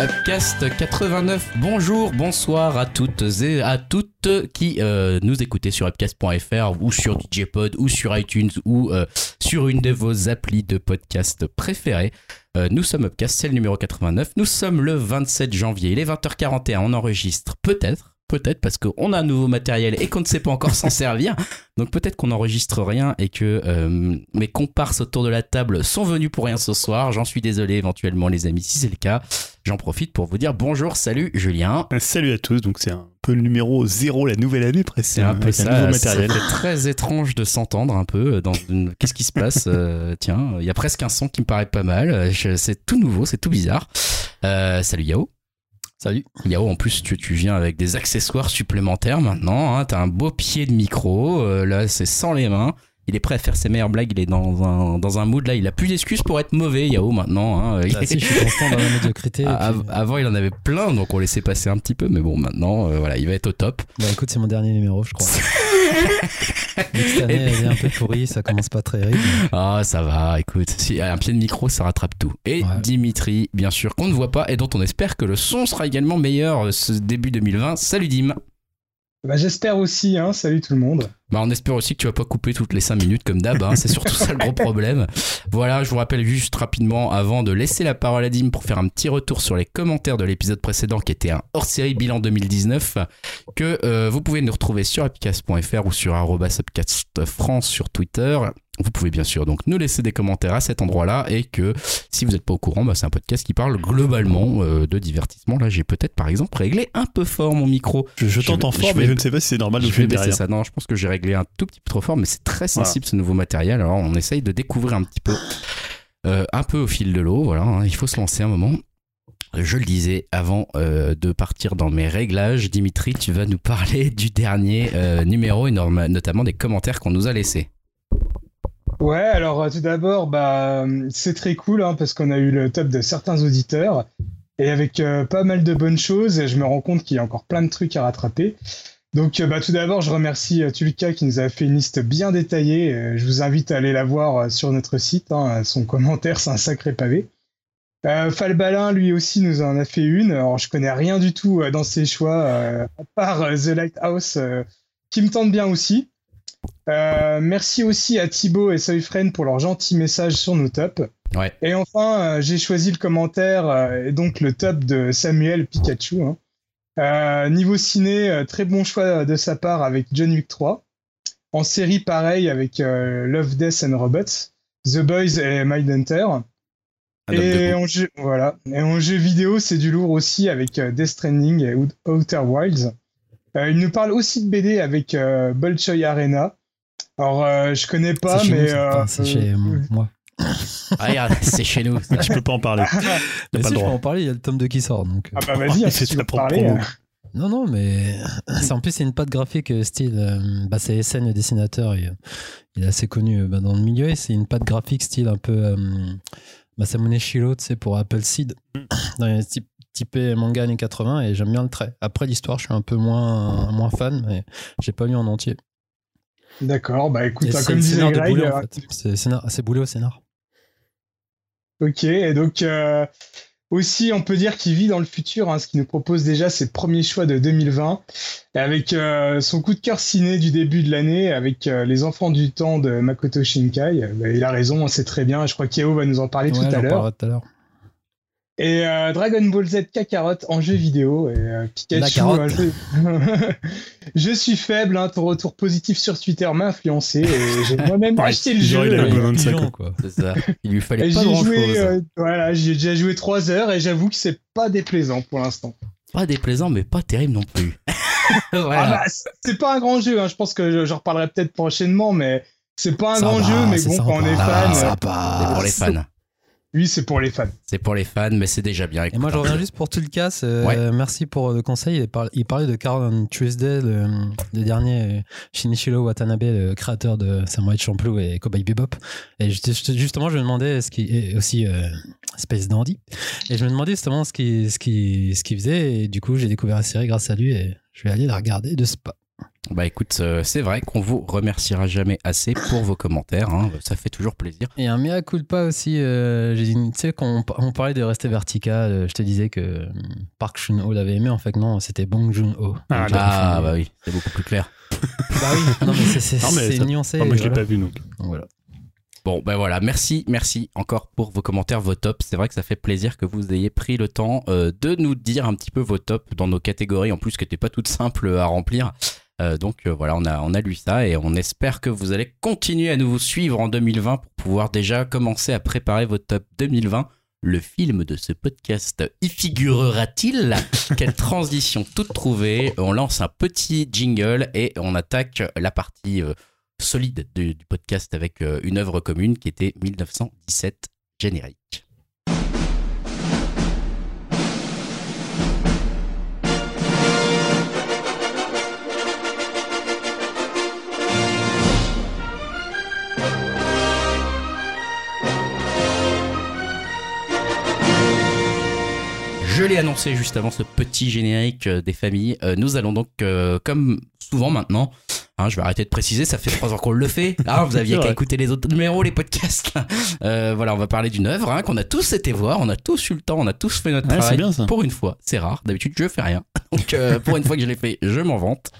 Upcast 89. Bonjour, bonsoir à toutes et à toutes qui euh, nous écoutez sur upcast.fr ou sur DJpod ou sur iTunes ou euh, sur une de vos applis de podcast préférées. Euh, nous sommes Upcast, c'est le numéro 89. Nous sommes le 27 janvier. Il est 20h41. On enregistre peut-être Peut-être parce qu'on a un nouveau matériel et qu'on ne sait pas encore s'en servir. Donc peut-être qu'on n'enregistre rien et que mes comparses autour de la table sont venus pour rien ce soir. J'en suis désolé éventuellement les amis si c'est le cas. J'en profite pour vous dire bonjour, salut Julien. Salut à tous, donc c'est un peu le numéro zéro la nouvelle année presque. C'est un peu ça, c'est très étrange de s'entendre un peu dans une... Qu'est-ce qui se passe euh, Tiens, il y a presque un son qui me paraît pas mal. C'est tout nouveau, c'est tout bizarre. Euh, salut Yao. Salut. Yao, en plus, tu, tu viens avec des accessoires supplémentaires maintenant. Hein. T'as un beau pied de micro. Euh, là, c'est sans les mains. Il est prêt à faire ses meilleures blagues. Il est dans un, dans un mood là. Il a plus d'excuses pour être mauvais, Yao, maintenant. Hein. Ah, si, je suis constant dans la médiocrité. Avant, il en avait plein, donc on laissait passer un petit peu. Mais bon, maintenant, euh, voilà, il va être au top. Bah écoute, c'est mon dernier numéro, je crois. cette année, elle est un peu pourrie, ça commence pas très riche. Ah, ça va, écoute. Si un pied de micro, ça rattrape tout. Et Dimitri, bien sûr, qu'on ne voit pas et dont on espère que le son sera également meilleur euh, ce début 2020. Salut Dim. Bah, j'espère aussi, hein. salut tout le monde. Bah, on espère aussi que tu vas pas couper toutes les 5 minutes comme d'hab, hein. c'est surtout ça le gros problème. Voilà, je vous rappelle juste rapidement, avant de laisser la parole à Dim pour faire un petit retour sur les commentaires de l'épisode précédent qui était un hors-série bilan 2019, que euh, vous pouvez nous retrouver sur upcast.fr ou sur France sur Twitter vous pouvez bien sûr donc nous laisser des commentaires à cet endroit-là et que si vous n'êtes pas au courant, bah, c'est un podcast qui parle globalement euh, de divertissement. Là, j'ai peut-être par exemple réglé un peu fort mon micro. Je, t'entends fort, mais je ne sais pas si c'est normal je vais ça. Non, je pense que j'ai réglé un tout petit peu trop fort, mais c'est très sensible ce nouveau matériel. Alors, on essaye de découvrir un petit peu, euh, un peu au fil de l'eau. Voilà, hein. il faut se lancer un moment. Je le disais avant euh, de partir dans mes réglages, Dimitri, tu vas nous parler du dernier numéro et notamment des commentaires qu'on nous a laissés. Ouais, alors euh, tout d'abord, bah, c'est très cool hein, parce qu'on a eu le top de certains auditeurs et avec euh, pas mal de bonnes choses. Je me rends compte qu'il y a encore plein de trucs à rattraper. Donc, euh, bah, tout d'abord, je remercie Tulka qui nous a fait une liste bien détaillée. je vous invite à aller la voir sur notre site. Hein. son commentaire, c'est un sacré pavé. Falbalin, lui aussi, nous en a fait une. Alors, je connais rien du tout dans ses choix, à part The Lighthouse, qui me tente bien aussi. Euh, merci aussi à Thibaut et Soyfren pour leurs gentils messages sur nos tops. Ouais. Et enfin, euh, j'ai choisi le commentaire euh, et donc le top de Samuel Pikachu. Hein. niveau ciné, très bon choix de sa part avec John Wick 3. En série, pareil avec Love, Death and Robots, The Boys et Mindhunter. Et en, jeu, voilà. et en jeu vidéo, c'est du lourd aussi avec Death Stranding et Outer Wilds. Il nous parle aussi de BD avec Bolshoi Arena, alors, euh, je connais pas, mais. Euh, c'est chez moi. Ah, c'est chez nous. je peux pas en parler. mais si, je peux en parler, il y a le tome 2 qui sort. Donc... Ah bah vas-y, tu veux parler. Hein. Non, non, mais en plus, c'est une patte graphique euh, style. bah, c'est SN, le dessinateur. Il, il, est assez connu bah, dans le milieu. Et c'est une patte graphique style un peu. Euh, Masamune Shiro, tu sais, pour Apple Seed. Dans les type, typé manga années 80. Et j'aime bien le trait. Après, l'histoire, je suis un peu moins, moins fan, mais j'ai pas lu en entier. D'accord, bah écoute, comme disait Greg, boulot, en fait. c'est boulot au scénar. Ok, et donc euh, aussi on peut dire qu'il vit dans le futur, hein, ce qui nous propose déjà ses premiers choix de 2020, et avec euh, son coup de cœur ciné du début de l'année, avec euh, Les Enfants du Temps de Makoto Shinkai. Bah, il a raison, c'est très bien, je crois qu'Eo va nous en parler tout à l'heure. Et euh, Dragon Ball Z Kakarot en jeu vidéo. Et euh, Pikachu, je suis faible, hein, ton retour positif sur Twitter m'a influencé et j'ai moi-même acheté le jeu. Il, quoi. Ça. il lui fallait pas grand joué, chose. Euh, voilà, j'ai déjà joué 3 heures et j'avoue que c'est pas déplaisant pour l'instant. Pas déplaisant, mais pas terrible non plus. voilà. ah bah, c'est pas un grand jeu, hein. je pense que j'en reparlerai peut-être prochainement, mais c'est pas un grand jeu, mais bon, quand on est fan. Ça va, pour les fans. Oui, c'est pour les fans. C'est pour les fans, mais c'est déjà bien. Et moi, je reviens juste pour tout le cas. Euh, merci pour le conseil. Il, parlait de Carl Tuesday, le, dernier Shinichiro Watanabe, le créateur de Samurai Champloo et Cowboy Bebop. Et justement, je me demandais ce qui est aussi euh, Space Dandy. Et je me demandais justement ce qu'il ce qui, ce qui faisait. Et du coup, j'ai découvert la série grâce à lui et je vais aller la regarder de ce pas. Bah écoute, euh, c'est vrai qu'on vous remerciera jamais assez pour vos commentaires. hein. Ça fait toujours plaisir. Et un mea culpa aussi, euh, tu sais, quand on, on parlait de rester vertical, euh, je te disais que euh, Park Chun-ho l'avait aimé. En fait, non, c'était Bong Joon-ho. Ah, Donc, Ah euh, bah oui, c'est beaucoup plus clair. bah oui, non, mais c'est- c'est Non, mais c'est ça- nuancé. Ah, moi, je l'ai voilà. pas vu donc. Donc, voilà. Bon, ben voilà, merci, merci encore pour vos commentaires, vos tops. C'est vrai que ça fait plaisir que vous ayez pris le temps euh, de nous dire un petit peu vos tops dans nos catégories, en plus qui n'étaient pas toutes simples à remplir. Euh, donc euh, voilà, on a, on a lu ça et on espère que vous allez continuer à nous suivre en 2020 pour pouvoir déjà commencer à préparer votre top 2020. Le film de ce podcast y figurera-t-il? Quelle transition toute trouvée On lance un petit jingle et on attaque la partie euh, solide du, du podcast avec euh, une œuvre commune qui était 1917 générique. Je l'ai annoncé juste avant ce petit générique euh, des familles. Euh, nous allons donc, euh, comme souvent maintenant, hein, je vais arrêter de préciser, ça fait trois ans qu'on le fait. Ah, vous aviez qu'à écouter les autres numéros, les podcasts. Euh, voilà, on va parler d'une œuvre hein, qu'on a tous été voir, on a tous eu le temps, on a tous fait notre Ouais, c'est travail. bien ça. Pour une fois, c'est rare. D'habitude, je fais rien. Donc, euh, pour une fois que je l'ai fait, je m'en vante.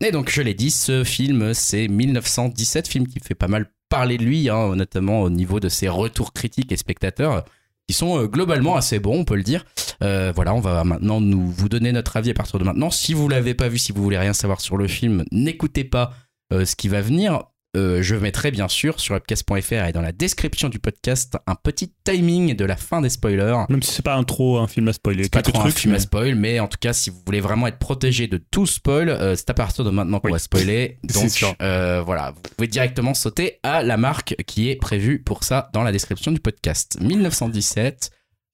Et donc, je l'ai dit, ce film, c'est 1917, film qui fait pas mal parler de lui, hein, notamment au niveau de ses retours critiques et spectateurs, qui sont euh, globalement assez bons, on peut le dire. Euh, voilà, on va maintenant nous vous donner notre avis à partir de maintenant. Si vous l'avez pas vu, si vous voulez rien savoir sur le film, n'écoutez pas euh, ce qui va venir. Euh, je mettrai bien sûr sur upcast.fr et dans la description du podcast un petit timing de la fin des spoilers. Même si c'est pas un trop un film à spoiler. C'est pas trop un trucs, film à mais- spoil, mais en tout cas, si vous voulez vraiment être protégé de tout spoil, euh, c'est à partir de maintenant qu'on Oui. va spoiler. Donc, euh, voilà, vous pouvez directement sauter à la marque qui est prévue pour ça dans la description du podcast. 1917,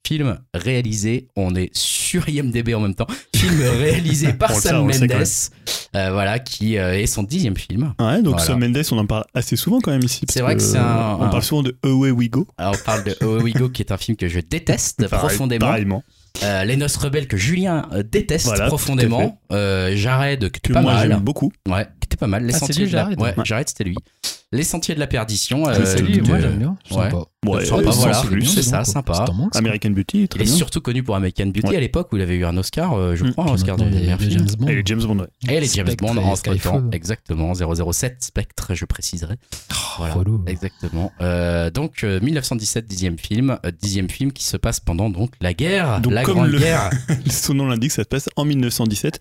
film réalisé, on est sur IMDB en même temps, film réalisé par On le sait, Sam on le sait Mendes, euh, voilà, qui euh, est son dixième film. Ouais, donc Voilà. Sam Mendes, on en parle assez souvent quand même ici. parce C'est vrai que c'est un- On un- parle souvent de Away We Go. Alors, on parle de Oh We Go, qui est un film que je déteste Pareil- profondément. Pareillement. Euh, Les Noces Rebelles que Julien euh, déteste Voilà, tout à profondément. Euh, Jared qui était Que pas moi mal. j'aime beaucoup. Ouais, qui était pas mal. Les Ah, c'est sentiers lui, de la... Jared Ouais, Ouais. Jared c'était lui. Les sentiers de la perdition. Ah, euh, c'est lui, qui moi j'aime bien. ouais. Sympa. Ouais, Sympa, euh, voilà, c'est ça, sympa. American Beauty, Il très est bien. surtout connu pour American Beauty Ouais. à l'époque où il avait eu un Oscar, euh, je crois, un Oscar de maintenant, les- meilleur les film. James Bond. Et les James Bond, ouais. Et les James Bond en Skyfall. temps, exactement, 007 Spectre, je préciserai. Voilà, relou. exactement. Euh, donc euh, 1917, dixième film, euh, dixième film qui se passe pendant donc la guerre, Donc, la comme grande le- guerre. Son nom l'indique, ça se passe en 1917.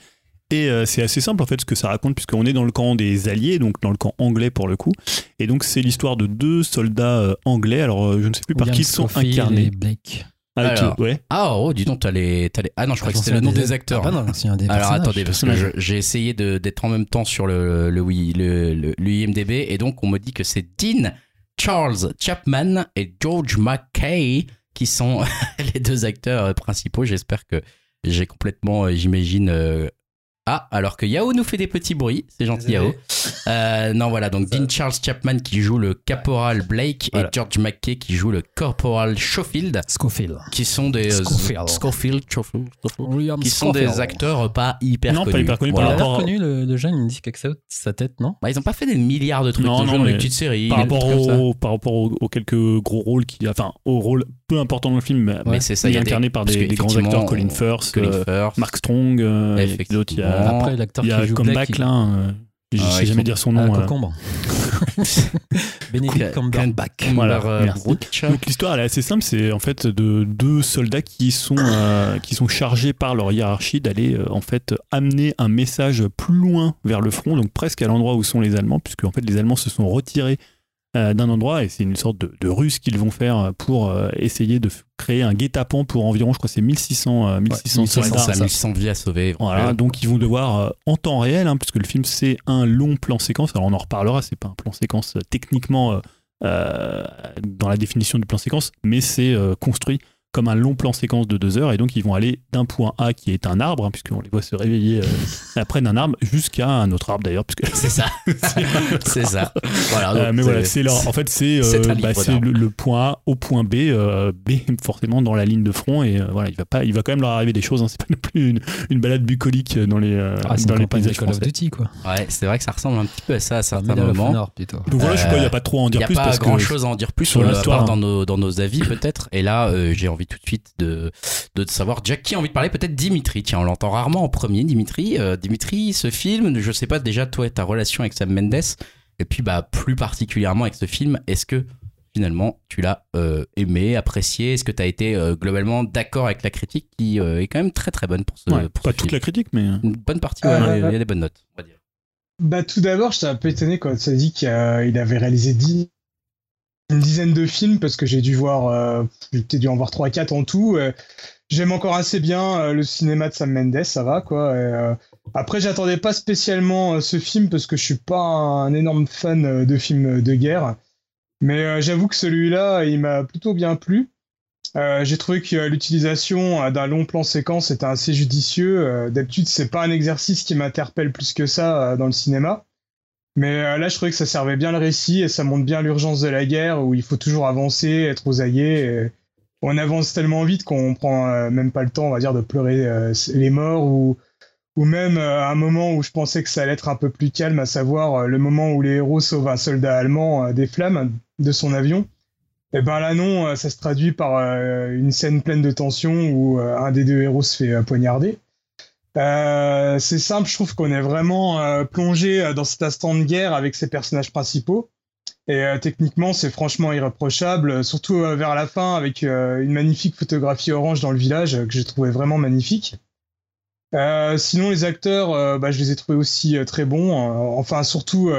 Et euh, c'est assez simple en fait ce que ça raconte puisqu'on est dans le camp des Alliés, donc dans le camp anglais pour le coup. Et donc c'est l'histoire de deux soldats euh, anglais. Alors euh, je ne sais plus par qui ils sont incarnés. et Blake. Ah, Alors. ouais. Ah oh, dis donc, t'as les, les... Ah non, je crois que c'était le nom des acteurs. Ah, bah non, c'est un des Alors attendez, parce que j'ai essayé d'être en même temps sur le, le, oui- le, le, le IMDB et donc on me dit que c'est Dean Charles Chapman et George McKay qui sont les deux acteurs principaux. J'espère que j'ai complètement, euh, j'imagine. Ah, alors que Yao nous fait des petits bruits, c'est gentil Yao. Euh, non, voilà, donc Dean Charles Chapman qui joue le caporal Blake Voilà. et George McKay qui joue le corporal Schofield, Scofield. qui sont des euh. Schofield, Schofield, Schofield, William qui sont des acteurs pas hyper Non, pas connus. hyper connus Il par Voilà. rapport à- connu, le, le jeune, il me dit quelque chose de sa tête, non? Bah, ils ont pas fait des milliards de trucs Non, de non, mais petites séries. Par des rapport, au, par aux, aux quelques gros rôles qui, enfin, aux rôles peu importants dans le film, mais, Mais c'est ça, il des- par des, des grands acteurs, Colin on- Firth, Colin euh, Firth. Mark Strong, euh, et d'autres. Il y a, Effectivement. Après, l'acteur il qui joue Comeback là. euh, je Ah ouais, sais ils jamais dire son il... nom. Ah, euh. Concombre. Benedict Cumberbatch. Voilà. Donc l'histoire elle est assez simple, c'est en fait de deux soldats qui sont euh, qui sont chargés par leur hiérarchie d'aller euh, en fait amener un message plus loin vers le front, donc presque à l'endroit où sont les Allemands, puisque en fait les Allemands se sont retirés euh, d'un endroit et c'est une sorte de, de ruse qu'ils vont faire pour euh, essayer de créer un guet-apens pour environ, je crois, c'est 1600 euh, 1600 1600, soldats. ça, ça. 1100 vies à sauver. Voilà, Euh, donc ils vont devoir euh, en temps réel, hein, puisque le film c'est un long plan séquence. Alors on en reparlera, c'est pas un plan séquence euh, techniquement euh, euh, dans la définition du plan séquence, mais c'est euh, construit comme un long plan séquence de deux heures, et donc ils vont aller d'un point A qui est un arbre, hein, puisqu'on les voit se réveiller euh, après d'un arbre, jusqu'à un autre arbre d'ailleurs, puisque C'est ça. c'est ça. Voilà. Euh, mais voilà, c'est leur, en fait, c'est c'est euh, bah, le, le point A au point B, euh, B forcément dans la ligne de front, et euh, voilà, il va pas, il va quand même leur arriver des choses. Hein, c'est pas non plus une, une balade bucolique dans les, euh, Ah, dans les paysages Call of. Duty, quoi. Ouais, c'est vrai que ça ressemble un petit peu à ça à certains moments. Donc voilà, je sais pas, il n'y a pas trop à en Il dire n'y a plus pas grand chose à en dire plus sur l'histoire, dans nos, dans nos avis peut-être. Et là, j'ai envie tout de suite de, de savoir, Jack, qui a envie de parler Peut-être Dimitri. Tiens, on l'entend rarement en premier, Dimitri. Euh, Dimitri, ce film, je sais pas déjà, toi, ta relation avec Sam Mendes, et puis bah, plus particulièrement avec ce film, est-ce que finalement tu l'as euh, aimé, apprécié? Est-ce que tu as été euh, globalement d'accord avec la critique qui euh, est quand même très très bonne pour ce, Ouais, pour pas ce toute film? la critique, mais Une bonne partie, Euh, il y a- ouais. il y a des bonnes notes, on va dire. Bah, tout d'abord, j'étais un peu étonné quand ça dit qu'il avait réalisé dix- une dizaine de films parce que j'ai dû voir, euh, j'ai dû en voir 3-4 en tout. Euh, J'aime encore assez bien euh, le cinéma de Sam Mendes, ça va quoi. Euh, après, j'attendais pas spécialement euh, ce film parce que je suis pas un énorme fan de films de guerre. Mais j'avoue que celui-là, il m'a plutôt bien plu. J'ai trouvé que l'utilisation d'un long plan séquence était assez judicieux. D'habitude, c'est pas un exercice qui m'interpelle plus que ça dans le cinéma. Mais euh, là, je trouvais que ça servait bien le récit et ça montre bien l'urgence de la guerre où il faut toujours avancer, être aux et on avance tellement vite qu'on prend euh, même pas le temps, on va dire, de pleurer euh, les morts ou, même un moment où je pensais que ça allait être un peu plus calme, à savoir le moment où les héros sauvent un soldat allemand des flammes de son avion. Et ben là non, ça se traduit par une scène pleine de tension où un des deux héros se fait poignarder. Euh, c'est simple, je trouve qu'on est vraiment euh, plongé euh, dans cet instant de guerre avec ses personnages principaux. Et euh, techniquement, c'est franchement irréprochable, euh, surtout vers la fin avec une magnifique photographie orange dans le village que j'ai trouvé vraiment magnifique. Sinon, les acteurs, bah, je les ai trouvés aussi très bons. Enfin, surtout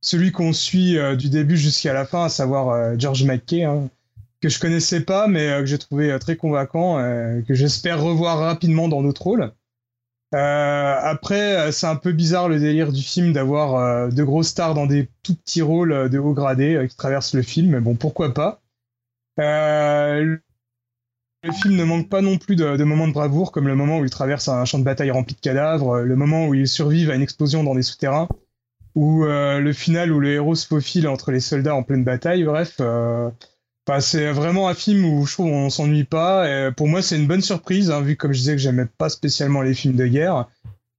celui qu'on suit du début jusqu'à la fin, à savoir George McKay, hein, que je connaissais pas, mais euh, que j'ai trouvé euh, très convaincant, euh, que j'espère revoir rapidement dans d'autres rôles. Euh, après, euh, c'est un peu bizarre le délire du film d'avoir euh, de grosses stars dans des tout petits rôles euh, de haut gradé euh, qui traversent le film, mais bon, pourquoi pas. Le film ne manque pas non plus de, de moments de bravoure, comme le moment où il traverse un champ de bataille rempli de cadavres, le moment où il survivent à une explosion dans des souterrains, ou le final où le héros se faufile entre les soldats en pleine bataille. Bref, enfin, c'est vraiment un film où je trouve on s'ennuie pas. Et pour moi, c'est une bonne surprise, hein, vu comme je disais que j'aimais pas spécialement les films de guerre.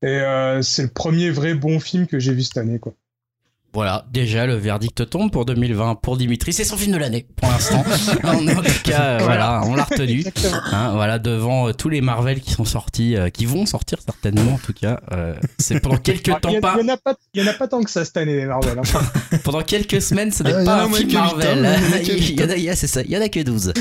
Et euh, c'est le premier vrai bon film que j'ai vu cette année, quoi. Voilà, déjà le verdict tombe pour 2020 pour Dimitri. C'est son film de l'année pour l'instant. en tout cas, euh, voilà, on l'a retenu. Hein, voilà, devant euh, tous les Marvel qui sont sortis, euh, qui vont sortir certainement en tout cas. euh, c'est pendant quelques Ah, Il temps a- pas, il y en a pas, il y en a pas tant que ça cette année, les Marvel. hein. pendant quelques semaines, ce Ah, n'est en pas un film huit, hein, Marvel. il y en a que Il huit, y en a, il y a- c'est ça, il y en a que 12.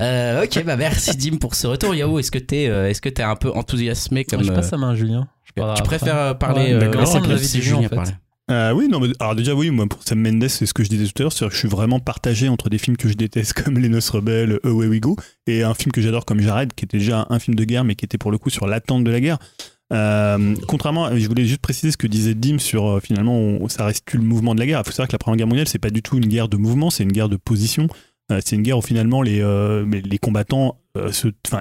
Euh, ok, bah merci Dim pour ce retour. Yao, est-ce que t'es, euh, est-ce que t'es un peu enthousiasmé comme je passe sa main à Julien. Je tu préfères parler Ouais, euh, c'est de Julien, Julien en fait. parler. Euh, oui, non, mais, alors déjà oui, moi pour Sam Mendes, c'est ce que je disais tout à l'heure, c'est-à-dire que je suis vraiment partagé entre des films que je déteste comme Les Noces Rebelles, Away We Go, et un film que j'adore comme Jared, qui était déjà un film de guerre, mais qui était pour le coup sur l'attente de la guerre. Euh, contrairement, je voulais juste préciser ce que disait Dim sur euh, finalement, on- ça reste le mouvement de la guerre? Il faut savoir que la Première Guerre mondiale, c'est pas du tout une guerre de mouvement, c'est une guerre de position. C'est une guerre où finalement les, les combattants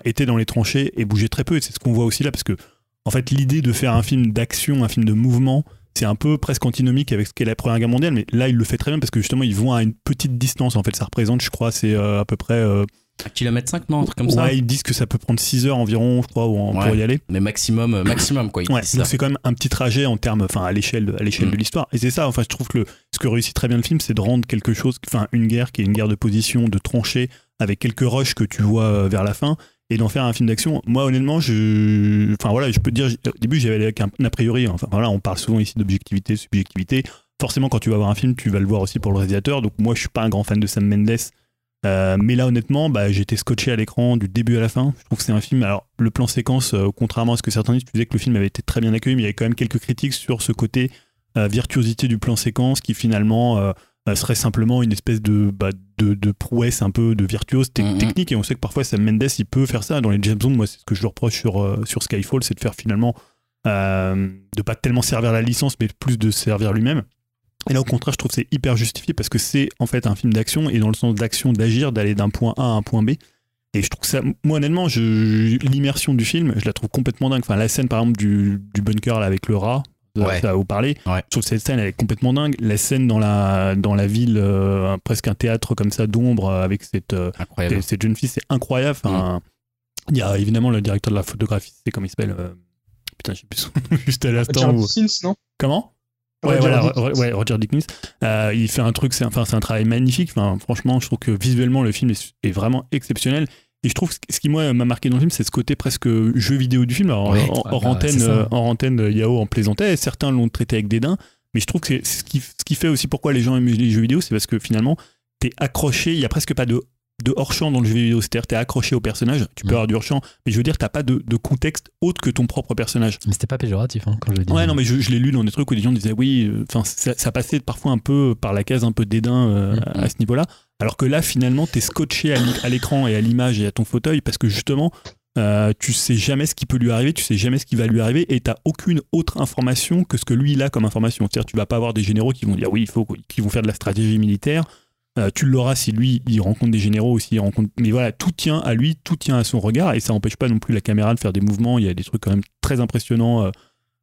étaient dans les tranchées et bougeaient très peu. Et c'est ce qu'on voit aussi là, parce que en fait, l'idée de faire un film d'action, un film de mouvement, c'est un peu presque antinomique avec ce qu'est la Première Guerre mondiale, mais là, il le fait très bien parce que justement, ils vont à une petite distance. En fait, ça représente, je crois, c'est euh, à peu près. euh, Un kilomètre 5, non, un truc comme ça. ils disent que ça peut prendre 6 heures environ, je crois, pour Ouais. y aller. Mais maximum, euh, maximum quoi. Ouais, donc c'est quand même un petit trajet en termes, enfin, à l'échelle, de- à l'échelle Mm. de l'histoire. Et c'est ça, enfin, je trouve que le, ce que réussit très bien le film, c'est de rendre quelque chose, enfin, une guerre qui est une guerre de position, de tranchées, avec quelques rushs que tu vois vers la fin, et d'en faire un film d'action. Moi, honnêtement, je, enfin, voilà, je peux te dire, au début, j'avais avec un, a priori, enfin, voilà, on parle souvent ici d'objectivité, subjectivité. Forcément, quand tu vas voir un film, tu vas le voir aussi pour le réalisateur. Donc, moi, je suis pas un grand fan de Sam Mendes. Euh, mais là, honnêtement, bah, j'étais scotché à l'écran du début à la fin. Je trouve que c'est un film. Alors, le plan séquence, euh, contrairement à ce que certains disent, tu disais que le film avait été très bien accueilli, mais il y avait quand même quelques critiques sur ce côté euh, virtuosité du plan séquence qui finalement euh, serait simplement une espèce de, bah, de, de prouesse un peu de virtuose te- Mhm. technique. Et on sait que parfois Sam Mendes, il peut faire ça. Dans les James Bond, moi, c'est ce que je reproche sur, euh, sur Skyfall, c'est de faire finalement. Euh, de pas tellement servir la licence, mais plus de servir lui-même. Et là, au contraire, je trouve que c'est hyper justifié parce que c'est en fait un film d'action et dans le sens d'action, d'agir, d'aller d'un point A à un point B. Et je trouve que ça, moi honnêtement, je, l'immersion du film, je la trouve complètement dingue. Enfin, la scène par exemple du, du bunker là, avec le rat, Ouais. ça va vous parler. Ouais. Je trouve que cette scène elle est complètement dingue. La scène dans la, dans la ville, euh, presque un théâtre comme ça d'ombre euh, avec cette, euh, Incroyable. cette jeune fille, c'est incroyable. Enfin, Il y a évidemment le directeur de la photographie, c'est comme il s'appelle. euh, Putain, je sais plus son nom juste à l'instant. Où- non? Comment? Ouais, Roger voilà, Dickens. Ouais, Roger Dickens. Euh, il fait un truc, c'est enfin, c'est un travail magnifique. Enfin, franchement, je trouve que visuellement, le film est, est vraiment exceptionnel. Et je trouve que ce qui, moi, m'a marqué dans le film, c'est ce côté presque jeu vidéo du film. Alors, Ouais. en, hors bah, antenne, ça. euh, antenne, euh, Yao en plaisantait. Certains l'ont traité avec dédain. Mais je trouve que c'est ce qui, ce qui fait aussi pourquoi les gens aiment les jeux vidéo, c'est parce que finalement, t'es accroché. Il y a presque pas de, de hors-champ dans le jeu vidéo. C'est-à-dire, t'es accroché au personnage. Tu peux Mm. avoir du hors-champ, mais je veux dire, t'as pas de, de contexte autre que ton propre personnage. Mais c'était pas péjoratif hein, quand je le dis. Ouais, non, mais je, je l'ai lu dans des trucs où des gens disaient oui, enfin, ça, ça passait parfois un peu par la case un peu dédain euh, Mhm. à ce niveau-là. Alors que là, finalement, t'es scotché à l'écran et à l'image et à ton fauteuil parce que justement, euh, tu sais jamais ce qui peut lui arriver, tu sais jamais ce qui va lui arriver et t'as aucune autre information que ce que lui il a comme information. C'est-à-dire, tu vas pas avoir des généraux qui vont dire oui, il faut qu'ils vont faire de la stratégie militaire. Euh, tu l'auras si lui il rencontre des généraux ou s'il rencontre. Mais voilà, tout tient à lui, tout tient à son regard et ça n'empêche pas non plus la caméra de faire des mouvements. Il y a des trucs quand même très impressionnants. euh,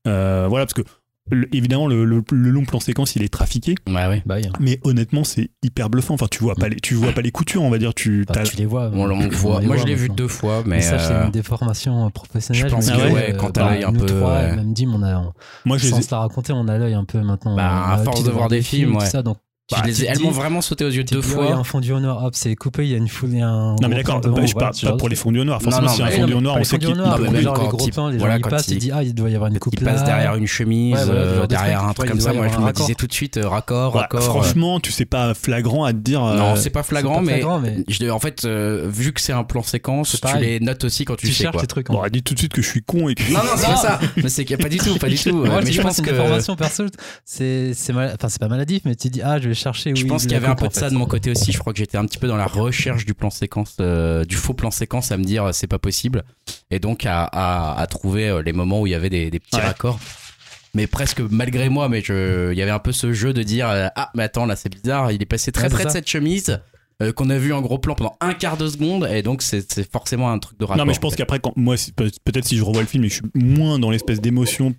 euh, voilà, parce que le- évidemment le, le- le long plan séquence il est trafiqué, Ouais, ouais. Bah oui. hein. mais honnêtement c'est hyper bluffant. Enfin, tu vois pas les, tu vois pas les coutures, on va dire. Tu Enfin, t'as- tu les vois. On, on voit. les Moi, je l'ai vu deux fois, mais. Mais ça, c'est euh, une déformation professionnelle. je pense que, ouais, euh, quand t'as bah, l'œil un peu, trois, ouais. Même Dim, on a, moi je sans se la raconter, on a l'œil un peu maintenant. Bah, à force de voir des films, tout ouais. ça, donc, je bah, les ai- tu elles m'ont vraiment sauté aux yeux tu deux oh, Il y a fois. un fondu au noir, hop, c'est coupé, il y a une foule, y a un. Non mais d'accord, bah, je parle pas pour les fondus au noir. Forcément, non, si un mais- fondu au noir, on sait qu'il il- genre les gros il- plans, les gens y passent, il- ils disent, ah, il doit y avoir une coupe Il passe derrière une chemise, euh, derrière un truc comme il ça. y Moi, je me un disais tout de suite euh, raccord, raccord. euh, franchement, tu sais pas flagrant à te dire. euh, Non, c'est pas flagrant, c'est pas mais, flagrant, mais- en fait, euh, vu que c'est un plan séquence, tu les notes aussi quand tu, Tu sais tes trucs. Bon, dis tout de suite que je suis con et que. Non, non, c'est pas ça. Mais c'est qu'il y a pas du tout, pas du tout. Moi, mais tu je pense que information perso, c'est c'est mal- enfin c'est pas maladif, mais tu dis ah je vais chercher. je pense il qu'il y avait un peu de ça de mon côté aussi. Je crois que j'étais un petit peu dans la recherche du plan séquence, euh, du faux plan séquence, à me dire euh, c'est pas possible, et donc à, à, à trouver euh, les moments où il y avait des, des petits Ouais. raccords. Mais presque malgré moi, mais je, il y avait un peu ce jeu de dire ah mais attends là c'est bizarre, il est passé très Ouais, près de cette chemise. euh, qu'on a vu en gros plan pendant un quart de seconde et donc c'est c'est forcément un truc de raccord. Non, mais je en pense fait. qu'après, quand moi, peut-être si je revois le film et que je suis moins dans l'espèce d'émotion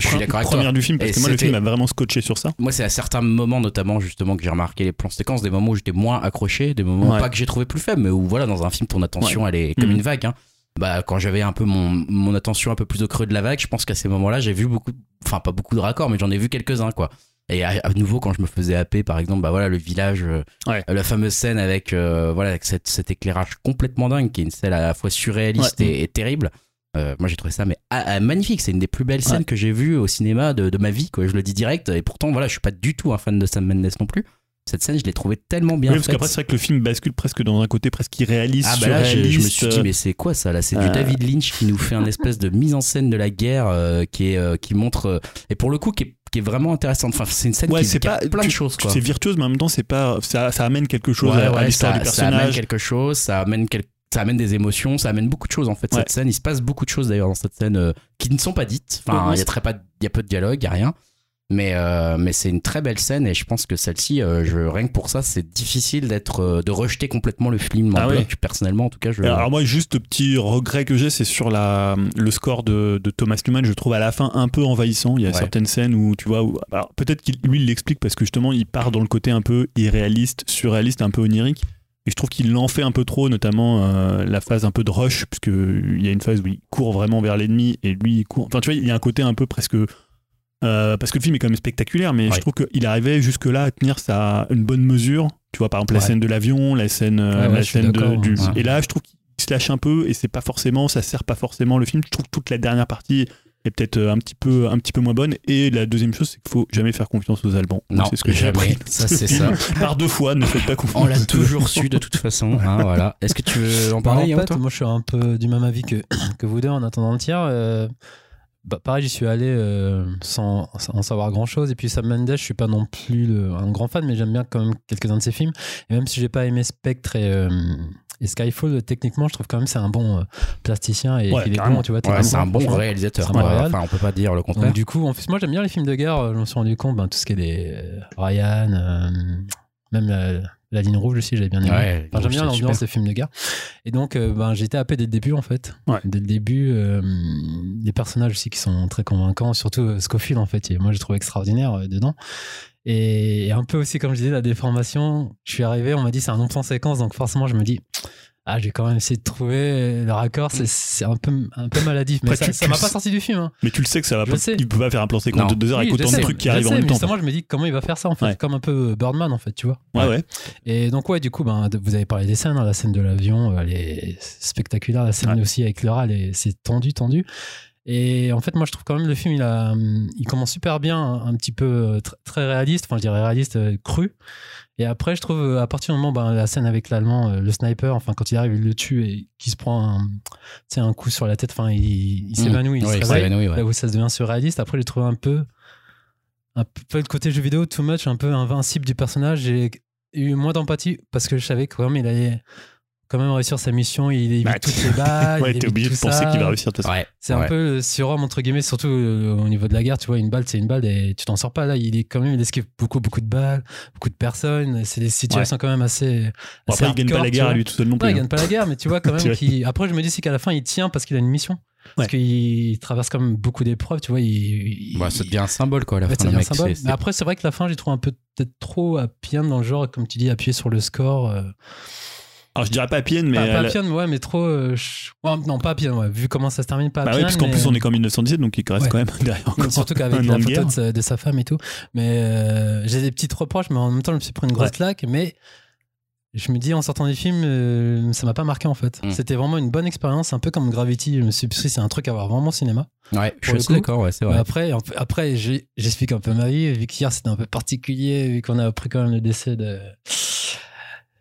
je suis d'accord avec toi. première du film, parce Et que moi, le film m'a vraiment scotché sur ça. Moi, c'est à certains moments, notamment, justement, que j'ai remarqué les plans séquences, des moments où j'étais moins accroché, des moments Ouais. pas que j'ai trouvé plus faibles, mais où, voilà, dans un film, ton attention, elle est comme Mhm. une vague. hein. Bah, quand j'avais un peu mon, mon attention un peu plus au creux de la vague, je pense qu'à ces moments-là, j'ai vu beaucoup, enfin, pas beaucoup de raccords, mais j'en ai vu quelques-uns, quoi. Et à, à nouveau, quand je me faisais happer, par exemple, bah voilà, le village, euh, Ouais. la fameuse scène avec, euh, voilà, avec cette, cet éclairage complètement dingue, qui est une scène à la fois surréaliste et terrible. Euh, moi j'ai trouvé ça mais ah, ah, magnifique, c'est une des plus belles scènes Ouais. que j'ai vues au cinéma de, de ma vie, quoi. Je le dis direct. Et pourtant voilà, je suis pas du tout un fan de Sam Mendes non plus. Cette scène, je l'ai trouvée tellement bien Oui, parce qu'après, c'est vrai que le film bascule presque dans un côté presque irréaliste, Ah bah là, je, je me suis dit mais c'est quoi ça là? C'est euh, du David Lynch qui nous fait un espèce de mise en scène de la guerre euh, qui est euh, qui montre euh, et pour le coup qui est, qui est vraiment intéressante. Enfin c'est une scène Ouais, qui, qui a pas plein de choses. C'est virtuose, mais en même temps, c'est pas ça, ça amène quelque chose Ouais, à, l'histoire du ça amène personnage. quelque chose, ça amène quel- ça amène des émotions, ça amène beaucoup de choses en fait Ouais. cette scène. Il se passe beaucoup de choses d'ailleurs dans cette scène euh, qui ne sont pas dites. Enfin, il y a très pas, il y a peu de dialogue, il y a rien. Mais euh, mais c'est une très belle scène et je pense que celle-ci, euh, je rien que pour ça, c'est difficile d'être de rejeter complètement le film. Ah ouais. Personnellement, en tout cas, je. Alors moi, juste le petit regret que j'ai, c'est sur la, le score de, de Thomas Newman. Je trouve à la fin un peu envahissant. Il y a Ouais. certaines scènes où tu vois, où- alors peut-être qu'il lui il l'explique parce que justement il part dans le côté un peu irréaliste, surréaliste, un peu onirique. Et je trouve qu'il l'en fait un peu trop, notamment euh, la phase un peu de rush, puisque il y a une phase où il court vraiment vers l'ennemi et lui il court. Enfin tu vois, il y a un côté un peu presque euh, parce que le film est quand même spectaculaire, mais Ouais. je trouve qu'il arrivait jusque-là à tenir sa, une bonne mesure. Tu vois, par exemple, la Ouais. scène de l'avion, la scène, euh, Ouais, la scène de- du. Et là, je trouve qu'il se lâche un peu et c'est pas forcément, ça sert pas forcément le film. Je trouve que toute la dernière partie est peut-être euh, un petit peu, un petit peu moins bonne. Et la deuxième chose, c'est qu'il faut jamais faire confiance aux Allemands. Non, c'est ce que j'ai appris. Ça, c'est ça. Par deux fois, ne faites pas confiance. On l'a toujours su de toute façon. hein, voilà. Est-ce que tu veux en Bah, parler en fait, moi je suis un peu du même avis que, que vous deux en attendant le tiers. euh, bah, pareil, j'y suis allé euh, sans, sans en savoir grand chose. Et puis Sam Mendes, je suis pas non plus le- un grand fan, mais j'aime bien quand même quelques-uns de ses films. Et même si j'ai pas aimé Spectre et, euh, et Skyfall, techniquement, je trouve quand même c'est un bon euh, plasticien et Ouais, qu'il est bon, tu vois. Ouais, c'est un bon réalisateur. Un réal. Enfin, on peut pas dire le contraire. Donc, du coup, en plus, moi j'aime bien les films de guerre. euh, Je me suis rendu compte, ben, tout ce qui est des euh, Ryan, euh, même euh, La ligne rouge aussi, j'avais bien aimé. Ouais, Enfin, j'aime bien l'ambiance des films de guerre. Et donc, euh, ben, j'étais happé dès le début, en fait. Ouais. Dès le début, euh, les personnages aussi qui sont très convaincants, surtout Scofield, en fait. Et moi, j'ai trouvé extraordinaire dedans. Et, un peu aussi, comme je disais, la déformation. Je suis arrivé, on m'a dit c'est un non plan séquence, donc forcément, je me dis. Ah, j'ai quand même essayé de trouver le raccord, c'est- un peu, un peu maladif. Mais Après, ça tu- ça tu m'a pas sorti du film. Hein. Mais tu le sais que ça va Je pas. sais. Il peut pas faire un plan séquence de deux heures avec Oui, je autant de sais, trucs qui arrivent en même temps. Justement, je me dis comment il va faire ça en fait, Ouais. comme un peu Birdman en fait, tu vois. Ouais, ouais. Et donc ouais, du coup, ben, de- vous avez parlé des scènes, hein, la scène de l'avion, elle est spectaculaire, la scène Ouais. aussi avec Laura, c'est tendu, tendu. Et en fait, moi, je trouve quand même le film, il a, il commence super bien, un, un petit peu euh, tr- très réaliste, enfin, je dirais réaliste, euh, cru. Et après, je trouve euh, à partir du moment, ben, la scène avec l'allemand, euh, le sniper, enfin, quand il arrive, il le tue et qu'il se prend un, un coup sur la tête, enfin, il, il s'évanouit, il s'évanouit, ouais. Là où ça devient surréaliste. Après, j'ai trouvé un peu, un peu le côté jeu vidéo, too much, un peu invincible du personnage. J'ai eu moins d'empathie parce que je savais que quand même, il allait quand même réussir sa mission. Il évite Bah, toutes les balles. Ouais, il t'es évite obligé de penser qu'il va réussir de toute façon. Ouais. C'est ouais. un peu le surhomme, entre guillemets, surtout euh, au niveau de la guerre. Tu vois, une balle, c'est une balle et tu t'en sors pas. Là, il est quand même, il esquive beaucoup, beaucoup de balles, beaucoup de personnes. C'est des situations quand même assez. Bon, assez après, il gagne pas hardcore, la guerre à lui tout seul non Non, plus. il hein. gagne pas la guerre, mais tu vois quand même qu'il. Après, je me dis c'est qu'à la fin, il tient parce qu'il a une mission. Parce Ouais. qu'il traverse quand même beaucoup d'épreuves, tu vois. Il, il- Bah, ça devient un symbole, quoi, à la Ouais, fin, mec. un symbole. Mais après, c'est vrai que la fin, j'ai trouvé un peu peut-être trop appuyant dans le genre, comme tu dis, appuyé sur le score. euh, Alors, je dirais pas à Pienne, mais. pas, ouais, mais trop. euh, je- ouais, non, ouais. Vu comment ça se termine, pas Bah oui, parce qu'en mais- plus, on est qu'en 1917, donc il reste Ouais. quand même derrière encore. Surtout qu'avec la photo de sa, de sa femme et tout. Mais euh, j'ai des petites reproches, mais en même temps, je me suis pris une grosse Ouais. claque. Mais je me dis, en sortant du film, euh, ça m'a pas marqué en fait. Mm. C'était vraiment une bonne expérience, un peu comme Gravity. Je me suis dit, c'est un truc à voir vraiment au cinéma. Ouais, je suis d'accord, ouais, c'est Mais vrai. après, après j'explique un peu ma vie. Vu qu'hier, c'était un peu particulier, vu qu'on a appris quand même le décès de.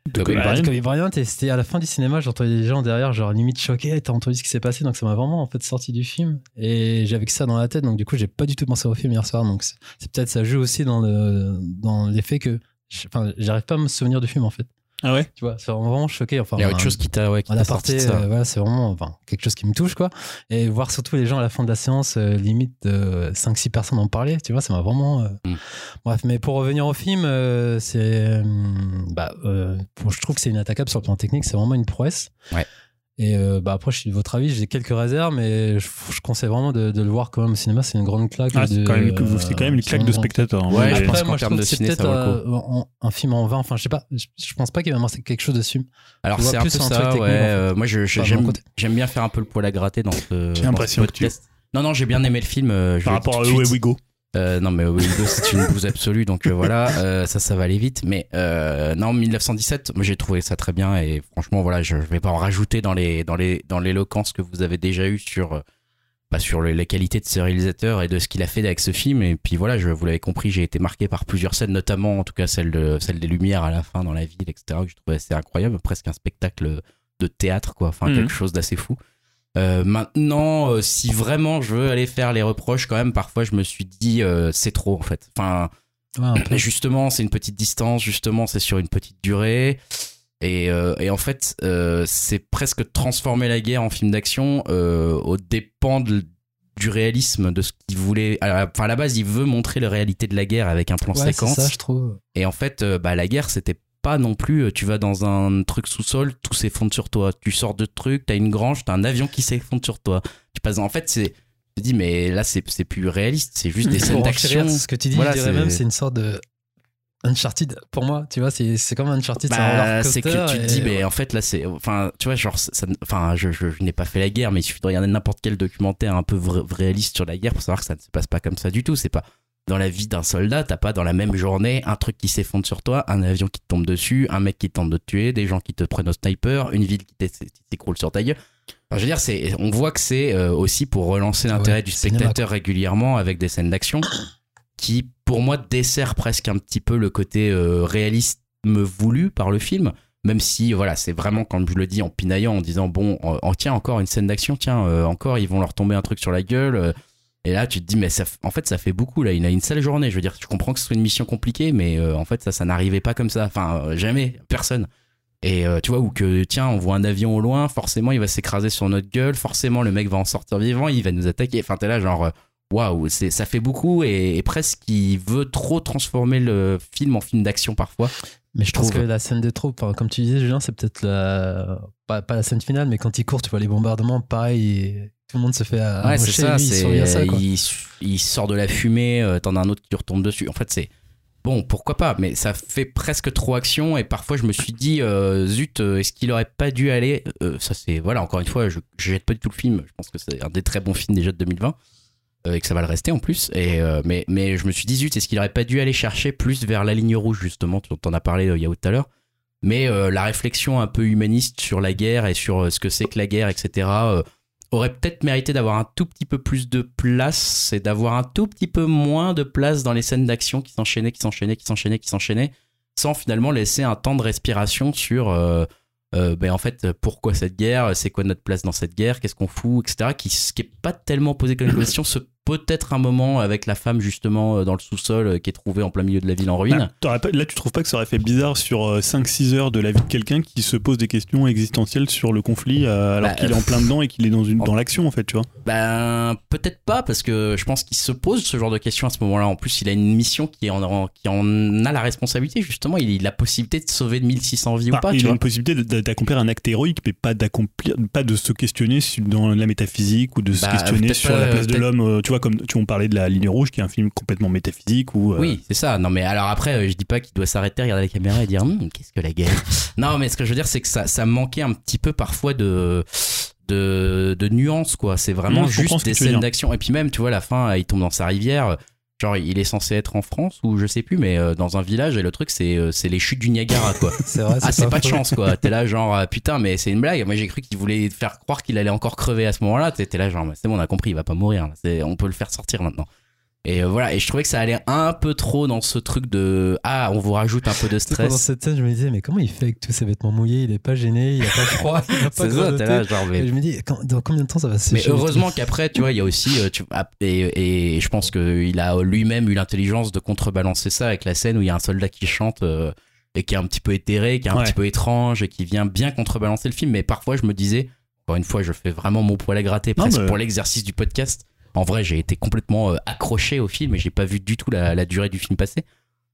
De Kobe Bryant. Kobe Bryant, et c'était à la fin du cinéma, j'entendais des gens derrière, genre limite choqués, t'as entendu ce qui s'est passé, donc ça m'a vraiment en fait sorti du film. Et j'avais que ça dans la tête, donc du coup, j'ai pas du tout pensé au film hier soir, donc c'est peut-être ça joue aussi dans le dans l'effet que, enfin, j'arrive pas à me souvenir du film en fait. Ah ouais Tu vois, c'est vraiment choqué. Enfin, Il y a autre chose qui t'a ouais, qui aparté, ça. euh, voilà, c'est vraiment enfin, quelque chose qui me touche, quoi. Et voir surtout les gens à la fin de la séance, euh, limite euh, 5-6 personnes en parler, tu vois, ça m'a vraiment. euh, Mm. Bref, mais pour revenir au film, euh, c'est. bah, euh, pour- je trouve que c'est inattaquable sur le plan technique, c'est vraiment une prouesse. Ouais. Et euh, bah, après, je suis de votre avis, j'ai quelques réserves, mais je, je conseille vraiment de, de le voir quand même au cinéma, c'est une grande claque. Ah, c'est de- quand, même, c'est quand même une c'est claque de spectateur. hein. Ouais, je pense Après, qu'en moi, je termes de que c'est ciné, ça peut-être vaut le coup. euh, un, un film en vain. Enfin, je sais pas, je, je pense pas qu'il va marquer quelque chose de film. Alors c'est un peu un truc ça, technique, ouais. en fait. euh, moi, j'aime bien faire un peu le poil à gratter dans ce, J'ai dans l'impression ce que tu- podcast. Non, non, j'ai bien aimé le film. euh, je Par rapport à. We Go. Euh, non, mais Hugo, c'est une bouse absolue, donc euh, voilà, euh, ça, ça va aller vite. Mais non, 1917, moi j'ai trouvé ça très bien et franchement, voilà, je, je vais pas en rajouter dans les dans les dans l'éloquence que vous avez déjà eu sur bah, sur les, les qualités de ce réalisateur et de ce qu'il a fait avec ce film. Et puis voilà, je vous l'avez compris, j'ai été marqué par plusieurs scènes, notamment en tout cas celle de celle des lumières à la fin dans la ville, etc. Que je trouvais assez incroyable, presque un spectacle de théâtre, quoi. Enfin, Mhm. quelque chose d'assez fou. Euh, maintenant, euh, si vraiment je veux aller faire les reproches, quand même, parfois je me suis dit euh, c'est trop en fait. Enfin, justement, c'est une petite distance, justement, c'est sur une petite durée. Et, et en fait, c'est presque transformer la guerre en film d'action au dépend de- du réalisme de ce qu'il voulait. Enfin, à la base, il veut montrer la réalité de la guerre avec un plan Ouais, séquence. ça, je trouve. Et en fait, bah, la guerre, c'était pas non plus. euh, Tu vas dans un truc sous-sol, tout s'effondre sur toi. Tu sors de truc, t'as une grange, t'as un avion qui s'effondre sur toi. Tu passes. En fait, c'est. Je te dis, mais là, c'est c'est plus réaliste. C'est juste des scènes d'action. ce que tu dis, Voilà, je dirais même c'est une sorte de Uncharted pour moi, tu vois, c'est c'est comme Uncharted, c'est un Bah, c'est que tu te et- dis, mais en fait, là, c'est. Enfin, tu vois, genre, ça, enfin, je, je, je n'ai pas fait la guerre, mais il suffit de regarder n'importe quel documentaire un peu réaliste sur la guerre pour savoir que ça ne se passe pas comme ça du tout. C'est pas. Dans la vie d'un soldat, t'as pas dans la même journée un truc qui s'effondre sur toi, un avion qui te tombe dessus, un mec qui tente de te tuer, des gens qui te prennent au sniper, une ville qui t'é- qui s'écroule sur ta gueule. Enfin, je veux dire, c'est, on voit que c'est euh, aussi pour relancer l'intérêt Ouais, du cinéma, spectateur régulièrement avec des scènes d'action qui, pour moi, dessert presque un petit peu le côté euh, réalisme voulu par le film. Même si, voilà, c'est vraiment, comme je le dis, en pinaillant, en disant, bon, en, en- tiens, encore une scène d'action, tiens, euh, encore, ils vont leur tomber un truc sur la gueule. euh, et là, tu te dis, mais ça, en fait, ça fait beaucoup, là. Il a une sale journée. Je veux dire, tu comprends que ce soit une mission compliquée, mais euh, en fait, ça, ça n'arrivait pas comme ça. Enfin, euh, jamais, personne. Et euh, tu vois, ou que, tiens, on voit un avion au loin, forcément, il va s'écraser sur notre gueule, forcément, le mec va en sortir vivant, il va nous attaquer. Enfin, t'es là, genre, waouh, ça fait beaucoup et, et presque il veut trop transformer le film en film d'action parfois. Mais je trouve que la scène des troupes, enfin, comme tu disais, Julien, c'est peut-être la... pas, pas la scène finale, mais quand il court, tu vois les bombardements, pareil, tout le monde se fait Ouais, c'est ça. lui, il ça, quoi. il, il sort de la fumée, euh, t'en as un autre qui lui retombe dessus. En fait, c'est bon, pourquoi pas, mais ça fait presque trop action. Et parfois, je me suis dit, euh, zut, euh, est-ce qu'il aurait pas dû aller euh, Ça, c'est voilà. Encore une fois, je, je jette pas du tout le film. Je pense que c'est un des très bons films déjà de 2020 euh, et que ça va le rester en plus. Et euh, mais mais je me suis dit, zut, est-ce qu'il aurait pas dû aller chercher plus vers la ligne rouge justement dont on a parlé euh, il y a tout à l'heure. Mais euh, la réflexion un peu humaniste sur la guerre et sur euh, ce que c'est que la guerre, etc. aurait peut-être mérité d'avoir un tout petit peu plus de place et d'avoir un tout petit peu moins de place dans les scènes d'action qui s'enchaînaient, qui s'enchaînaient, qui s'enchaînaient, qui s'enchaînaient, sans finalement laisser un temps de respiration sur euh, euh, ben en fait pourquoi cette guerre, c'est quoi notre place dans cette guerre, qu'est-ce qu'on fout, etc. Qui, qui est pas tellement posé comme question, ce peut-être un moment avec la femme justement euh, dans le sous-sol euh, qui est trouvée en plein milieu de la ville en ruine. Bah, t'aurais pas- là, tu trouves pas que ça aurait fait bizarre sur euh, 5-6 heures de la vie de quelqu'un qui se pose des questions existentielles sur le conflit euh, alors Bah, qu'il est en plein dedans et qu'il est dans, une, en- dans l'action, en fait, tu vois? Ben peut-être pas parce que je pense qu'il se pose ce genre de questions à ce moment-là. En plus, il a une mission qui en, en- qui en a la responsabilité justement. Il a la possibilité de sauver de 1600 vies Bah, ou pas. il tu a vois. une possibilité d'accomplir un acte héroïque, mais pas d'accomplir, pas de se questionner dans la métaphysique ou de se Bah, questionner sur la place de l'homme. euh, Tu vois, comme tu on parlait de la ligne rouge, qui est un film complètement métaphysique ou. euh, Oui, c'est ça. Non, mais alors après, euh, je dis pas qu'il doit s'arrêter, regarder la caméra et dire Hum, qu'est-ce que la guerre. non, mais ce que je veux dire, c'est que ça, ça manquait un petit peu parfois de de, de nuances, quoi. C'est vraiment Mmh, juste des scènes d'action. Et puis même, tu vois, la fin, il tombe dans sa rivière. Genre, il est censé être en France ou je sais plus, mais euh, dans un village. Et le truc, c'est euh, c'est les chutes du Niagara, quoi. C'est vrai, Ah, c'est pas de faux. chance, quoi. T'es là, genre, ah, putain, mais c'est une blague. Moi, j'ai cru qu'il voulait faire croire qu'il allait encore crever à ce moment-là. T'es t'es là, genre, c'est bon, on a compris, il va pas mourir. On peut le faire sortir maintenant. Et euh, voilà, et je trouvais que ça allait un peu trop dans ce truc de ah, on vous rajoute un peu de stress. cette scène, je me disais, mais comment il fait avec tous ses vêtements mouillés? Il est pas gêné, il a pas froid, il a pas C'est ça, là, genre, mais, je me dis, quand- dans combien de temps ça va se mais heureusement qu'après, tu vois, il y a aussi, euh, tu, ah, et, et je pense qu'il a lui-même eu l'intelligence de contrebalancer ça avec la scène où il y a un soldat qui chante euh, et qui est un petit peu éthéré, qui est un Ouais. petit peu étrange et qui vient bien contrebalancer le film. Mais parfois, je me disais, encore une fois, je fais vraiment mon poil à gratter Non, presque mais- pour l'exercice du podcast. En vrai, j'ai été complètement euh, accroché au film et j'ai pas vu du tout la, la durée du film passer.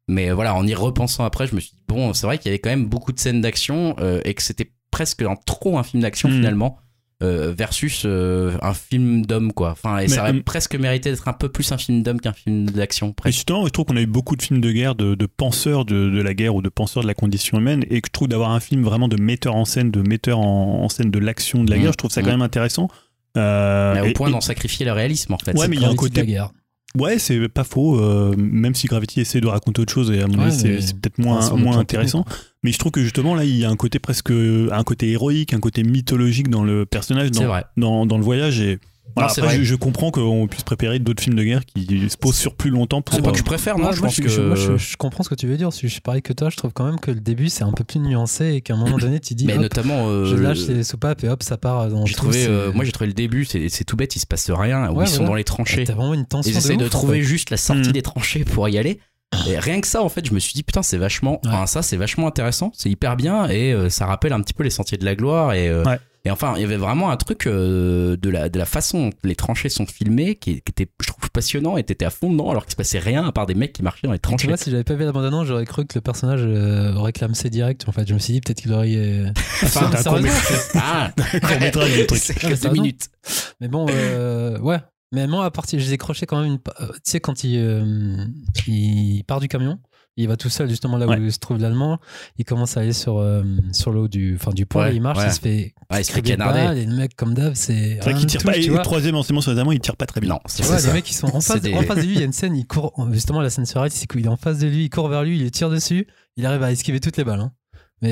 Mais euh, voilà, en y repensant après, je me suis dit, bon, c'est vrai qu'il y avait quand même beaucoup de scènes d'action euh, et que c'était presque un, trop un film d'action Mm. finalement. euh, versus euh, un film d'homme quoi enfin et Mais, ça aurait euh, presque mérité d'être un peu plus un film d'homme qu'un film d'action presque justement, je trouve qu'on a eu beaucoup de films de guerre, de, de penseurs de, de la guerre ou de penseurs de la condition humaine, et que je trouve d'avoir un film vraiment de metteur en scène, de metteur en, en scène de l'action de la Mhm. guerre, je trouve ça quand même intéressant. Euh, mais au point d'en sacrifier le réalisme en fait Ouais, C'est mais il y a un côté- guerre. Ouais, c'est pas faux, euh, même si Gravity essaie de raconter autre chose, et à mon avis, c'est peut-être moins, Enfin, moins intéressant. Mais je trouve que justement, là, il y a un côté presque. un côté héroïque, un côté mythologique dans le personnage, dans, dans, dans le voyage. Et voilà, Non, après, je, je comprends qu'on puisse préparer d'autres films de guerre qui se posent sur plus longtemps pour. c'est pas euh, que je préfère non Ouais, je moi, pense je, que je- moi, je- je comprends ce que tu veux dire. Je suis pareil que toi. Je trouve quand même que le début c'est un peu plus nuancé et qu'à un moment donné, tu dis, mais hop, notamment euh, je lâche le- les soupapes et hop, ça part dans j'ai trouvé euh, moi j'ai trouvé le début c'est tout bête il se passe rien où Ouais, ils sont dans les tranchées T'as vraiment une tension. Ils essayent de ouf, trouver juste la sortie Mm. des tranchées pour y aller. Et rien que ça, en fait, je me suis dit, putain, c'est vachement. Enfin, ça, c'est vachement intéressant. C'est hyper bien. Et euh, ça rappelle un petit peu les sentiers de la gloire. Et, euh, Ouais. Et enfin, il y avait vraiment un truc euh, de, la, de la façon dont les tranchées sont filmées qui, qui était, je trouve, passionnant. Et t'étais à fond dedans alors qu'il se passait rien à part des mecs qui marchaient dans les Tu tranchées. vois, si j'avais pas vu la bande-annonce, j'aurais cru que le personnage euh, aurait clamsé direct. En fait, je me suis dit peut-être qu'il aurait. euh, Enfin, un Sérieusement, Ah, court-métrage, le truc. C'est Ah, minutes. Mais bon, euh, ouais. Mais moi, à partir, j'ai décroché quand même une. euh, Tu sais, quand il, il part du camion, il va tout seul justement là Ouais. où se trouve l'allemand. Il commence à aller sur euh, sur le haut du, enfin du pont. Ouais, il marche, ouais. il se fait. Ouais, il se fait canarder. Et le mec comme d'hab, c'est. C'est vrai qu'il tire touche, pas. Et le troisième enseignement sur les Allemands, il tire pas très bien. Non, c'est Tu vois, ça. les mecs, ils sont en face, C'est des- en face de lui. Il y a une scène, il court. Justement, la scène sur Red, c'est qu'il est en face de lui, il court vers lui, il tire dessus. Il arrive à esquiver toutes les balles. hein.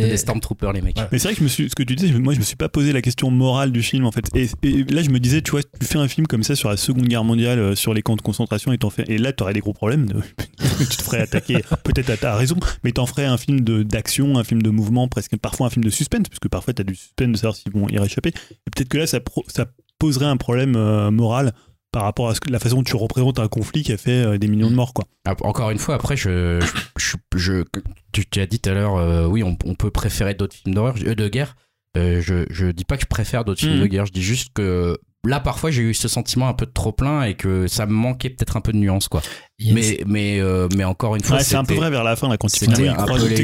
Mais des Stormtroopers, les mecs. Ouais. Mais c'est vrai que je me suis, ce que tu disais, moi je me suis pas posé la question morale du film en fait. Et, et là je me disais, tu vois, tu fais un film comme ça sur la Seconde Guerre mondiale, euh, sur les camps de concentration, et t'en fais, et là t'aurais des gros problèmes. de- tu te ferais attaquer, peut-être à ta raison, mais t'en ferais un film de d'action, un film de mouvement, presque parfois un film de suspense, parce que parfois t'as du suspense de savoir s'ils vont y réchapper. Et peut-être que là ça, pro- ça poserait un problème euh, moral par rapport à ce que, la façon dont tu représentes un conflit qui a fait euh, des millions de morts quoi. Ah, Encore une fois, après, je, je, tu, tu as dit tout à l'heure, euh, oui, on, on peut préférer d'autres films d'horreur, euh, de guerre. Euh, je, je dis pas que je préfère d'autres films Mhm. de guerre, je dis juste que là parfois j'ai eu ce sentiment un peu de trop plein et que ça me manquait peut-être un peu de nuance quoi. Mais mais euh, mais encore une fois Ouais, c'est un peu vrai vers la fin, là, quand il, sais,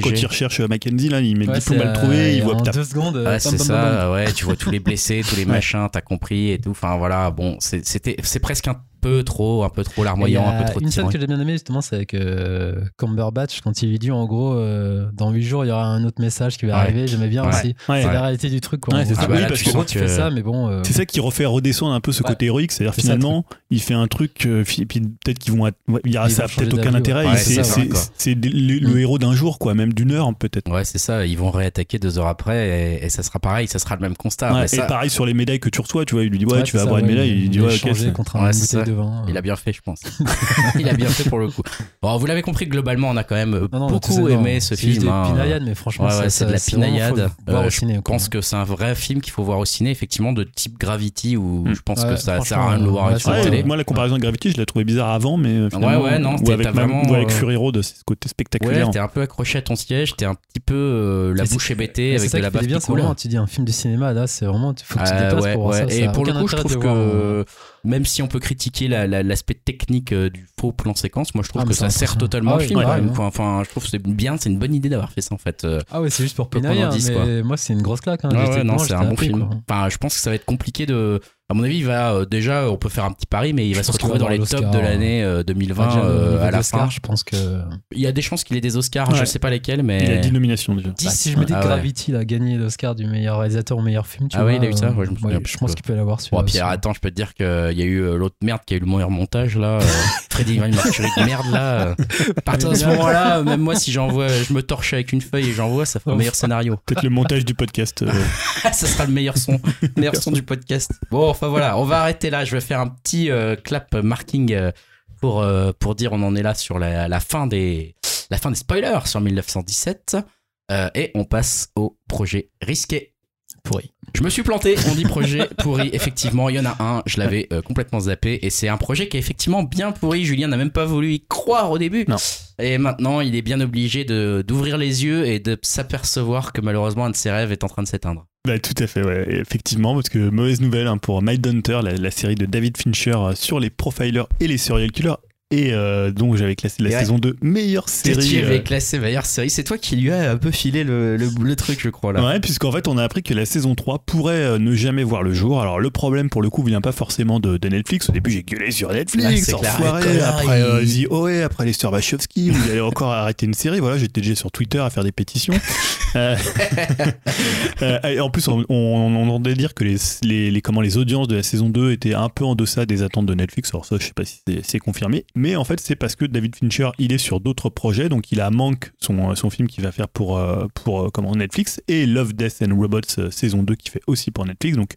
quand il recherche euh, Mackenzie, là, il met le Ouais, diplôme c'est, à le trouver, euh, il voit en deux secondes. Ouais, c'est bam, bam, bam. ça, ouais, tu vois tous les blessés, tous les machins, t'as compris et tout. Enfin voilà, bon, c'est- c'était, c'est presque un peu trop, un peu trop larmoyant, un peu trop une scène que j'ai bien aimée justement, c'est avec euh, Cumberbatch quand il lui dit en gros euh, dans 8 jours il y aura un autre message qui va Ouais. arriver. J'aimais bien Ouais. aussi. Ouais. C'est la réalité du truc. Quoi, Ouais, en c'est bah Oui, là, parce tu que tu fais ça, mais bon. euh, C'est ça qui refait redescendre un peu ce Ouais. côté héroïque, c'est-à-dire finalement, il fait un truc, euh, puis peut-être qu'ils vont, il y a ça peut-être aucun intérêt. c'est le, Mm. héros d'un jour, quoi, même d'une heure peut-être. Ouais, c'est ça, ils vont réattaquer deux heures après et, ça sera pareil, ça sera le même constat. Et pareil sur les médailles que tu reçois, tu vois, il lui dit ouais, tu vas avoir une médaille, il dit ouais, ok. contre un c'est de il a bien fait, je pense. il a bien fait pour le coup. Bon, vous l'avez compris, globalement, on a quand même Non, non, beaucoup aimé ce C'est film. des hein. pinaillades, mais franchement, Ouais, ouais, c'est de la pinaillade. Euh, au je ciné, pense que c'est un vrai film qu'il faut voir au ciné, effectivement, de type Gravity, où Mm. je pense Ouais, que ça sert à rien de le voir ouais, sur la c'est Ouais, télé. moi, la comparaison avec Gravity, je l'ai trouvé bizarre avant, mais euh, finalement, ouais, non, ou avec, vraiment, ou avec euh, Fury Road, c'est ce côté Ouais, spectaculaire. t'es un peu accroché à ton siège, t'es un petit peu euh, la c'est- bouche hébétée avec c'est ça de la qui fait baffe bien, c'est vraiment, tu dis un film de cinéma, là, c'est vraiment, il faut que tu te déplaces ouais, pour voir ouais. ça. Et pour le coup, je trouve de que même si on peut critiquer la- la- l'aspect technique euh, du faux plan séquence, moi je trouve Ah, que ça sert totalement Ah au oui, film. ouais, ouais. Enfin, enfin, je trouve que c'est bien, c'est une bonne idée d'avoir fait ça en fait. euh, Ah ouais, c'est juste pour Peu pinailler, pendant 10, mais moi c'est une grosse claque. Hein. Non, c'est un bon film. quoi. Enfin, je pense que ça va être compliqué de. À mon avis, il va euh, déjà, on peut faire un petit pari, mais il va se retrouver dans les tops de l'année euh, Enfin, 2020 déjà, au euh, niveau à la fin. je pense que. Il y a des chances qu'il ait des Oscars, Ouais. je sais pas lesquels, mais. Il a 10 nominations déjà. Bah, 10, si je me dis ah ouais. Gravity il a gagné l'Oscar du meilleur réalisateur au meilleur film, tu Ah vois, ouais, il a eu ça euh, Ouais, je me souviens plus, je pense qu'il peut l'avoir Pierre, aussi. attends, je peux te dire qu'il y a eu euh, l'autre merde qui a eu le meilleur montage là. euh, Freddy Mercury de merde là. euh. À partir de ce moment-là, euh, même moi, si j'envoie, je me torche avec une feuille et j'envoie, ça fait un meilleur scénario. Peut-être le montage du podcast. euh, ça sera le meilleur son, meilleur son du podcast. Bon, enfin voilà, on va arrêter là. Je vais faire un petit euh, clap marking euh, pour euh, pour dire on en est là sur la, la fin des la fin des spoilers sur 1917 Euh, et on passe au projet risqué. Pourri. Je me suis planté, on dit projet pourri. Effectivement, il y en a un, je l'avais euh, complètement zappé. Et c'est un projet qui est effectivement bien pourri. Julien n'a même pas voulu y croire au début. Non. Et maintenant, il est bien obligé d'ouvrir les yeux et de s'apercevoir que malheureusement, un de ses rêves est en train de s'éteindre. Bah, tout à fait, ouais. Effectivement, parce que mauvaise nouvelle hein, pour Mindhunter, la, la série de David Fincher euh, sur les profilers et les serial killers. Et euh, donc j'avais classé la ouais. saison 2 meilleure série. tu avais euh, classé meilleure série. C'est toi qui lui as un peu filé le, le, le truc, je crois, là. Ouais, puisqu'en fait, on a appris que la saison 3 pourrait euh, ne jamais voir le jour. Alors, le problème, pour le coup, vient pas forcément de, de Netflix. Au début, j'ai gueulé sur Netflix, clair. enfoiré. Après, euh, The OA, après les sœurs Wachowski, vous allez encore arrêter une série. Voilà, j'étais déjà sur Twitter à faire des pétitions. Euh, et en plus, on, on, on entendait dire que les, les, les- comment, les audiences de la saison 2 étaient un peu en deçà des attentes de Netflix. Alors, ça, je sais pas si c'est confirmé. Mais en fait, c'est parce que David Fincher, il est sur d'autres projets. Donc, il a manque son, son film qu'il va faire pour, euh, pour euh, Netflix et Love, Death and Robots euh, saison 2 qui fait aussi pour Netflix. Donc,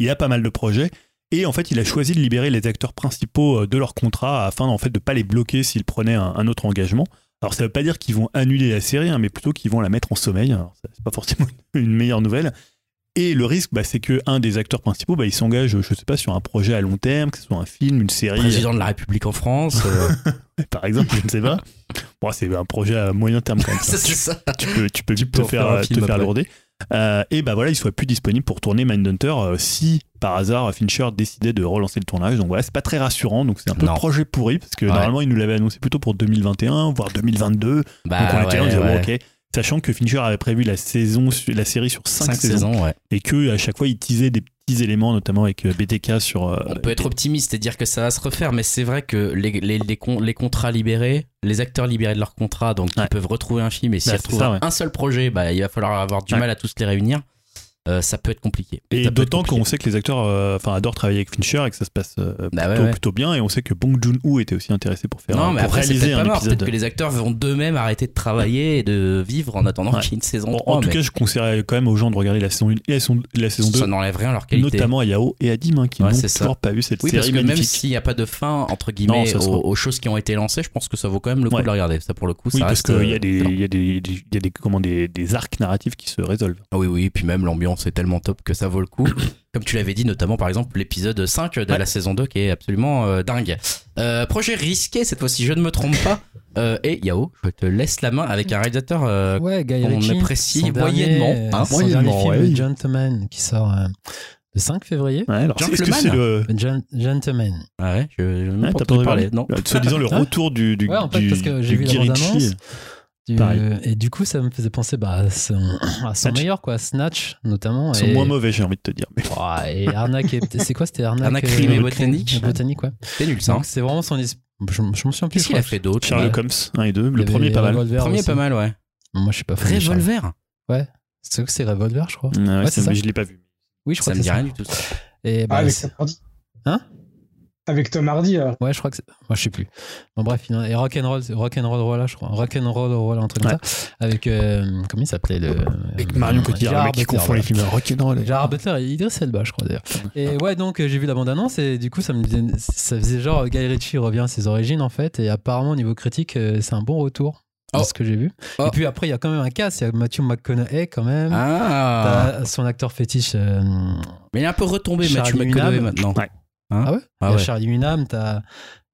il a pas mal de projets. Et en fait, il a choisi de libérer les acteurs principaux euh, de leur contrat afin en fait de pas les bloquer s'ils prenaient un, autre engagement. Alors ça veut pas dire qu'ils vont annuler la série, hein, mais plutôt qu'ils vont la mettre en sommeil. C'est pas forcément une meilleure nouvelle. Et le risque, bah, c'est que un des acteurs principaux, bah, il s'engage, je sais pas, sur un projet à long terme, que ce soit un film, une série, Président de la République en France. euh, par exemple, je ne sais pas. Bon, c'est un projet à moyen terme quand même. c'est ça. tu peux, tu peux Tu peux te faire un te faire lourder. Euh, et bah voilà, il soit plus disponible pour tourner Mindhunter euh, si par hasard Fincher décidait de relancer le tournage. Donc voilà, c'est pas très rassurant. Donc c'est un peu Non. projet pourri parce que Ouais. normalement il nous l'avait annoncé plutôt pour 2021, voire 2022. Bah, donc on était là, on ouais, disait bon, ok. Sachant que Fincher avait prévu la saison, la série sur 5, Cinq saisons, saisons, ouais. et que à chaque fois il teasait des petits éléments, notamment avec euh, BTK sur. euh, On peut être optimiste et dire que ça va se refaire, mais c'est vrai que les, les, les, con- les contrats libérés, les acteurs libérés de leur contrat, donc Ouais. ils peuvent retrouver un film et s'ils Bah, c'est retrouvent ça, ouais. un seul projet, bah, il va falloir avoir du Ouais. mal à tous les réunir. Euh, ça peut être compliqué. Et d'autant qu'on sait que les acteurs euh, adorent travailler avec Fincher et que ça se passe euh, Bah plutôt, ouais. plutôt bien. Et on sait que Bong Joon-ho était aussi intéressé pour faire Non, mais pour après, c'est réaliser un pas mort. épisode. Peut-être que les acteurs vont d'eux-mêmes arrêter de travailler et de vivre en attendant Ouais. qu'il y ait une saison Bon, 3. en tout mais cas, je conseillerais quand même aux gens de regarder la saison 1 et la saison, la saison 2, ça n'enlève rien à leur qualité. notamment à Yao et à Dim, hein, qui n'ont toujours pas vu cette Oui, parce série que même s'il n'y a pas de fin, entre guillemets, Non, aux, aux choses qui ont été lancées, je pense que ça vaut quand même le coup de la regarder. Ça, pour le coup, ça parce qu'il y a, des arcs narratifs qui se résolvent. Ah Oui, oui, puis même l'ambiance est tellement top que ça vaut le coup. Comme tu l'avais dit, notamment par exemple l'épisode 5 de Ouais. la saison 2 qui est absolument euh, dingue. Euh, projet risqué cette fois-ci, je ne me trompe pas. Euh, et Yao, je te laisse la main avec un réalisateur. euh, Ouais, Guy on Ritchie, apprécie son moyennement, dernier, hein, son moyennement, dernier film, ouais. Gentleman, qui sort euh, Le 5 février Ouais, alors, que c'est le. Gen- Gentleman. Ah ouais, je je n'ai Ouais, pas t'as entendu pas parler. Non. Euh, Soi-disant le Hein retour du, du, Ouais, en fait, du- parce que j'ai vu la. Du- Pareil. et du coup, ça me faisait penser bah, à son, à son Snatch. meilleur, quoi. Snatch, notamment. Ils sont et, moins mauvais, j'ai envie de te dire. Mais... Oh, et Arnaque. et- C'est quoi C'était Arnaque Arnaque, euh, crime et le- botanique. Botanique, ouais. C'est nul ça. hein. Donc, c'est vraiment son. Je, je m'en souviens plus. Qu'est-ce qu'il a fait d'autre Sherlock Ouais. Holmes 1 et 2. Il y Le premier, pas mal. Le premier aussi. pas mal, ouais. Moi, je suis pas fan. Revolver C'est que c'est Revolver, je crois. Ouais, Ouais, ça, c'est ça. mais je l'ai pas vu. Oui, je crois Ça que me c'est dit ça. rien du tout. ça. Et Ah, bah, avec. Hein? Avec Tom Hardy. Ouais, je crois que c'est. Moi, je sais plus. Bon, bref, il y en a- et Rock'n'Roll, Rock'n'Roll Rolla, je crois. Rock'n'Roll Rolla, un truc comme Ouais. ça. Avec. euh, comment il s'appelait le. Avec euh, Marion Cotillard, le mec qui confond les films rock'n'roll. Gérard Butler et Idris Elba, je crois d'ailleurs. Et ouais, donc euh, j'ai vu la bande-annonce et du coup, ça me disait- ça faisait genre Guy Ritchie revient à ses origines en fait. Et apparemment, au niveau critique, euh, c'est un bon retour. Oh. ce que j'ai vu. Oh. Et puis après, il y a quand même un cast. Il y a Matthew McConaughey quand même. Ah son acteur fétiche. euh, Mais il est un peu retombé, Charlie Mathieu McConaughey maintenant. Ouais. Hein Ah ouais Ah Il y a ouais. Charlie Hunnam, t'as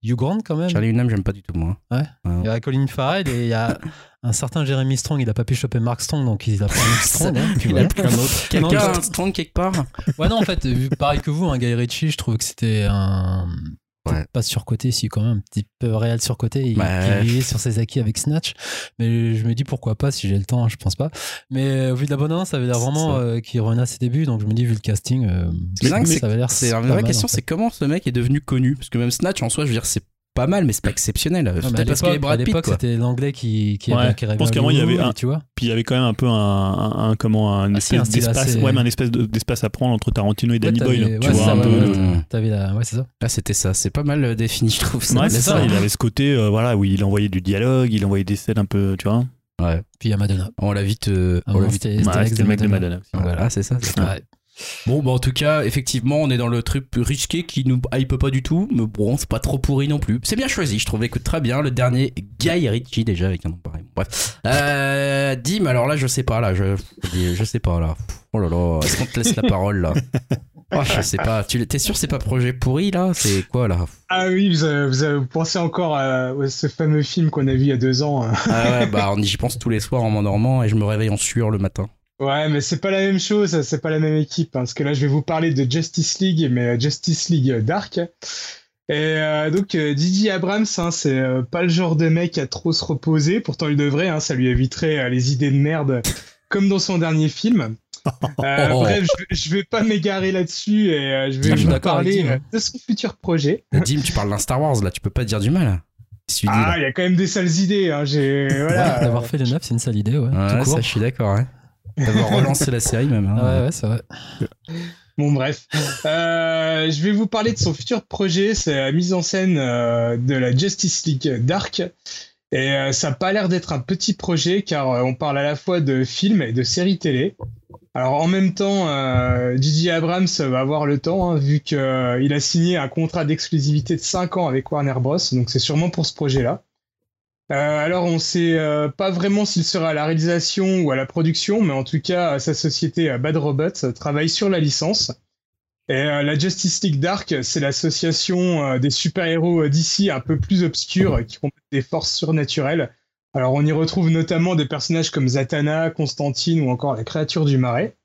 Hugh Grant quand même. Charlie Hunnam, j'aime pas du tout, moi. Il y a Colin Farrell et il y a un certain Jeremy Strong. Il a pas pu choper Mark Strong, donc il a pris un autre Strong. hein, Il a pris un autre. Quelqu'un strong quelque part Ouais, non, en fait, pareil que vous, un Guy Ritchie, je trouve que c'était un. Ouais. Pas surcoté, si quand même, un petit peu réel surcoté. Il, Ouais. vivait sur ses acquis avec Snatch. Mais je me dis pourquoi pas, si j'ai le temps, je pense pas. Mais au vu de la bonne annonce, ça avait l'air vraiment euh, qu'il revenait à ses débuts. Donc je me dis, vu le casting, euh, Mais ça avait l'air. C'est la vraie question, c'est comment ce mec est devenu connu? Parce que même Snatch, en soi, je veux dire, c'est pas mal, mais c'est pas exceptionnel. Ouais, mais à Peut-être parce qu'il y avait Brad Pitt, c'était l'anglais qui, qui, Ouais, qui je pense qu'à un moment, il y avait un- Tu vois Puis il y avait quand même un peu un, un, un- comment un Ah, espèce d'espace, assez- ouais, mais un espèce de- d'espace à prendre entre Tarantino et Danny t'avais- Boyle. ouais, tu vois ça, un ouais, peu. ouais, le-. T'avais la. Ouais, c'est ça. Là, c'était ça. C'est pas mal euh, défini, je trouve. Ouais, c'est ça. Il avait ce côté, euh, voilà, où il envoyait du dialogue, il envoyait des scènes un peu, tu vois. Ouais. Puis il y a Madonna. On l'a vite. euh, Ah on l'a vite. c'était Ouais, le mec de Madonna aussi. Voilà, c'est ça. Bon, bah en tout cas, effectivement, on est dans le truc risqué qui nous hype pas du tout, mais bon, c'est pas trop pourri non plus. C'est bien choisi, je trouve. Écoute, très bien. Le dernier, Guy Ritchie, déjà, avec un nom pareil. Bref. Euh, Dim, alors là, je sais pas, là, je, je sais pas, là. Oh là là, est-ce qu'on te laisse la parole, là? Oh, je sais pas. Tu t'es sûr que c'est pas projet pourri, là? C'est quoi, là? Ah oui, vous, avez, vous avez pensé encore à, ce fameux film qu'on a vu il y a deux ans. hein. Ah ouais, bah, j'y pense tous les soirs en m'endormant et je me réveille en sueur le matin. Ouais, mais c'est pas la même chose, c'est pas la même équipe. hein, parce que là, je vais vous parler de Justice League, mais euh, Justice League Dark. Et euh, donc, euh, Didier Abrams, hein, c'est euh, pas le genre de mec à trop se reposer. Pourtant, il devrait, hein, ça lui éviterait euh, les idées de merde, comme dans son dernier film. Euh. Bref, je, vais- je vais pas m'égarer là-dessus et euh, je Ah, vais je suis vous d'accord avec parler Dim, euh, hein. de son futur projet. Dim, tu parles d'un Star Wars, là, tu peux pas dire du mal. Ah, il y a quand même des sales idées. Hein, j'ai voilà. Ouais, D'avoir fait le 9, c'est une sale idée, ouais. Ouais, tout court. ça, je suis d'accord, ouais. D'avoir relancé la série, même. hein. Ouais, ouais, c'est vrai. Bon bref, Euh, je vais vous parler de son futur projet, c'est la mise en scène euh, de la Justice League Dark. Et euh, ça n'a pas l'air d'être un petit projet car euh, on parle à la fois de films et de séries télé. Alors en même temps, euh, J.J. Abrams va avoir le temps hein, vu qu'il a signé un contrat d'exclusivité de 5 ans avec Warner Bros. Donc c'est sûrement pour ce projet-là. Euh, alors on sait euh, pas vraiment s'il sera à la réalisation ou à la production, mais en tout cas sa société euh, Bad Robot travaille sur la licence. Et la Justice League Dark, c'est l'association des super-héros d'ici un peu plus obscurs qui combattent des forces surnaturelles. Alors on y retrouve notamment des personnages comme Zatanna, Constantine ou encore la créature du marais.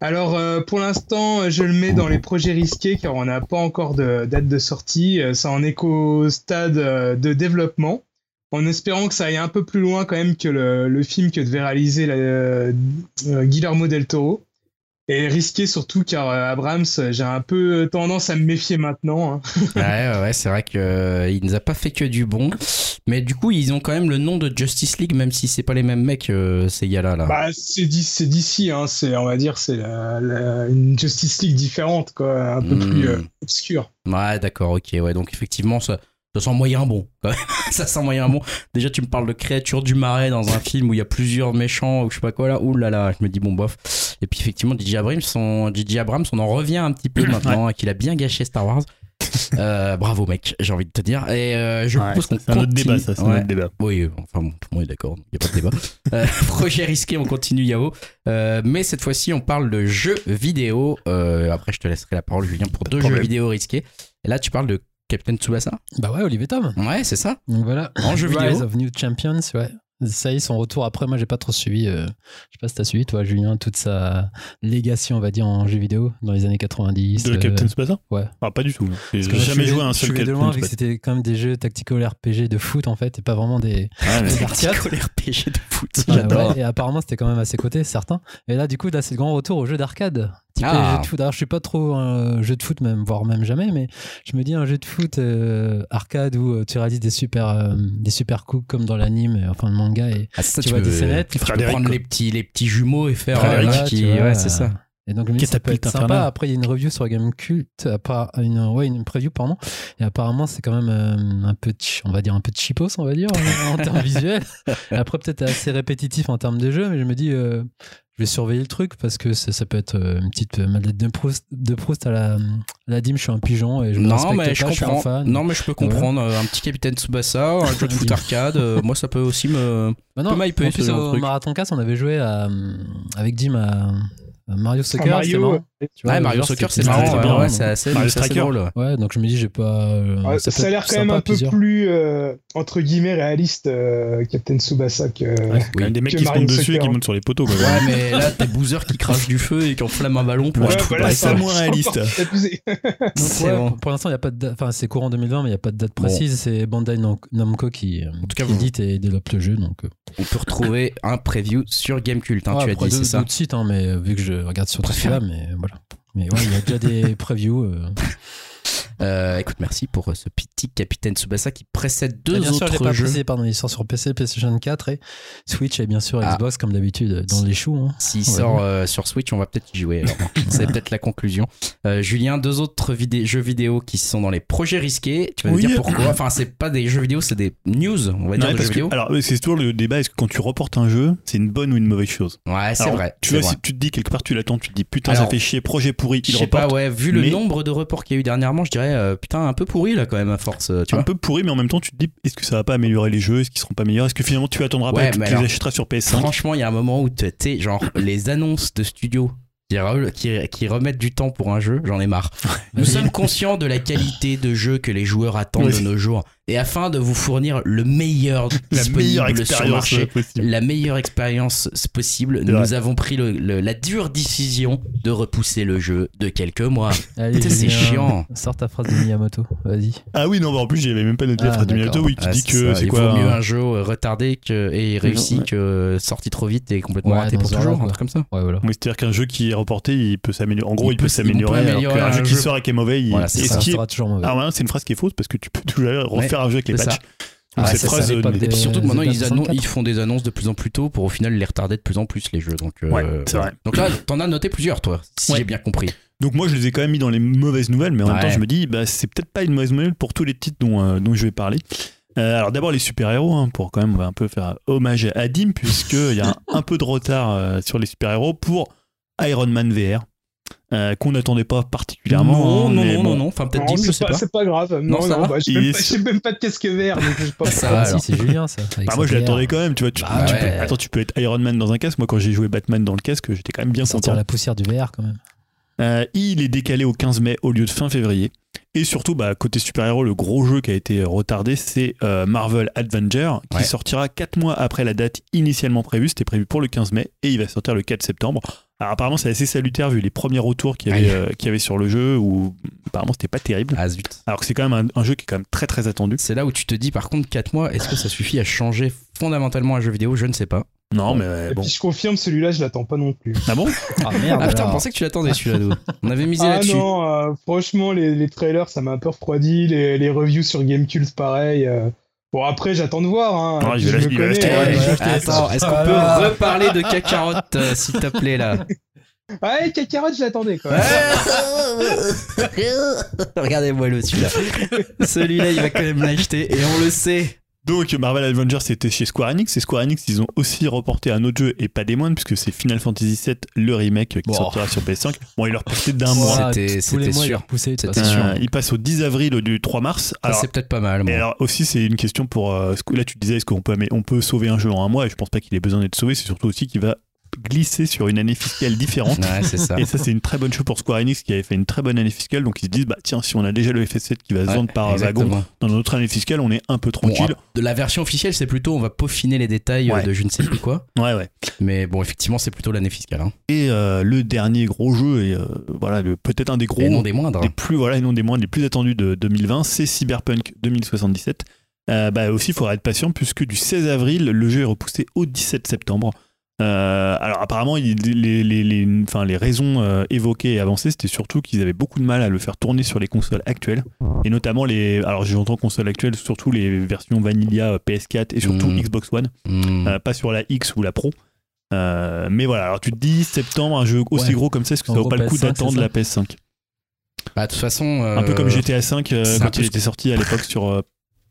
Alors pour l'instant, je le mets dans les projets risqués car on n'a pas encore de date de sortie. Ça en qu'au stade de développement en espérant que ça aille un peu plus loin quand même que le, le film que devait réaliser la- euh, Guillermo del Toro. Et risqué surtout car euh, Abrams, euh, j'ai un peu tendance à me méfier maintenant. hein. Ouais, ouais, c'est vrai qu'il nous a pas fait que du bon. Mais du coup, ils ont quand même le nom de Justice League, même si c'est pas les mêmes mecs, euh, ces gars-là. Là. Bah, c'est d'i- c'est d'ici, hein, c'est on va dire c'est la- la- une Justice League différente quoi, un peu Hmm. plus euh, obscure. Ouais, d'accord, ok. Ouais, donc effectivement, ça, ça sent moyen bon. quand même. ça sent moyen bon. Déjà, tu me parles de créatures du marais dans un film où il y a plusieurs méchants ou je sais pas quoi là. Ouh là là, je me dis bon bof. Et puis effectivement, DJ Abrams, son, DJ Abrams, on en revient un petit peu maintenant, qu'il a bien gâché Star Wars. Euh, bravo mec, j'ai envie de te dire. Et euh, je Ouais, propose qu'on c'est un autre débat, ça, c'est un Ouais. autre débat. Oui, enfin bon, tout le monde est d'accord, il n'y a pas de débat. Euh, projet risqué, on continue Yao. Euh, mais cette fois-ci, on parle de jeux vidéo. Après, je te laisserai la parole, Julien, pour deux jeux vidéo risqués. Et là, tu parles de Captain Tsubasa Bah ouais, Olivier Tom. Ouais, c'est ça. Donc voilà. En jeu Rise vidéo. of New Champions, ouais. ça y est, son retour. Après, moi, j'ai pas trop suivi. euh, je sais pas si t'as suivi, toi, Julien, toute sa légation, on va dire, en jeux vidéo dans les années 90. De euh, Captain Tsubasa? ouais. Ah, pas du tout. J'ai jamais joué à un seul de Captain loin, vu que Tsubasa. c'était quand même des jeux tactical RPG de foot, en fait, et pas vraiment des. Ah, mais- des. Tactical RPG de foot. Ouais, J'adore. ouais, et apparemment, c'était quand même à ses côtés, certains. Et là, du coup, là, c'est le grand retour au jeu d'arcade. Typé Ah. jeu de foot. Alors, je suis pas trop un jeu de foot, même, voire même jamais, mais je me dis un jeu de foot euh, arcade où euh, tu réalises des super, euh, des super coups comme dans l'anime, et, enfin le manga. Et Ah, ça, tu vois des scénettes. tu peux prendre les petits, les petits jumeaux et faire. Euh, Voilà, qui- tu vois, ouais, c'est euh, ça. Et donc, ça peut être sympa. Après, il y a une review sur Game Cult, à part- une, ouais, une preview, pardon. Et apparemment, c'est quand même euh, un peu, on va dire, un peu cheapos, on va dire, en, en termes visuels. Après, peut-être assez répétitif en termes de jeu, mais je me dis, euh, vais surveiller le truc parce que ça, ça peut être euh, une petite euh, maladette de Proust, de Proust à la, à la dîme, je suis un pigeon et je me Non mais je pas, suis un fan. Non mais je peux comprendre. euh, Un petit Capitaine Tsubasa, un jeu de foot arcade. euh, moi ça peut aussi me. Bah non, Peu mypé, en plus, au truc. Marathon Cast, on avait joué à, avec Jim à, à Mario Soccer. Mario, c'était marrant. ouais. Tu vois, Ouais Mario Soccer c'est marrant. ouais, ouais, c'est assez, Mario c'est assez drôle. ouais. Donc je me dis, j'ai pas. euh, Ouais, ça a l'air quand même un peu plusieurs. plus euh, entre guillemets réaliste euh, Captain Tsubasa que Ouais. Quand même des mecs qui se montent dessus et qui montent sur les poteaux. Quoi. Ouais mais là t'es boozer qui crache du feu et qui enflamme un ballon pour ça moins réaliste. C'est. Donc, C'est pour- l'instant, il y a pas de date. Enfin, c'est courant 2020, mais il n'y a pas de date précise. C'est Bandai Nam- Namco qui, tout cas, qui vous- édite et développe le jeu. Donc, On peut retrouver un preview sur Gamecult. Hein, tu as dit c'est ça. sites, hein, mais vu que je regarde sur celui-là, mais voilà. Mais ouais, il y a déjà des previews. Euh. Euh, écoute merci pour euh, ce petit Capitaine Tsubasa qui précède deux bien sûr, autres pas jeux. précisé, pardon, il sort sur PC, PlayStation 4 et Switch et bien sûr Ah. Xbox comme d'habitude dans les choux. hein. S'il Ouais. sort euh, sur Switch, on va peut-être y jouer. alors. C'est peut-être la conclusion. Euh, Julien, deux autres vidé- jeux vidéo qui sont dans les projets risqués. Tu vas Oui. nous dire pourquoi Enfin, c'est pas des jeux vidéo, c'est des news, on va dire, Ouais, de parce jeux que- vidéo. alors, c'est toujours le débat est-ce que quand tu reportes un jeu, c'est une bonne ou une mauvaise chose? Ouais, c'est Alors, vrai. Tu c'est vois, vrai. si tu te dis quelque part, tu l'attends, tu te dis putain, Alors, ça fait chier, projet pourri, Je sais pas, ouais, vu le mais- nombre de reports qu'il y a eu dernièrement, je dirais, euh, putain, un peu pourri là quand même à force, euh, tu un vois. peu pourri, mais en même temps, tu te dis est-ce que ça va pas améliorer les jeux? Est-ce qu'ils seront pas meilleurs? Est-ce que finalement tu attendras Ouais, pas et tu les achèteras sur PS5 Franchement, il y a un moment où tu sais, genre, les annonces de studio qui, re- qui- qui remettent du temps pour un jeu, j'en ai marre. Nous sommes conscients de la qualité de jeu que les joueurs attendent Oui. de nos jours. Et afin de vous fournir le meilleur La meilleure disponible sur expérience marché, possible. la meilleure expérience possible, C'est nous vrai. avons pris le- le- la dure décision de repousser le jeu de quelques mois. C'est chiant. Sors ta phrase de Miyamoto, vas-y. Ah oui, non, bah en plus, j'avais même pas noté la Ah, phrase de d'accord. oui, qui Ah, dit c'est que ça. c'est Il quoi vaut mieux un- un jeu euh, retardé que, et réussi Ouais. que sorti trop vite et complètement Ouais, raté pour toujours, un truc comme ça. Ouais, voilà. Oui, c'est-à-dire qu'un jeu qui est reporté, il peut s'améliorer. En gros, Il il, peut peut- s'améliorer. un jeu qui sort et qui est mauvais, il... Ah c'est une phrase qui est fausse parce que tu peux toujours refaire un jeu avec les patchs. Ah, à euh, des- Et puis surtout que maintenant ils, annon- 64. ils font des annonces de plus en plus tôt pour au final les retarder de plus en plus les jeux. Donc, euh, Ouais, c'est vrai. donc là, t'en as noté plusieurs toi, si Ouais. j'ai bien compris. Donc moi, je les ai quand même mis dans les mauvaises nouvelles, mais en même Ouais. temps, je me dis, bah, c'est peut-être pas une mauvaise nouvelle pour tous les titres dont, euh, dont je vais parler. Euh, alors d'abord les super-héros, hein, pour quand même on va un peu faire hommage à Dim, puisqu'il y a un, un peu de retard euh, sur les super-héros pour Iron Man VR, euh, qu'on n'attendait pas particulièrement. non, hein, non, mais non, bon. non, non, enfin peut-être Dim, je c'est sais pas, pas. c'est pas grave. Non, Non, ça non, va bah, j'ai Il même, est- pas- j'ai même pas de casque vert, donc je pas. Ça Ah, si, c'est Julien, ça. Bah, moi je l'attendais quand même, tu vois. Tu, Bah tu ouais. peux, attends, tu peux être Iron Man dans un casque. Moi quand j'ai joué Batman dans le casque, j'étais quand même bien content. la poussière du VR quand même. Euh, il est décalé au 15 mai au lieu de fin février. Et surtout, bah, côté super-héros, le gros jeu qui a été retardé, c'est euh, Marvel Avenger, qui Ouais. sortira 4 mois après la date initialement prévue. C'était prévu pour le 15 mai et il va sortir le 4 septembre. Alors apparemment, c'est assez salutaire vu les premiers retours qu'il y avait, euh, qu'il y avait sur le jeu où apparemment c'était pas terrible. Ah zut. Alors que c'est quand même un, un jeu qui est quand même très très attendu. C'est là où tu te dis par contre 4 mois, est-ce que ça suffit à changer fondamentalement un jeu vidéo? Je ne sais pas. Non, mais euh, Et bon. puis je confirme, celui-là, je l'attends pas non plus. Ah bon Ah merde. Ah putain, on pensait que tu l'attendais celui-là nous. On avait misé Ah là-dessus. non, euh, franchement, les, les trailers, ça m'a un peu refroidi. Les, les reviews sur Gamecult, pareil. euh. Bon, après, j'attends de voir. Hein. Ouais, va je l'acheter- l'acheter, ouais, je il va vais acheter Attends, est-ce qu'on Ah peut reparler de cacarotte euh, s'il te plaît là? Ouais, Kakarot, je l'attendais quoi. Regardez-moi le celui-là. Celui-là, il va quand même l'acheter et on le sait. Donc Marvel Avengers c'était chez Square Enix et Square Enix ils ont aussi reporté un autre jeu et pas des moindres puisque c'est Final Fantasy VII le remake qui sortira sur PS5. Bon ils leur reporté d'un mois. C'était- il sûr. façon. sûr. Euh, il passe au 10 avril du 3 mars. Alors, c'est peut-être pas mal. et moi. alors aussi c'est une question pour euh, là tu disais est-ce qu'on peut mais on peut sauver un jeu en un mois et je pense pas qu'il ait besoin d'être sauvé c'est surtout aussi qu'il va glisser sur une année fiscale différente. Ouais, c'est ça. Et ça, c'est une très bonne chose pour Square Enix qui avait fait une très bonne année fiscale. Donc ils se disent, bah tiens, si on a déjà le FS7 qui va se Ouais, vendre par wagon dans notre année fiscale, on est un peu Bon, tranquille. ah, de la version officielle, c'est plutôt on va peaufiner les détails euh, Ouais. de je ne sais plus quoi. Ouais, ouais. Mais bon, effectivement, c'est plutôt l'année fiscale. Hein. Et euh, le dernier gros jeu, et euh, voilà, peut-être un des gros, Et non des moindres. des plus, voilà, et non des moins, des plus attendus de 2020, c'est Cyberpunk 2077. Euh, bah aussi, il faudra être patient puisque du 16 avril, le jeu est repoussé au 17 septembre. Euh, alors apparemment, il- les, les, les, enfin, les raisons euh, évoquées et avancées, c'était surtout qu'ils avaient beaucoup de mal à le faire tourner sur les consoles actuelles, et notamment les, alors j'entends consoles actuelles, surtout les versions Vanilla euh, PS4 et surtout Mm. Xbox One, euh, pas sur la X ou la Pro. Euh, mais voilà, alors tu te dis septembre, un jeu aussi Ouais. gros comme ça, est-ce que En ça vaut pas le coup PS5, d'attendre la PS5 Bah, de toute façon. Un peu comme GTA 5 euh, c'est un quand il était sorti à l'époque sur euh,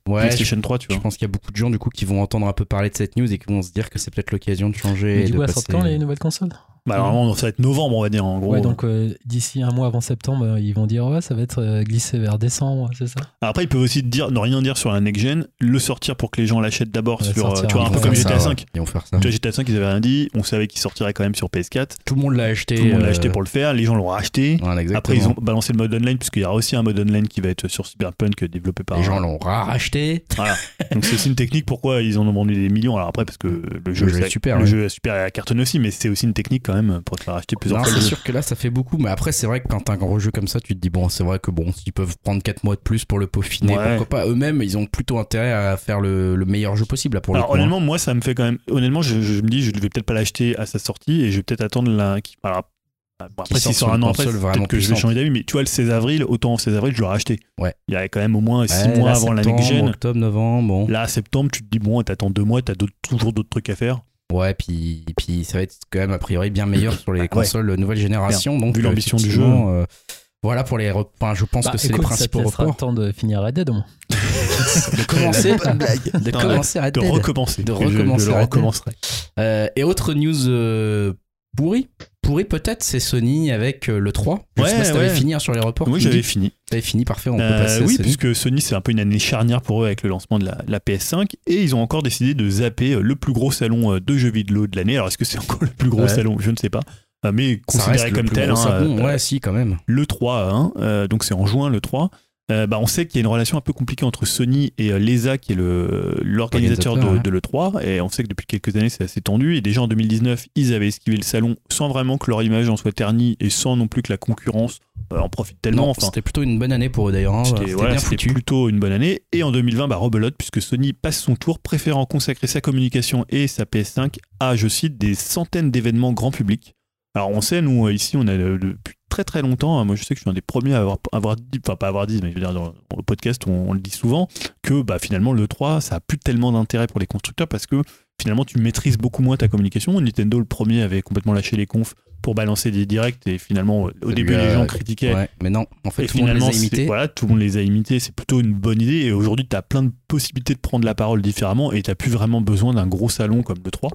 Ouais, je, PlayStation 3, tu je vois. pense qu'il y a beaucoup de gens du coup qui vont entendre un peu parler de cette news et qui vont se dire que c'est peut-être l'occasion de changer. Mais et du de coup, passer- quand les nouvelles consoles? Bah, normalement, ça va être novembre, on va dire, en gros. Ouais, donc euh, d'ici un mois avant septembre, euh, ils vont dire ouais, ça va être euh, glissé vers décembre, c'est ça? Alors Après, ils peuvent aussi te dire, ne rien dire sur la next-gen, le sortir pour que les gens l'achètent d'abord sur. sortir tu vois, un un peu comme GTA ça, 5. ouais. Ils vont faire ça. Tu vois, GTA 5, ils avaient rien dit, on savait qu'il sortirait quand même sur PS4. Tout le monde l'a acheté. Tout le monde l'a euh, acheté pour le faire, les gens l'ont racheté. voilà. Après, ils ont balancé le mode online, puisqu'il y aura aussi un mode online qui va être sur Cyberpunk développé par. Les gens l'ont racheté. Voilà. Donc c'est aussi une technique pourquoi ils en ont vendu des millions. Alors après, parce que le jeu, jeu est super, le ouais. jeu est super à cartonne aussi, mais c'est aussi une technique quand même pour te faire acheter plusieurs Non, fois c'est sûr que là, ça fait beaucoup. Mais après, c'est vrai que quand t'as un gros jeu comme ça, tu te dis, bon, c'est vrai que bon, s'ils peuvent prendre 4 mois de plus pour le peaufiner, Ouais. pourquoi pas. Eux-mêmes, ils ont plutôt intérêt à faire le, le meilleur jeu possible, là, pour Alors le coup. hein. honnêtement, moi ça me fait quand même. Honnêtement, je, je me dis, je ne vais peut-être pas l'acheter à sa sortie et je vais peut-être attendre la. qui- Alors, bon, après, s'il sort un an après, peut-être que je vais changer d'avis. Mais tu vois, le 16 avril, autant au 16 avril, je l'aurais acheté. Ouais. Il y a quand même au moins 6 Ouais, mois là, avant la septembre, next gen. Octobre, novembre, bon. Là, septembre, tu te dis, bon, t'attends 2 mois, t'as toujours d'autres trucs à faire. Ouais, puis, puis ça va être quand même a priori bien meilleur sur les consoles nouvelle génération. Donc, Vu euh, l'ambition du effectivement, euh, voilà pour les. rep- enfin, je pense Bah, que c'est les principaux laissera le reports. temps de finir Red Dead au moins. De commencer, de Non, commencer Red De Dead. recommencer. De recommencer Je, le Red Dead. recommencerai. Euh, et autre news euh, pourrie, pourrie peut-être, c'est Sony avec euh, le 3. Je sais Ouais, pas si t'avais ouais. fini hein, sur les reports. Oui, j'avais fini. T'avais fini, parfait, on peut Euh, passer oui, Sony. puisque Sony, c'est un peu une année charnière pour eux avec le lancement de la, la PS5. Et ils ont encore décidé de zapper euh, le plus gros salon euh, de jeux vidéo de l'année. Alors, est-ce que c'est encore le plus gros Ouais. salon? Je ne sais pas. Mais considéré comme tel, hein, ouais, si, quand même. le 3, hein, donc c'est en juin le 3. Euh, bah, on sait qu'il y a une relation un peu compliquée entre Sony et euh, l'ESA, qui est le- l'organisateur de, Organisateur, de l'E3. Et on sait que depuis quelques années, c'est assez tendu. Et déjà en 2019, ils avaient esquivé le salon sans vraiment que leur image en soit ternie et sans non plus que la concurrence euh, en profite tellement. Non, Enfin, c'était plutôt une bonne année pour eux d'ailleurs. hein. c'était voilà, plutôt une bonne année. Et en 2020, bah, rebelote, puisque Sony passe son tour, préférant consacrer sa communication et sa PS5 à, je cite, des centaines d'événements grand public. Alors on sait, nous, ici, on a depuis très très longtemps, hein, moi je sais que je suis un des premiers à avoir, avoir dit, enfin pas avoir dit, mais je veux dire, dans, le podcast, on, on le dit souvent, que bah, finalement le 3, ça a plus tellement d'intérêt pour les constructeurs parce que finalement tu maîtrises beaucoup moins ta communication. Nintendo, le premier, avait complètement lâché les confs pour balancer des directs et finalement, au début, les gens critiquaient. Ouais, mais non, en fait, Et tout le monde finalement, les a imités. voilà, tout le monde les a imités. C'est plutôt une bonne idée. Et aujourd'hui, tu as plein de possibilités de prendre la parole différemment et tu plus vraiment besoin d'un gros salon comme le 3.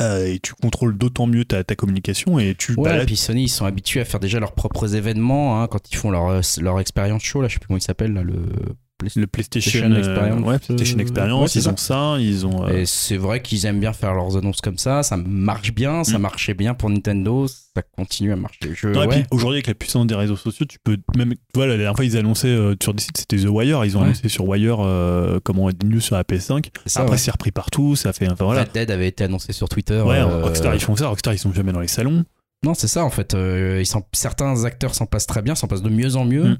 Euh, et tu contrôles d'autant mieux ta, ta communication et tu Ouais, et puis Sony, ils sont habitués à faire déjà leurs propres événements hein, quand ils font leur, euh, leur expérience show, là, je sais plus comment il s'appelle, là, le. Le PlayStation, euh, Experience, ouais, PlayStation euh, Experience, ouais, ils ça. ont ça, ils ont. euh, Et c'est vrai qu'ils aiment bien faire leurs annonces comme ça, ça marche bien, ça Mm. marchait bien pour Nintendo, ça continue à marcher. Je, non, et ouais. puis aujourd'hui, avec la puissance des réseaux sociaux, tu peux même. Voilà, la dernière fois, ils annonçaient euh, sur des sites, c'était The Wire. Ils ont annoncé sur Wire euh, comment des news sur la PS5. C'est ça, Après, c'est repris partout. Ça fait. Enfin, voilà. Red Dead avait été annoncé sur Twitter. Ouais, Rockstar, ils font ça. Rockstar, ils sont jamais dans les salons. Non, c'est ça en fait. Ils certains acteurs s'en passent très bien, s'en passent de mieux en mieux. Mm.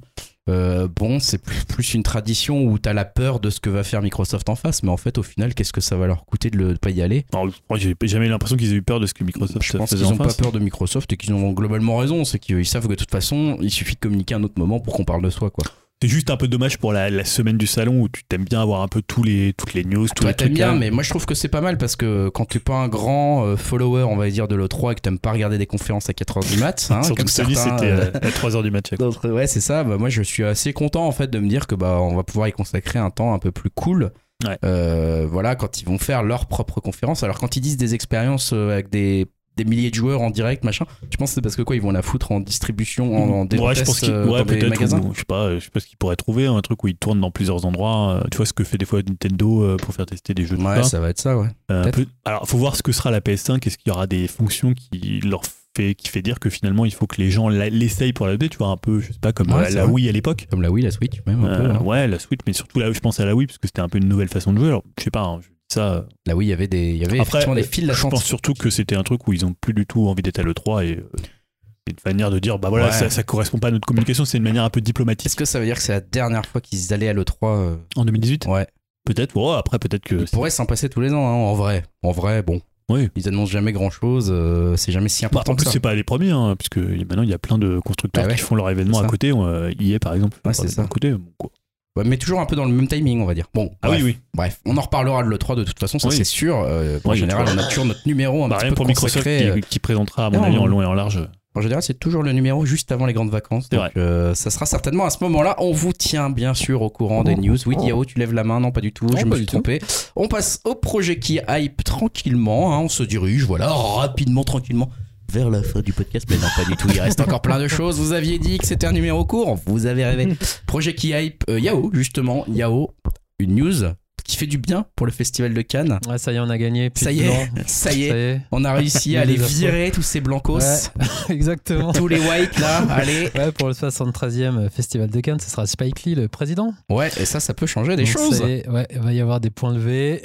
Euh, bon, c'est plus, plus une tradition où t'as la peur de ce que va faire Microsoft en face, mais en fait, au final, qu'est-ce que ça va leur coûter de ne pas y aller? Alors, moi, j'ai jamais l'impression qu'ils aient eu peur de ce que Microsoft Je pense qu'ils n'ont pas peur de Microsoft et qu'ils ont globalement raison. C'est qu'ils savent que de toute façon, il suffit de communiquer à un autre moment pour qu'on parle de soi. Quoi. C'est juste un peu dommage pour la, la semaine du salon où tu t'aimes bien avoir un peu tous les, toutes les news, tous Toi, les trucs. bien, là. mais moi, je trouve que c'est pas mal parce que quand t'es pas un grand euh, follower, on va dire, de l'E3 et que t'aimes pas regarder des conférences à 4h du mat, hein, Surtout comme que certains, c'était euh, à 3h du. D'autres- ouais, c'est ça. Bah, moi, je suis assez content en fait de me dire que bah on va pouvoir y consacrer un temps un peu plus cool. Ouais. Euh, voilà, quand ils vont faire leur propre conférence. Alors quand ils disent des expériences euh, avec des des milliers de joueurs en direct, machin. Tu penses que c'est parce que quoi Ils vont la foutre en distribution, en, en Ouais, je pense euh, ouais, dans des peut-être. magasins? ou- Je sais pas, je sais pas ce qu'ils pourraient trouver, un truc où ils tournent dans plusieurs endroits. euh, Tu vois ce que fait des fois Nintendo euh, pour faire tester des jeux de Ouais, ça. va être ça, ouais. Peut- Alors, faut voir ce que sera la PS5. Est-ce qu'il y aura des fonctions qui leur fait, qui fait dire que finalement il faut que les gens l'essayent pour la tu vois, un peu, je sais pas, comme Ouais, la. Wii à l'époque. Comme la Wii, la Switch, même un peu. Hein. ouais, la Switch, mais surtout là, je pense à la Wii parce que c'était un peu une nouvelle façon de jouer. Alors, je sais pas, hein, je ça. euh, La Wii, il y avait des, il y avait Après, effectivement des euh, fils je d'attente. pense surtout que c'était un truc où ils ont plus du tout envie d'être à l'E3 et euh, une manière de dire, bah voilà, Ouais. ça, ça correspond pas à notre communication, c'est une manière un peu diplomatique. Est-ce que ça veut dire que c'est la dernière fois qu'ils allaient à l'E3 euh, En 2018 Ouais. Peut-être, ouais, après peut-être que. Ils pourraient s'en passer tous les ans, hein, en vrai. En vrai, bon. Oui. Ils annoncent jamais grand chose, c'est jamais si Bah, important en plus, c'est pas les premiers, hein, puisque maintenant il y a plein de constructeurs Bah ouais. qui font leur événement à côté. Euh, EA par exemple, Ouais, c'est ça. à côté. Bon, quoi. Ouais, mais toujours un peu dans le même timing, on va dire. Bon, Ah bref, oui, oui. bref. On en reparlera de l'E3 de toute façon, ça Oui. c'est sûr. Euh, en Oui, général, on a toujours notre numéro un Bah, petit rien peu pour Microsoft euh, qui, qui présentera, à mon Non, avis, en long et en large. En général, c'est toujours le numéro juste avant les grandes vacances. Donc, euh, ça sera certainement à ce moment-là. On vous tient bien sûr au courant des news. Oui, Yao, tu lèves la main? Non, pas du tout. Non, je me suis du tout. trompé. On passe au projet qui hype tranquillement. hein. On se dirige, voilà, rapidement, tranquillement. Vers la fin du podcast, mais non, pas du tout. Il reste encore plein de choses. Vous aviez dit que c'était un numéro court. Vous avez rêvé. Projet qui hype. euh, Yao, justement. Yao, une news qui fait du bien pour le festival de Cannes. Ouais, ça y est, on a gagné. Ça y est, ça y est. Ça y est. On a réussi à afros. virer, tous ces blancos. Ouais, exactement. Tous les whites là, allez. Ouais, pour le 73e Festival de Cannes, ce sera Spike Lee, le président. Ouais, et ça, ça peut changer des Donc, choses. ça y est, ouais, il va y avoir des points levés,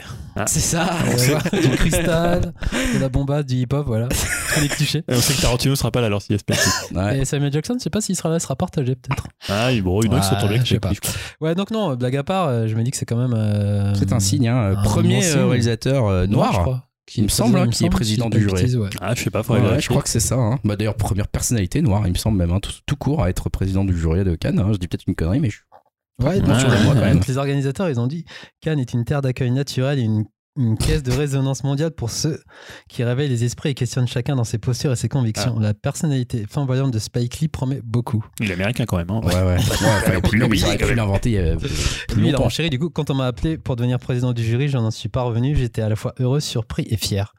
C'est ça. il va y avoir du cristal, de la bomba, du hip-hop, voilà. Tous les clichés. Et on sait que Tarantino sera pas là alors s'il y a Spike. Ouais. Et Samuel Jackson, je sais pas s'il sera là, il sera partagé peut-être. Ah, il- bon, il doit Ouais, s'entendre avec je sais Spike pas. Lee. Ouais, donc non, blague à part, euh, je me dis que c'est quand même. euh, C'est un signe, hein. un Premier signe. euh, réalisateur euh, noir, je noir. crois. Il me semble, hein, qui est président du jury. ouais. Ah, je sais pas, faudrait ouais, je crois que c'est ça. hein. Bah, D'ailleurs, première personnalité noire, il me semble même, hein, tout, tout court à être président du jury de Cannes. hein. Je dis peut-être une connerie, mais je... Ouais, mois, quand même. les organisateurs, ils ont dit Cannes est une terre d'accueil naturel et une, une caisse de résonance mondiale pour ceux qui réveillent les esprits et questionnent chacun dans ses postures et ses convictions. Ah. La personnalité flamboyante de Spike Lee promet beaucoup. Il est américain quand même. Hein. Ouais, ouais. même, ils auraient pu l'inventer euh, plus Lui, il renchéri. Du coup, quand on m'a appelé pour devenir président du jury, j'en suis pas revenu. J'étais à la fois heureux, surpris et fier.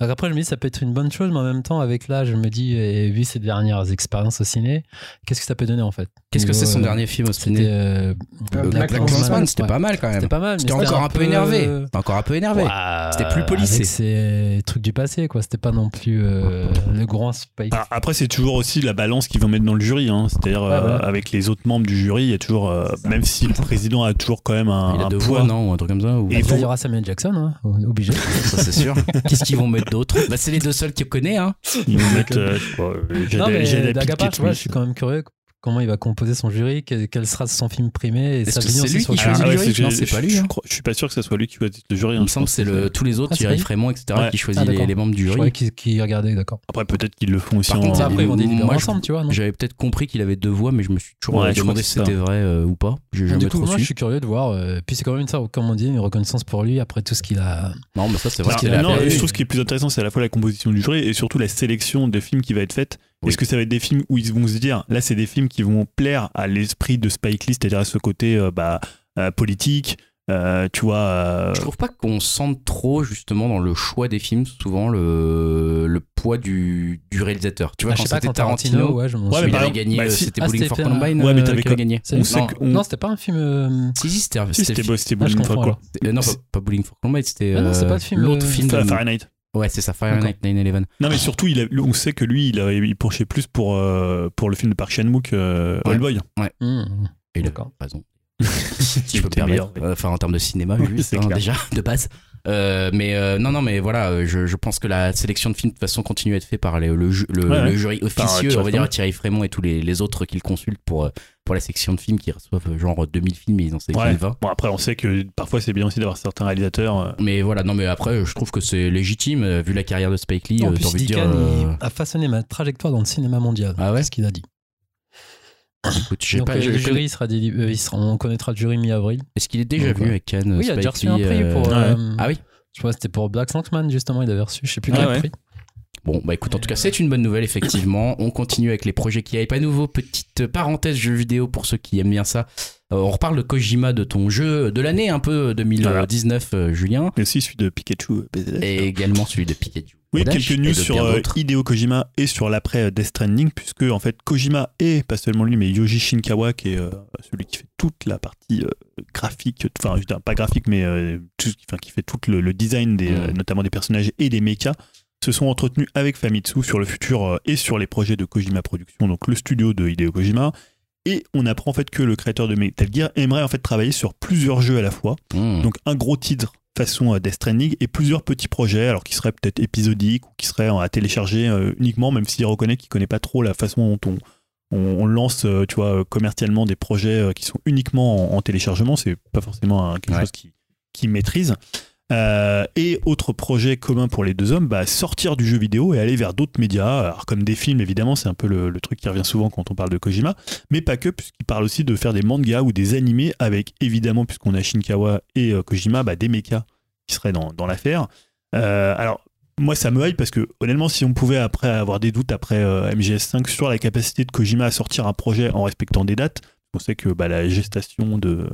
Donc après, je me dis, ça peut être une bonne chose, mais en même temps, avec là, je me dis, et vu ses dernières expériences au ciné, qu'est-ce que ça peut donner en fait? Qu'est-ce que c'est son euh, dernier film au ciné? euh, Euh, Black, Black Black c'était ouais. pas mal quand même. C'était pas mal. mais C'était encore un peu énervé. euh, Encore un peu énervé. Ouais, C'était plus policé. Avec ces trucs du passé, quoi. C'était pas non plus euh, le grand Spike. Ah, Après, c'est toujours aussi la balance qu'ils vont mettre dans le jury. Hein. C'est-à-dire, euh, Ouais, avec les autres membres du jury, il y a toujours, euh, même si le président a toujours quand même un, Il a un deux poids. voix, non Ou un truc comme ça ou- Et faut- il y aura Samuel Jackson, hein, obligé. Ça, c'est sûr. Qu'est-ce qu'ils vont mettre d'autre? Bah, c'est les deux seuls qu'il connaît, hein. Ils vont mettre, euh, euh, Pinkett tu vois, Smith. je suis quand même curieux comment il va composer son jury, quel, quel sera son film primé et Est-ce sa que vision lui qui choisit le jury c'est- Non, c'est je- pas lui, Je, hein. crois- je suis pas sûr que ça soit lui qui choisit le jury. Il hein. me Je semble que c'est le, tous les autres, Ah, Thierry Frémont, etc., Ouais. qui choisit Ah, les, d'accord. les membres du jury. qu'il qu'il regardait, d'accord. Après, peut-être qu'ils le font aussi Par en. contre, Après, ils vont ensemble, tu vois. J'avais peut-être compris qu'il avait deux voix, mais je me suis toujours Ouais, euh, demandé si c'était vrai euh, ou pas. J'ai jamais Du coup, trop moi, je su. suis curieux de voir. euh, puis c'est quand même une, ça, comme on dit, une reconnaissance pour lui après tout ce qu'il a. Non, mais ça, c'est vrai Alors, qu'il a non, fait. je trouve ce qui est plus intéressant, c'est à la fois la composition du jury et surtout la sélection des films qui va être faite. Oui. Est-ce que ça va être des films où ils vont se dire, là, c'est des films qui vont plaire à l'esprit de Spike Lee, c'est-à-dire à ce côté euh, bah, euh, politique, euh, tu vois. euh, Je trouve pas qu'on sente trop justement dans le choix des films souvent le, le poids du, du réalisateur. Tu vois, Ah, quand je sais pas, c'était Tarantino, Tarantino, ouais, je m'en Ouais, exemple, gagné, bah, si- c'était Ah, Bowling for Columbine Ouais, mais euh, qui avait gagné. C'est- Non, que- on- Non, c'était pas un film. si, si, c'était Si, c'était- Ah, Bowling for quoi non, pas, pas Bowling for Columbine, c'était Ah non, c'est pas le film, l'autre film. Fahrenheit. Ouais, c'est ça, Fahrenheit 9-11. Non, mais surtout, il a- on sait que lui, il, a, il penchait plus pour, euh, pour le film de Park Chan-wook, euh, Ouais. Oldboy. hmm. Et il a D'accord. raison. si je peux me permettre. Euh, Enfin, en termes de cinéma, Ouais, juste, c'est hein, déjà, de base. Euh, mais euh, non, non, mais voilà, euh, je, je pense que la sélection de films de toute façon continue à être faite par les- le, ju- le, Ouais, ouais. le jury officieux, on va dire. Thierry Frémont et tous les, les autres qu'ils consultent pour, pour la section de films qui reçoivent genre 2000 films et ils en sélectionnent Ouais. 20. Bon, après, on sait que parfois, c'est bien aussi d'avoir certains réalisateurs. Mais voilà, non, mais après, je trouve que c'est légitime, vu la carrière de Spike Lee, En euh, plus, envie de dire. Euh, a façonné ma trajectoire dans le cinéma mondial. Ah ouais C'est ce qu'il a dit. Écoute, j'ai Donc, pas, euh, le jury sera, déli- euh, il sera- on connaîtra le jury mi-avril. Est-ce qu'il est déjà venu avec Cannes Oui, il a déjà reçu un prix pour. euh, Ah oui Je crois que c'était pour Black Lanksman, justement, il avait reçu. Je sais plus Ah quel prix. Bon, bah écoute, en tout cas, c'est une bonne nouvelle, effectivement. On continue avec les projets qui hype. À nouveau, petite parenthèse jeux vidéo pour ceux qui aiment bien ça. Euh, on reparle de Kojima, de ton jeu de l'année, un peu 2019, euh, Julien. Et aussi celui de Pikachu euh, BZF. Et également celui de Pikachu. Oui, Dash, quelques news sur euh. Hideo Kojima et sur l'après euh, Death Stranding, puisque en fait Kojima et pas seulement lui, mais Yoji Shinkawa, qui est euh, celui qui fait toute la partie euh, graphique, enfin pas graphique, mais euh, tout, enfin, qui fait tout le, le design, des, euh, Mm. notamment des personnages et des mechas, se sont entretenus avec Famitsu sur le futur euh, et sur les projets de Kojima Productions, donc le studio de Hideo Kojima. Et on apprend en fait que le créateur de Metal Gear aimerait en fait travailler sur plusieurs jeux à la fois. Hmm. Donc un gros titre façon euh, Death Stranding et plusieurs petits projets, alors qui seraient peut-être épisodiques ou qui seraient euh, à télécharger uniquement, même s'il reconnaît qu'il connaît pas trop la façon dont on, lance, tu vois, commercialement des projets qui sont uniquement en, en téléchargement. C'est pas forcément quelque Ouais. chose qui, qui maîtrise. Euh, et autre projet commun pour les deux hommes, bah, sortir du jeu vidéo et aller vers d'autres médias, alors comme des films évidemment, c'est un peu le, truc qui revient souvent quand on parle de Kojima, mais pas que, puisqu'il parle aussi de faire des mangas ou des animés avec évidemment, puisqu'on a Shinkawa et euh, Kojima, bah, des mechas qui seraient dans, l'affaire. Euh, alors, moi, ça me hype parce que, honnêtement, si on pouvait après avoir des doutes après euh, MGS5 sur la capacité de Kojima à sortir un projet en respectant des dates, on sait que bah, la gestation de,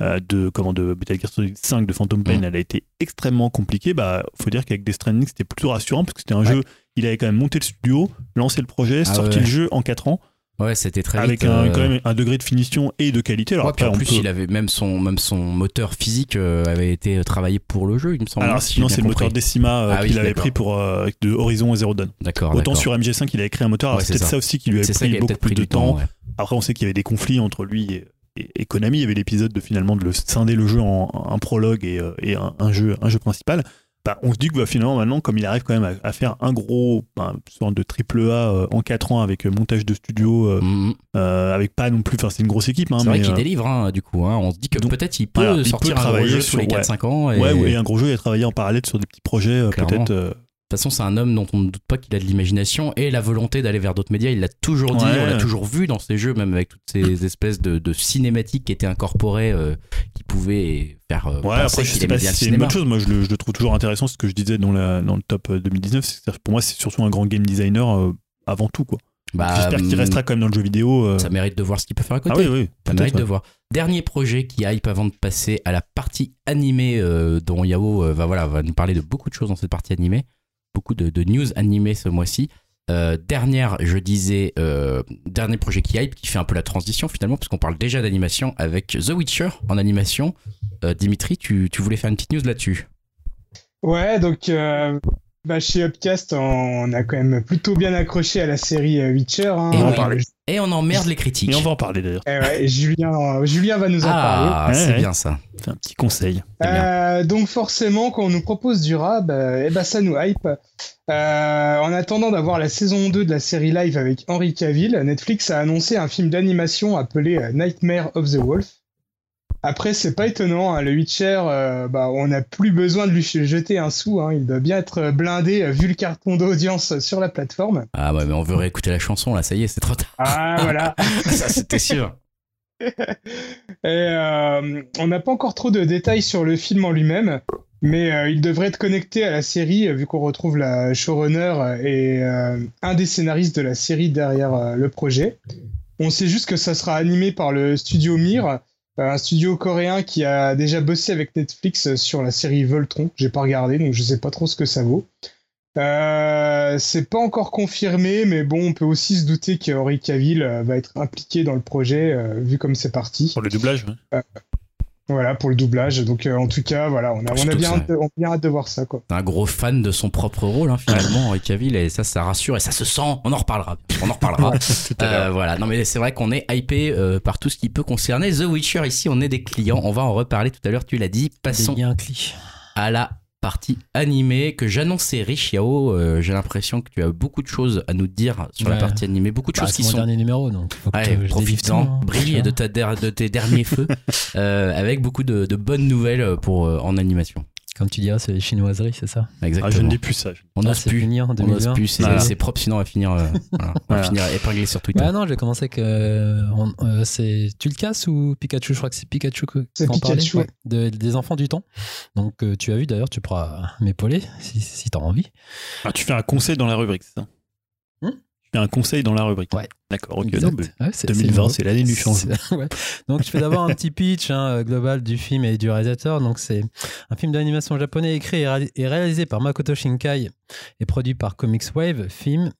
de, comment, de Metal Gear Solid 5 de Phantom Pain, Mm. elle a été extrêmement compliquée. Bah, faut dire qu'avec Death Stranding, c'était plutôt rassurant parce que c'était un Ouais. jeu, il avait quand même monté le studio, lancé le projet, Ah sorti ouais. le jeu en 4 ans, Ouais, c'était très avec vite. un, euh, quand même un degré de finition et de qualité. Alors ouais, puis après, en plus, peut- il avait même son, même son moteur physique euh, avait été travaillé pour le jeu, il me semble. Alors si sinon, c'est le moteur. Decima euh, Ah oui, qu'il avait pris pour euh, de Horizon Zero Dawn. D'accord. Autant sur MG5, il a écrit un moteur. Ouais, c'est peut-être ça. ça aussi qui lui avait C'est ça qui pris beaucoup plus de temps. temps. ouais. Après, on sait qu'il y avait des conflits entre lui et, et- et Konami. Il y avait l'épisode de finalement de le scinder le jeu en un prologue et, euh, et un, un jeu, un jeu principal. Bah, on se dit que bah, finalement, maintenant, comme il arrive quand même à, à faire un gros, bah, sorte de triple A euh, en 4 ans avec euh, montage de studio, euh, euh, avec pas non plus, enfin, c'est une grosse équipe. Hein, C'est vrai qu'il délivre, hein, du coup. hein. On se dit que peut-être il peut voilà, il peut sortir un gros jeu sur- les ouais. 4-5 ans. Et... Ouais, ouais, un gros jeu et travailler en parallèle sur des petits projets, peut-être. Euh, De toute façon, c'est un homme dont on ne doute pas qu'il a de l'imagination et la volonté d'aller vers d'autres médias. Il l'a toujours dit, Ouais. on l'a toujours vu dans ses jeux, même avec toutes ces espèces de, de cinématiques qui étaient incorporées, euh, qui pouvaient faire euh, Ouais, après, je sais pas si c'est une bonne chose. Moi, je le, je le trouve toujours intéressant. Ce que je disais dans, la, dans le top euh, 2019. c'est que Pour moi, c'est surtout un grand game designer euh, avant tout. Quoi. Bah, J'espère qu'il hum, restera quand même dans le jeu vidéo. euh. Ça mérite de voir ce qu'il peut faire à côté. Ah oui, oui. Ça mérite ouais. de voir. Dernier projet qui hype avant de passer à la partie animée euh, dont Yao euh, va, voilà, va nous parler de beaucoup de choses dans cette partie animée. Beaucoup de, news animées ce mois-ci. Euh, dernière, je disais, euh, dernier projet qui hype, qui fait un peu la transition finalement, parce qu'on parle déjà d'animation avec The Witcher en animation. Euh, Dimitri, tu, tu voulais faire une petite news là-dessus? Ouais, donc euh, bah, chez Upcast, on a quand même plutôt bien accroché à la série euh, Witcher. hein. Et on en parler. Et on emmerde les critiques. Et on va en parler d'ailleurs. eh ouais, et Julien, euh, Julien va nous en parler. Ah, Ouais, c'est ouais. bien ça. C'est un petit conseil. Euh, donc forcément, quand on nous propose du rap, euh, eh ben ça nous hype. Euh, en attendant d'avoir la saison 2 de la série live avec Henry Cavill, Netflix a annoncé un film d'animation appelé Nightmare of the Wolf. Après, c'est pas étonnant, hein, le Witcher, euh, bah, on n'a plus besoin de lui jeter un sou, hein, il doit bien être blindé euh, vu le carton d'audience sur la plateforme. Ah ouais, mais on veut réécouter la chanson là, ça y est, c'est trop tard. Ah voilà. ça, c'était sûr. Et euh, on n'a pas encore trop de détails sur le film en lui-même, mais euh, il devrait être connecté à la série, euh, vu qu'on retrouve la showrunner euh, et euh, un des scénaristes de la série derrière euh, le projet. On sait juste que ça sera animé par le studio Mir, euh, un studio coréen qui a déjà bossé avec Netflix sur la série Voltron. J'ai pas regardé, donc je sais pas trop ce que ça vaut. Euh, c'est pas encore confirmé, mais bon, on peut aussi se douter que Henry Cavill euh, va être impliqué dans le projet, euh, vu comme c'est parti. Pour le doublage. ouais. Voilà, pour le doublage. Donc, euh, en tout cas, voilà, on a, on a Surtout bien, ça. hâte de, on a bien hâte de voir ça, quoi. C'est un gros fan de son propre rôle, hein, finalement, Henry Cavill, et ça, ça rassure et ça se sent. On en reparlera. On en reparlera. Tout à Euh, l'heure. voilà, non mais c'est vrai qu'on est hypé euh, par tout ce qui peut concerner The Witcher. Ici, on est des clients. On va en reparler tout à l'heure. Tu l'as dit. Passons Il y a un clic. à la partie animée que j'annonçais riche Yao. Euh, J'ai l'impression que tu as beaucoup de choses à nous dire sur la partie animée, beaucoup de Bah, choses qui mon sont dernier numéro, donc Ouais, hein. brille de, ta de tes derniers feux, euh, avec beaucoup de, de bonnes nouvelles pour, euh, en animation. Comme tu diras, c'est les chinoiseries, c'est ça Ah, Exactement. je ne dis plus ça. on Ah, n'ose plus. fini en On n'ose 2020. plus. C'est Voilà. c'est propre, sinon on va finir, euh, voilà, on va Voilà. finir épinglé sur Twitter. Bah non, j'ai commencé avec. euh, on- euh, c'est tu le casses ou Pikachu? Je crois que c'est Pikachu C'est qu'on parlait, Pikachu. ouais, de- des enfants du temps. Donc euh, tu as vu d'ailleurs, tu pourras m'épauler si, si t'as envie. Ah, tu fais un conseil dans la rubrique, c'est ça? Tu fais un conseil dans la rubrique. Ouais. D'accord, ok. Exact. non, mais Ouais, c'est- 2020, c'est c'est l'année du changement. Ouais. Donc je fais d'abord un petit pitch hein, global du film et du réalisateur. Donc c'est un film d'animation japonais écrit et réali- et réalisé par Makoto Shinkai et produit par Comics Wave Film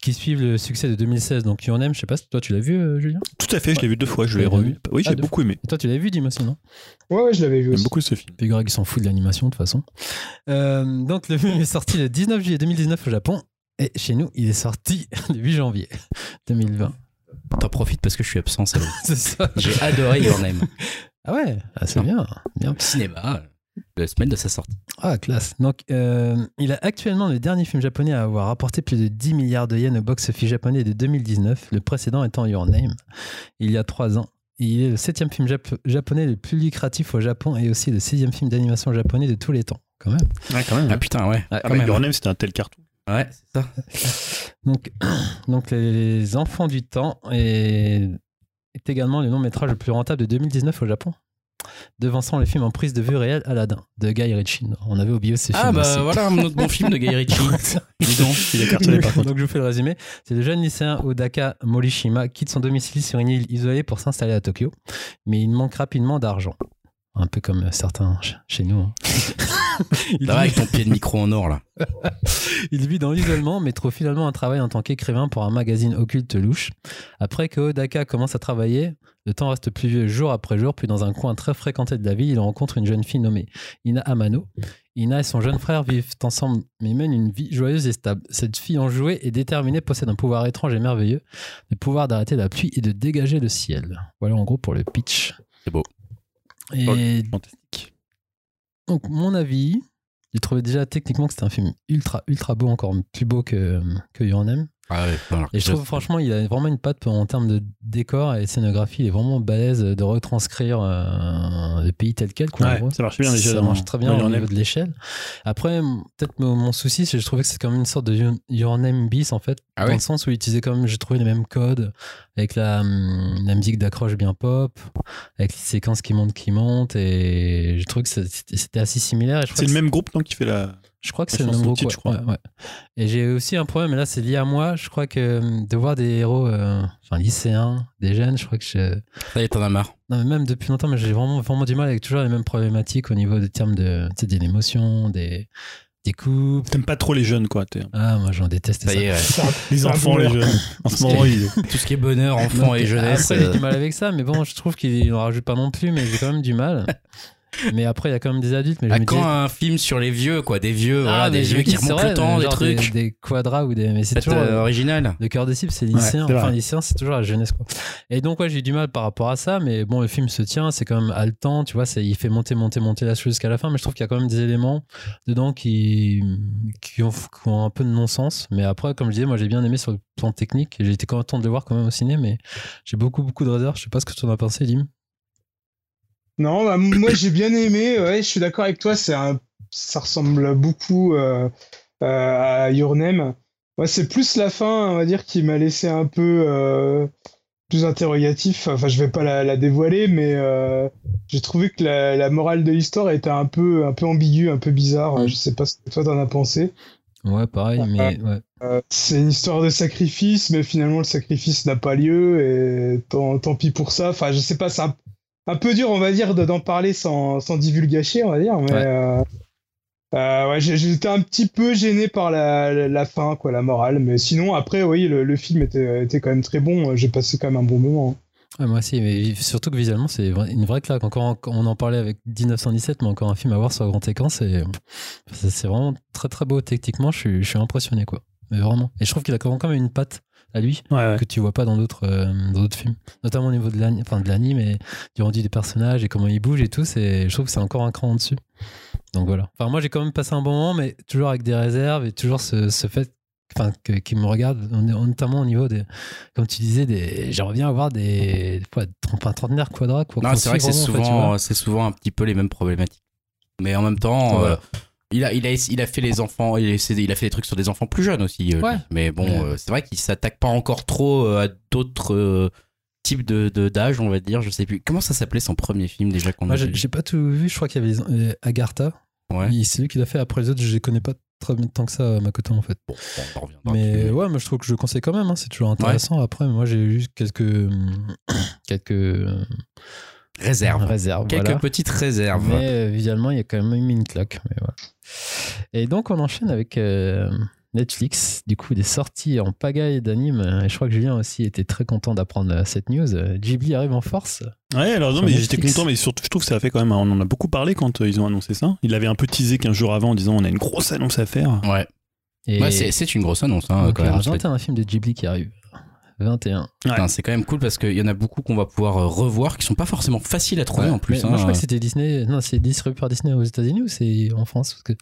qui suivent le succès de 2016. Donc Your Name, je sais pas si toi tu l'as vu euh, Julien? Tout à fait, je l'ai vu deux fois, je l'ai revu. Oui, Ah, j'ai beaucoup aimé. Et toi tu l'as vu Dim aussi non? Ouais, ouais, je l'avais vu J'aime aussi. beaucoup ce film. Puis Greg il s'en fout de l'animation de toute façon. Euh, donc le film est sorti le 19 juillet 2019 au Japon. Et chez nous, il est sorti le 8 janvier 2020. T'en profites parce que je suis absent. C'est ça. J'ai adoré Your Name. Ah ouais, ah, c'est bien. bien. Cinéma, euh, la semaine de sa sortie. Ah, classe. Donc, euh, il a actuellement le dernier film japonais à avoir rapporté plus de 10 milliards de yens au box-office japonais de 2019, le précédent étant Your Name, il y a trois ans. Il est le septième film jap- japonais le plus lucratif au Japon et aussi le sixième film d'animation japonais de tous les temps, quand même. Ouais, quand même. Ah putain, ouais. Ah, quand Ah, mais même. Your Name, c'était un tel carton. Ouais, c'est ça. Donc, donc les Enfants du Temps est, est également le long métrage le plus rentable de 2019 au Japon, devançant le film en prise de vue réelle Aladdin de Guy Ritchie. On avait oublié ce Ah film bah aussi. voilà un autre bon film de Guy Ritchie. Dis donc. Il est cartonné par contre. Donc je vous fais le résumé. C'est le jeune lycéen Odaka Morishima quitte son domicile sur une île isolée pour s'installer à Tokyo, mais il manque rapidement d'argent. Un peu comme certains ch- chez nous. hein. il, vit, avec ton pied de micro en or là. il vit dans l'isolement, mais trouve finalement un travail en tant qu'écrivain pour un magazine occulte louche. Après que Odaka commence à travailler, le temps reste pluvieux jour après jour, puis dans un coin très fréquenté de la ville, il rencontre une jeune fille nommée Ina Amano. Ina et son jeune frère vivent ensemble, mais mènent une vie joyeuse et stable. Cette fille enjouée et déterminée possède un pouvoir étrange et merveilleux, le pouvoir d'arrêter la pluie et de dégager le ciel. Voilà en gros pour le pitch. C'est beau. Et Fantastique. Donc, mon avis, j'ai trouvé déjà techniquement que c'était un film ultra, ultra beau, encore plus beau que, que Your Name. Ah ouais, alors, Et je trouve franchement, il a vraiment une patte en termes de décor et scénographie. Il est vraiment balèze de retranscrire euh, le pays tel quel. Quoi, Ouais, ça marche bien. Ça marche très bien dans au Your niveau Name. de l'échelle. Après, peut-être mon, mon souci, c'est que je trouvais que c'est comme une sorte de Your- Name bis en fait, Ah dans le sens où il utilisait comme j'ai trouvé les mêmes codes avec la, la musique d'accroche bien pop, avec les séquences qui montent, qui montent, et je trouve que c'était assez similaire. C'est le même groupe non, qui fait la. Je crois que La c'est le titre, ouais. je crois. Ouais, ouais. Et j'ai aussi un problème, mais là c'est lié à moi. Je crois que hum, de voir des héros, euh, enfin lycéens, des jeunes, je crois que je. Ça y est, t'en as marre. Non, mais même depuis longtemps, mais j'ai vraiment, vraiment du mal avec toujours les mêmes problématiques au niveau des termes de, tu sais, des émotions, des, des coupes. T'aimes pas trop les jeunes, quoi. Ah, moi j'en déteste Ça ça. y est, ouais. Les enfants, les jeunes. En ce moment, il Tout ce qui est bonheur, enfant Donc, et jeunesse. Après, j'ai euh, du mal avec ça, mais bon, je trouve qu'il en rajoute pas non plus, mais j'ai quand même du mal. Mais après, il y a quand même des adultes, mais je me quand un film sur les vieux, quoi, des vieux, voilà, Ah, mais des vieux qui remontent le temps, des trucs. Des, quadras ou des. Mais c'est toujours. euh, original. Le cœur des cibles, c'est lycéen. vrai. enfin, lycéen, c'est toujours la jeunesse, quoi. Et donc, ouais, j'ai eu du mal par rapport à ça, mais bon, le film se tient, c'est quand même haletant, tu vois, il fait monter, monter, monter la chose jusqu'à la fin, mais je trouve qu'il y a quand même des éléments dedans qui, qui, ont, qui ont un peu de non-sens. Mais après, comme je disais, moi, j'ai bien aimé sur le plan technique, et j'ai été content de le voir quand même au ciné, mais j'ai beaucoup, beaucoup de réserves. Je sais pas ce que tu en as pensé, Dim. Non, bah, moi j'ai bien aimé. Ouais, je suis d'accord avec toi. C'est un, ça ressemble beaucoup euh, euh, à Your Name. Ouais, c'est plus la fin, on va dire, qui m'a laissé un peu euh, plus interrogatif. Enfin, je vais pas la, la dévoiler, mais j'ai trouvé que la, la morale de l'histoire était un peu, un peu ambiguë, un peu bizarre. Mm. Je sais pas ce que toi t'en as pensé. Ouais, pareil, mais ouais. C'est une histoire de sacrifice, mais finalement le sacrifice n'a pas lieu et tant, tant pis pour ça. Enfin, je sais pas, c'est un, un peu dur, on va dire, de- d'en parler sans, sans divulgacher, on va dire. Mais Ouais. euh, euh, ouais, j'étais un petit peu gêné par la, la, la fin, quoi, la morale. Mais sinon, après, oui, le, le film était, était quand même très bon. J'ai passé quand même un bon moment. Ouais, moi aussi, mais surtout que visuellement, c'est une vraie claque. Encore, on en parlait avec 1917, mais encore un film à voir sur grand écran, c'est vraiment très très beau techniquement. Je suis, je suis impressionné, quoi. Mais vraiment. Et je trouve qu'il a quand même une patte à lui Ouais, ouais. que tu vois pas dans d'autres euh, dans d'autres films, notamment au niveau de l'anime, enfin de l'anime et du rendu des personnages et comment ils bougent et tout. C'est, je trouve que c'est encore un cran en dessus. Donc voilà. Enfin, moi j'ai quand même passé un bon moment, mais toujours avec des réserves et toujours ce, ce fait. Enfin, que- qui me regarde, notamment au niveau des, comme tu disais, des, j'aimerais bien avoir des, quoi, un trentenaire quadra, quoi. C'est vrai que c'est en fait, souvent, vois. c'est souvent un petit peu les mêmes problématiques. Mais en même temps, Ouais. euh, il, a, il, a, il a fait les enfants, il a, essayé- il a fait des trucs sur des enfants plus jeunes aussi. euh, Ouais. Mais bon, Ouais. euh, c'est vrai qu'il s'attaque pas encore trop euh, à d'autres euh, types de de- d'âge, on va dire. Je sais plus. Comment ça s'appelait son premier film déjà qu'on Moi, a j'ai vu? j'ai pas tout vu. Je crois qu'il y avait les- euh, Agartha. Ouais. C'est lui qui l'a fait. Après les autres, je les connais pas très bien tant que ça à ma côté en fait. Bon, on en Mais ouais, moi je trouve que je conseille quand même. hein, C'est toujours intéressant. Après, moi j'ai eu quelques quelques réserve. Quelques voilà. petites réserves. Mais euh, visuellement, il y a quand même une claque. Mais voilà. Et donc, on enchaîne avec euh, Netflix. Du coup, des sorties en pagaille d'animes. Et je crois que Julien aussi était très content d'apprendre euh, cette news. Ghibli arrive en force. Ouais, alors non, mais j'étais content, mais surtout, je trouve que ça a fait quand même. On en a beaucoup parlé quand euh, ils ont annoncé ça. Il avait un peu teasé 15 jours avant en disant on a une grosse annonce à faire. Ouais. Et Ouais, c'est une grosse annonce hein, donc, quand même. a 21 films de Ghibli qui arrivent. 21. Putain, C'est quand même cool parce qu'il y en a beaucoup qu'on va pouvoir euh, revoir qui sont pas forcément faciles à trouver Ouais, en plus. mais hein. moi, je crois que c'était Disney. Non, c'est distribué par Disney aux États-Unis ou c'est en France? Parce que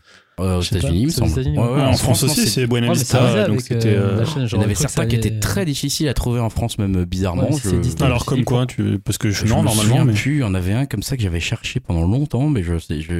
Euh, aux États-Unis, il me semble. Ouais, ouais. en, France, aussi, c'est Buena Ouais, mais ça Vista. donc c'était. euh, Il y en avait certains qui étaient très difficiles à trouver en France, même euh, bizarrement. Je- Disney. Alors, comme quoi, tu... parce que je. Je Non, me normalement. Mais... plus, il y en avait un comme ça que j'avais cherché pendant longtemps, mais je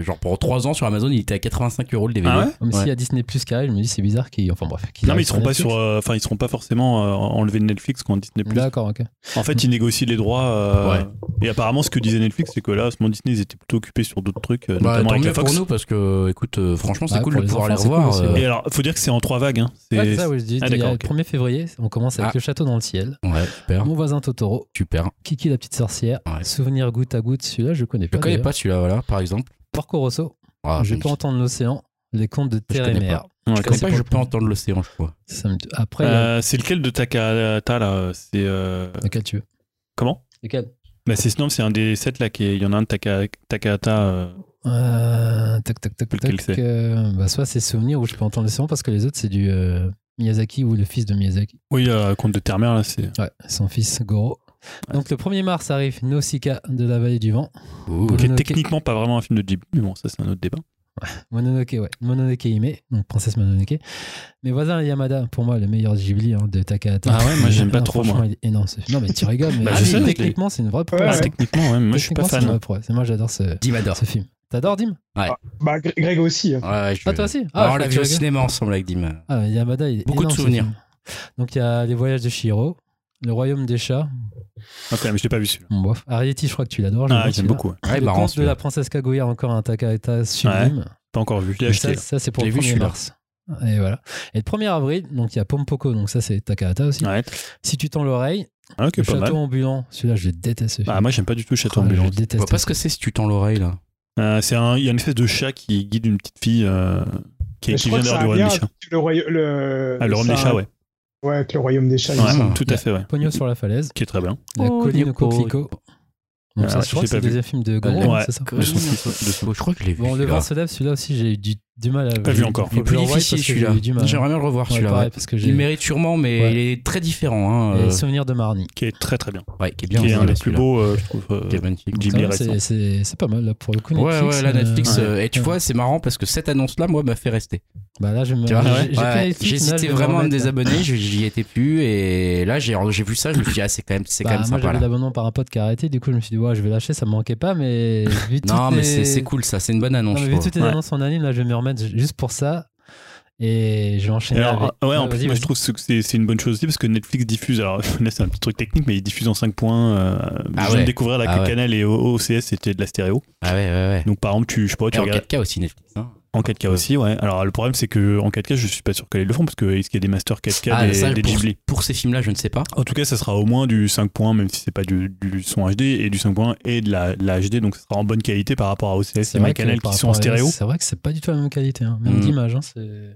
genre pour 3 ans sur Amazon, il était à 85 euros le DVD. Ah ouais s'il y a Disney Plus qui je me dis c'est bizarre qu'ils. Enfin bref. qu'ils Non, mais ils seront pas Netflix. sur. Enfin, ils seront pas forcément enlevés de Netflix quand Disney Plus. D'accord, ok. En fait, ils négocient les droits. Et apparemment, ce que disait Netflix, c'est que là, à ce moment Disney, ils étaient plutôt occupés sur d'autres trucs, Bah, notamment avec la Fox. pour nous parce que, écoute, euh, franchement, c'est Ouais, cool de pouvoir les enfants, revoir. cool aussi, euh, Et alors, faut dire que c'est en trois vagues. Hein. C'est- Ouais, ça, ouais, je dis. Ah, il y a d'accord, le ok. 1er février, on commence avec Ah. le château dans le ciel. Ouais, super, Mon voisin Totoro, super. Kiki la petite sorcière, Ouais. Souvenir goutte à goutte, celui-là je connais Je pas. connais d'ailleurs. pas celui-là, voilà, par exemple. Porco Rosso, Ah, Je peux entendre l'océan, les contes de terre et connais mer. Je connais pas, je peux entendre l'océan, je crois. Après, a- Euh, c'est lequel de Takahata là C'est euh, lequel tu veux? comment? Lequel? Bah, c'est non, c'est un des sept là qui est- il y en a un de Taka- Takahata. Euh, Tac, tac, tac, tac. c'est euh, bah, soit c'est Souvenir où je peux entendre l'océan parce que les autres c'est du euh, Miyazaki ou le fils de Miyazaki. Oui, euh, Conte de Terre-Mer là, c'est. Ouais, son fils Goro. Donc le 1er mars arrive Nausicaa de la vallée du vent. Ouh. Qui est techniquement pas vraiment un film de Ghibli, mais bon, ça c'est un autre débat. Mononoke, ouais. Mononoke Hime, donc Princesse Mononoke. Mes voisins Yamada, pour moi, le meilleur Ghibli hein, de Takahata. Ah ouais, moi, j'aime pas Non, trop, moi. il. Non, mais tu rigoles, mais Bah, sais, je techniquement, c'est une vraie prouesse. Ouais, Ah, ouais. techniquement, ouais, moi je suis pas c'est fan. Et moi, j'adore ce film. T'adores Dim? Bah, Gr- Greg aussi. hein. Ouais, ouais, je Ah, toi aussi? Ah, Ah, on je l'a vu au cinéma ensemble avec Dim. Ah, Yamada, il est Beaucoup de énorme, souvenirs. Donc, il y a Les Voyages de Shihiro, Le Royaume des Chats. Ok, mais je l'ai pas vu celui-là. Bon, bof. Arietti, je crois que tu l'adores. je Ah, j'aime beaucoup. ouais. Ouais, le conte de la princesse Kaguya, encore un Takahata sublime. Pas encore vu, je l'ai acheté. ça, ça, c'est pour Je le l'ai vu, 1er celui-là. mars. Et voilà. Et le 1er avril, donc il y a Pompoko, donc ça c'est Takahata aussi. Ouais. Si tu tends l'oreille, Ah, ok, le pas château mal. ambulant, celui-là je le déteste. Ah, moi j'aime pas du tout Château Ah, ambulant. Je Je déteste. vois pas ce que c'est si tu tends l'oreille là. Euh, c'est un, il y a une espèce de chat qui guide une petite fille euh, qui, qui vient du a royaume des chats. le royaume. Le, Ah, le royaume des chats, ouais. Ouais, avec le royaume des chats. Ouais, tout à fait, ouais. Pogno sur la falaise, Qui est très bien. la Oh, colline au coquelicot. Donc Ah, ça, je je crois que c'est pas le vu. deuxième film de Goro, Ouais. c'est ça Je crois que je l'ai vu. Bon, le vent se lève, celui-là aussi j'ai eu du, du mal à Pas vu encore. Il est plus difficile celui-là. J'aimerais bien le revoir Ouais, celui-là. Il mérite sûrement, mais Ouais. il est très différent. Hein, euh, Souvenirs de Marnie. Qui est très très bien. ouais, qui est bien. Qui est un des plus beaux, euh, je trouve. euh, Qui est magnifique. C'est- pas mal là pour le coup. Ouais, ouais, là, Netflix. euh, euh, et tu vois, c'est marrant parce que cette annonce-là, moi, m'a fait rester. Bah là, je me. Netflix, J'hésitais vraiment à me désabonner, je- j'y étais plus. Et là, j'ai j'ai vu ça, je me suis dit, ah, c'est quand même, c'est Bah, quand même moi sympa j'avais l'abonnement par un pote qui a arrêté, du coup je me suis dit ouais je vais lâcher, ça me manquait pas, mais vu Non, mais c'est cool ça, c'est une bonne annonce. Vu toutes les annonces en anime, là je vais remettre juste pour ça et je vais enchaîner. alors, avec- ouais, en Ouais, plus, moi je trouve que c'est une bonne chose aussi parce que Netflix diffuse. Alors là, c'est un petit truc technique, mais ils diffusent en 5 points. Euh, Ah je viens ouais. de découvrir là Ah que ouais. Canal et OCS c'était de la stéréo. Ah ouais, ouais, ouais. Donc par exemple, tu, je sais pas, tu Et en regardes 4K aussi, Netflix. hein. En 4K aussi, ouais. Alors le problème, c'est que en 4K, je suis pas sûr qu'elles le font parce que est-ce qu'il y a des masters 4K Ah, des, ça, des pour, Ghibli? pour ces films-là, je ne sais pas. En tout cas, ça sera au moins du 5 points, même si c'est pas du, du son HD et du 5 points et de la, de la HD, donc ça sera en bonne qualité par rapport à OCS et par qui sont en stéréo. C'est vrai que c'est pas du tout la même qualité, hein. même Mm. d'image. Hein,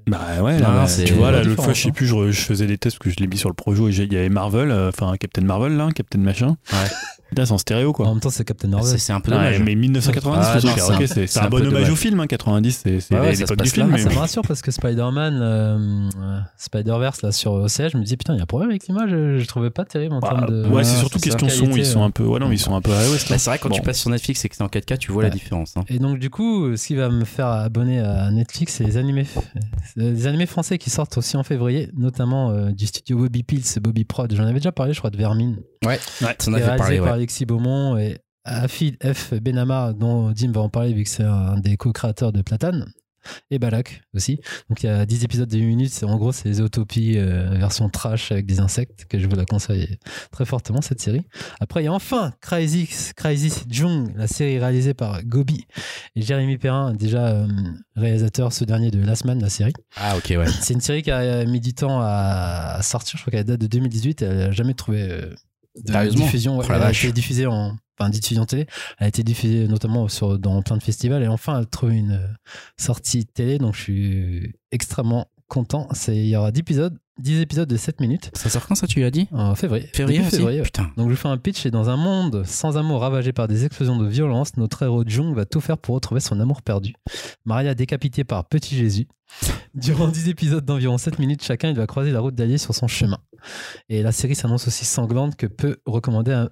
Bah ouais, Non, là, bah, tu vois, là, l'autre fois, je sais plus, je, je faisais des tests parce que je l'ai mis sur le projo et il y avait Marvel, euh, enfin Captain Marvel là, Captain machin. Ouais. Là, c'est en stéréo En quoi. même temps, c'est Captain Marvel. c'est un peu Ouais, dommage. mais 1990, Ah, c'est un- c'est c'est c'est un un bon hommage dommage. au film, hein, 90, c'est c'est l'époque du film. là, mais Ça me rassure parce que Spider-Man, euh, euh, Spider-Verse là sur OCS, je me dis putain, il y a un problème avec l'image, je, je trouvais pas terrible en Bah, termes de. ouais, c'est surtout question son, ils sont un peu, ouais, non, mais ils sont un peu. Bah, c'est vrai, quand tu passes sur Netflix et que c'est en 4K, tu vois la Ouais. différence. hein. Et donc du coup, ce qui va me faire abonner à Netflix, c'est les animés, les animés français qui sortent aussi en février, notamment euh, du studio Bobby Pills et Bobby Prod. J'en avais déjà parlé, je crois, de Vermine, Ouais, Ouais. est avais réalisé par ouais. Alexis Beaumont et Afid F. Benama, dont Dim va en parler vu que c'est un des co-créateurs de Platane. Et Balak aussi. Donc il y a 10 épisodes de 8 minutes. C'est- En gros, c'est les utopies euh, version trash avec des insectes que je vous la conseille très fortement cette série. Après, il y a enfin Crazy, Crazy Jung, la série réalisée par Gobi et Jérémy Perrin, déjà euh, réalisateur ce dernier de Last Man, la série. Ah, ok, ouais. C'est une série qui a mis du temps à sortir. Je crois qu'elle date de 2018. Elle n'a jamais trouvé euh, de Sérieusement diffusion. Ouais, Oh elle a été diffusée en. Enfin, diffusion télé. Elle a été diffusée notamment sur, dans plein de festivals. Et enfin, elle a trouvé une euh, sortie télé. Donc, je suis extrêmement content. C'est- Il y aura 10 épisodes, 10 épisodes de 7 minutes Ça sort quand ça, tu l'as dit? En février. Février Début février. Putain. Donc je vous fais un pitch et dans un monde sans amour ravagé par des explosions de violence, notre héros Jung va tout faire pour retrouver son amour perdu. Maria décapitée par Petit Jésus. Durant 10 épisodes d'environ 7 minutes chacun, il va croiser la route d'alliés sur son chemin. Et la série s'annonce aussi sanglante que peu recommander à,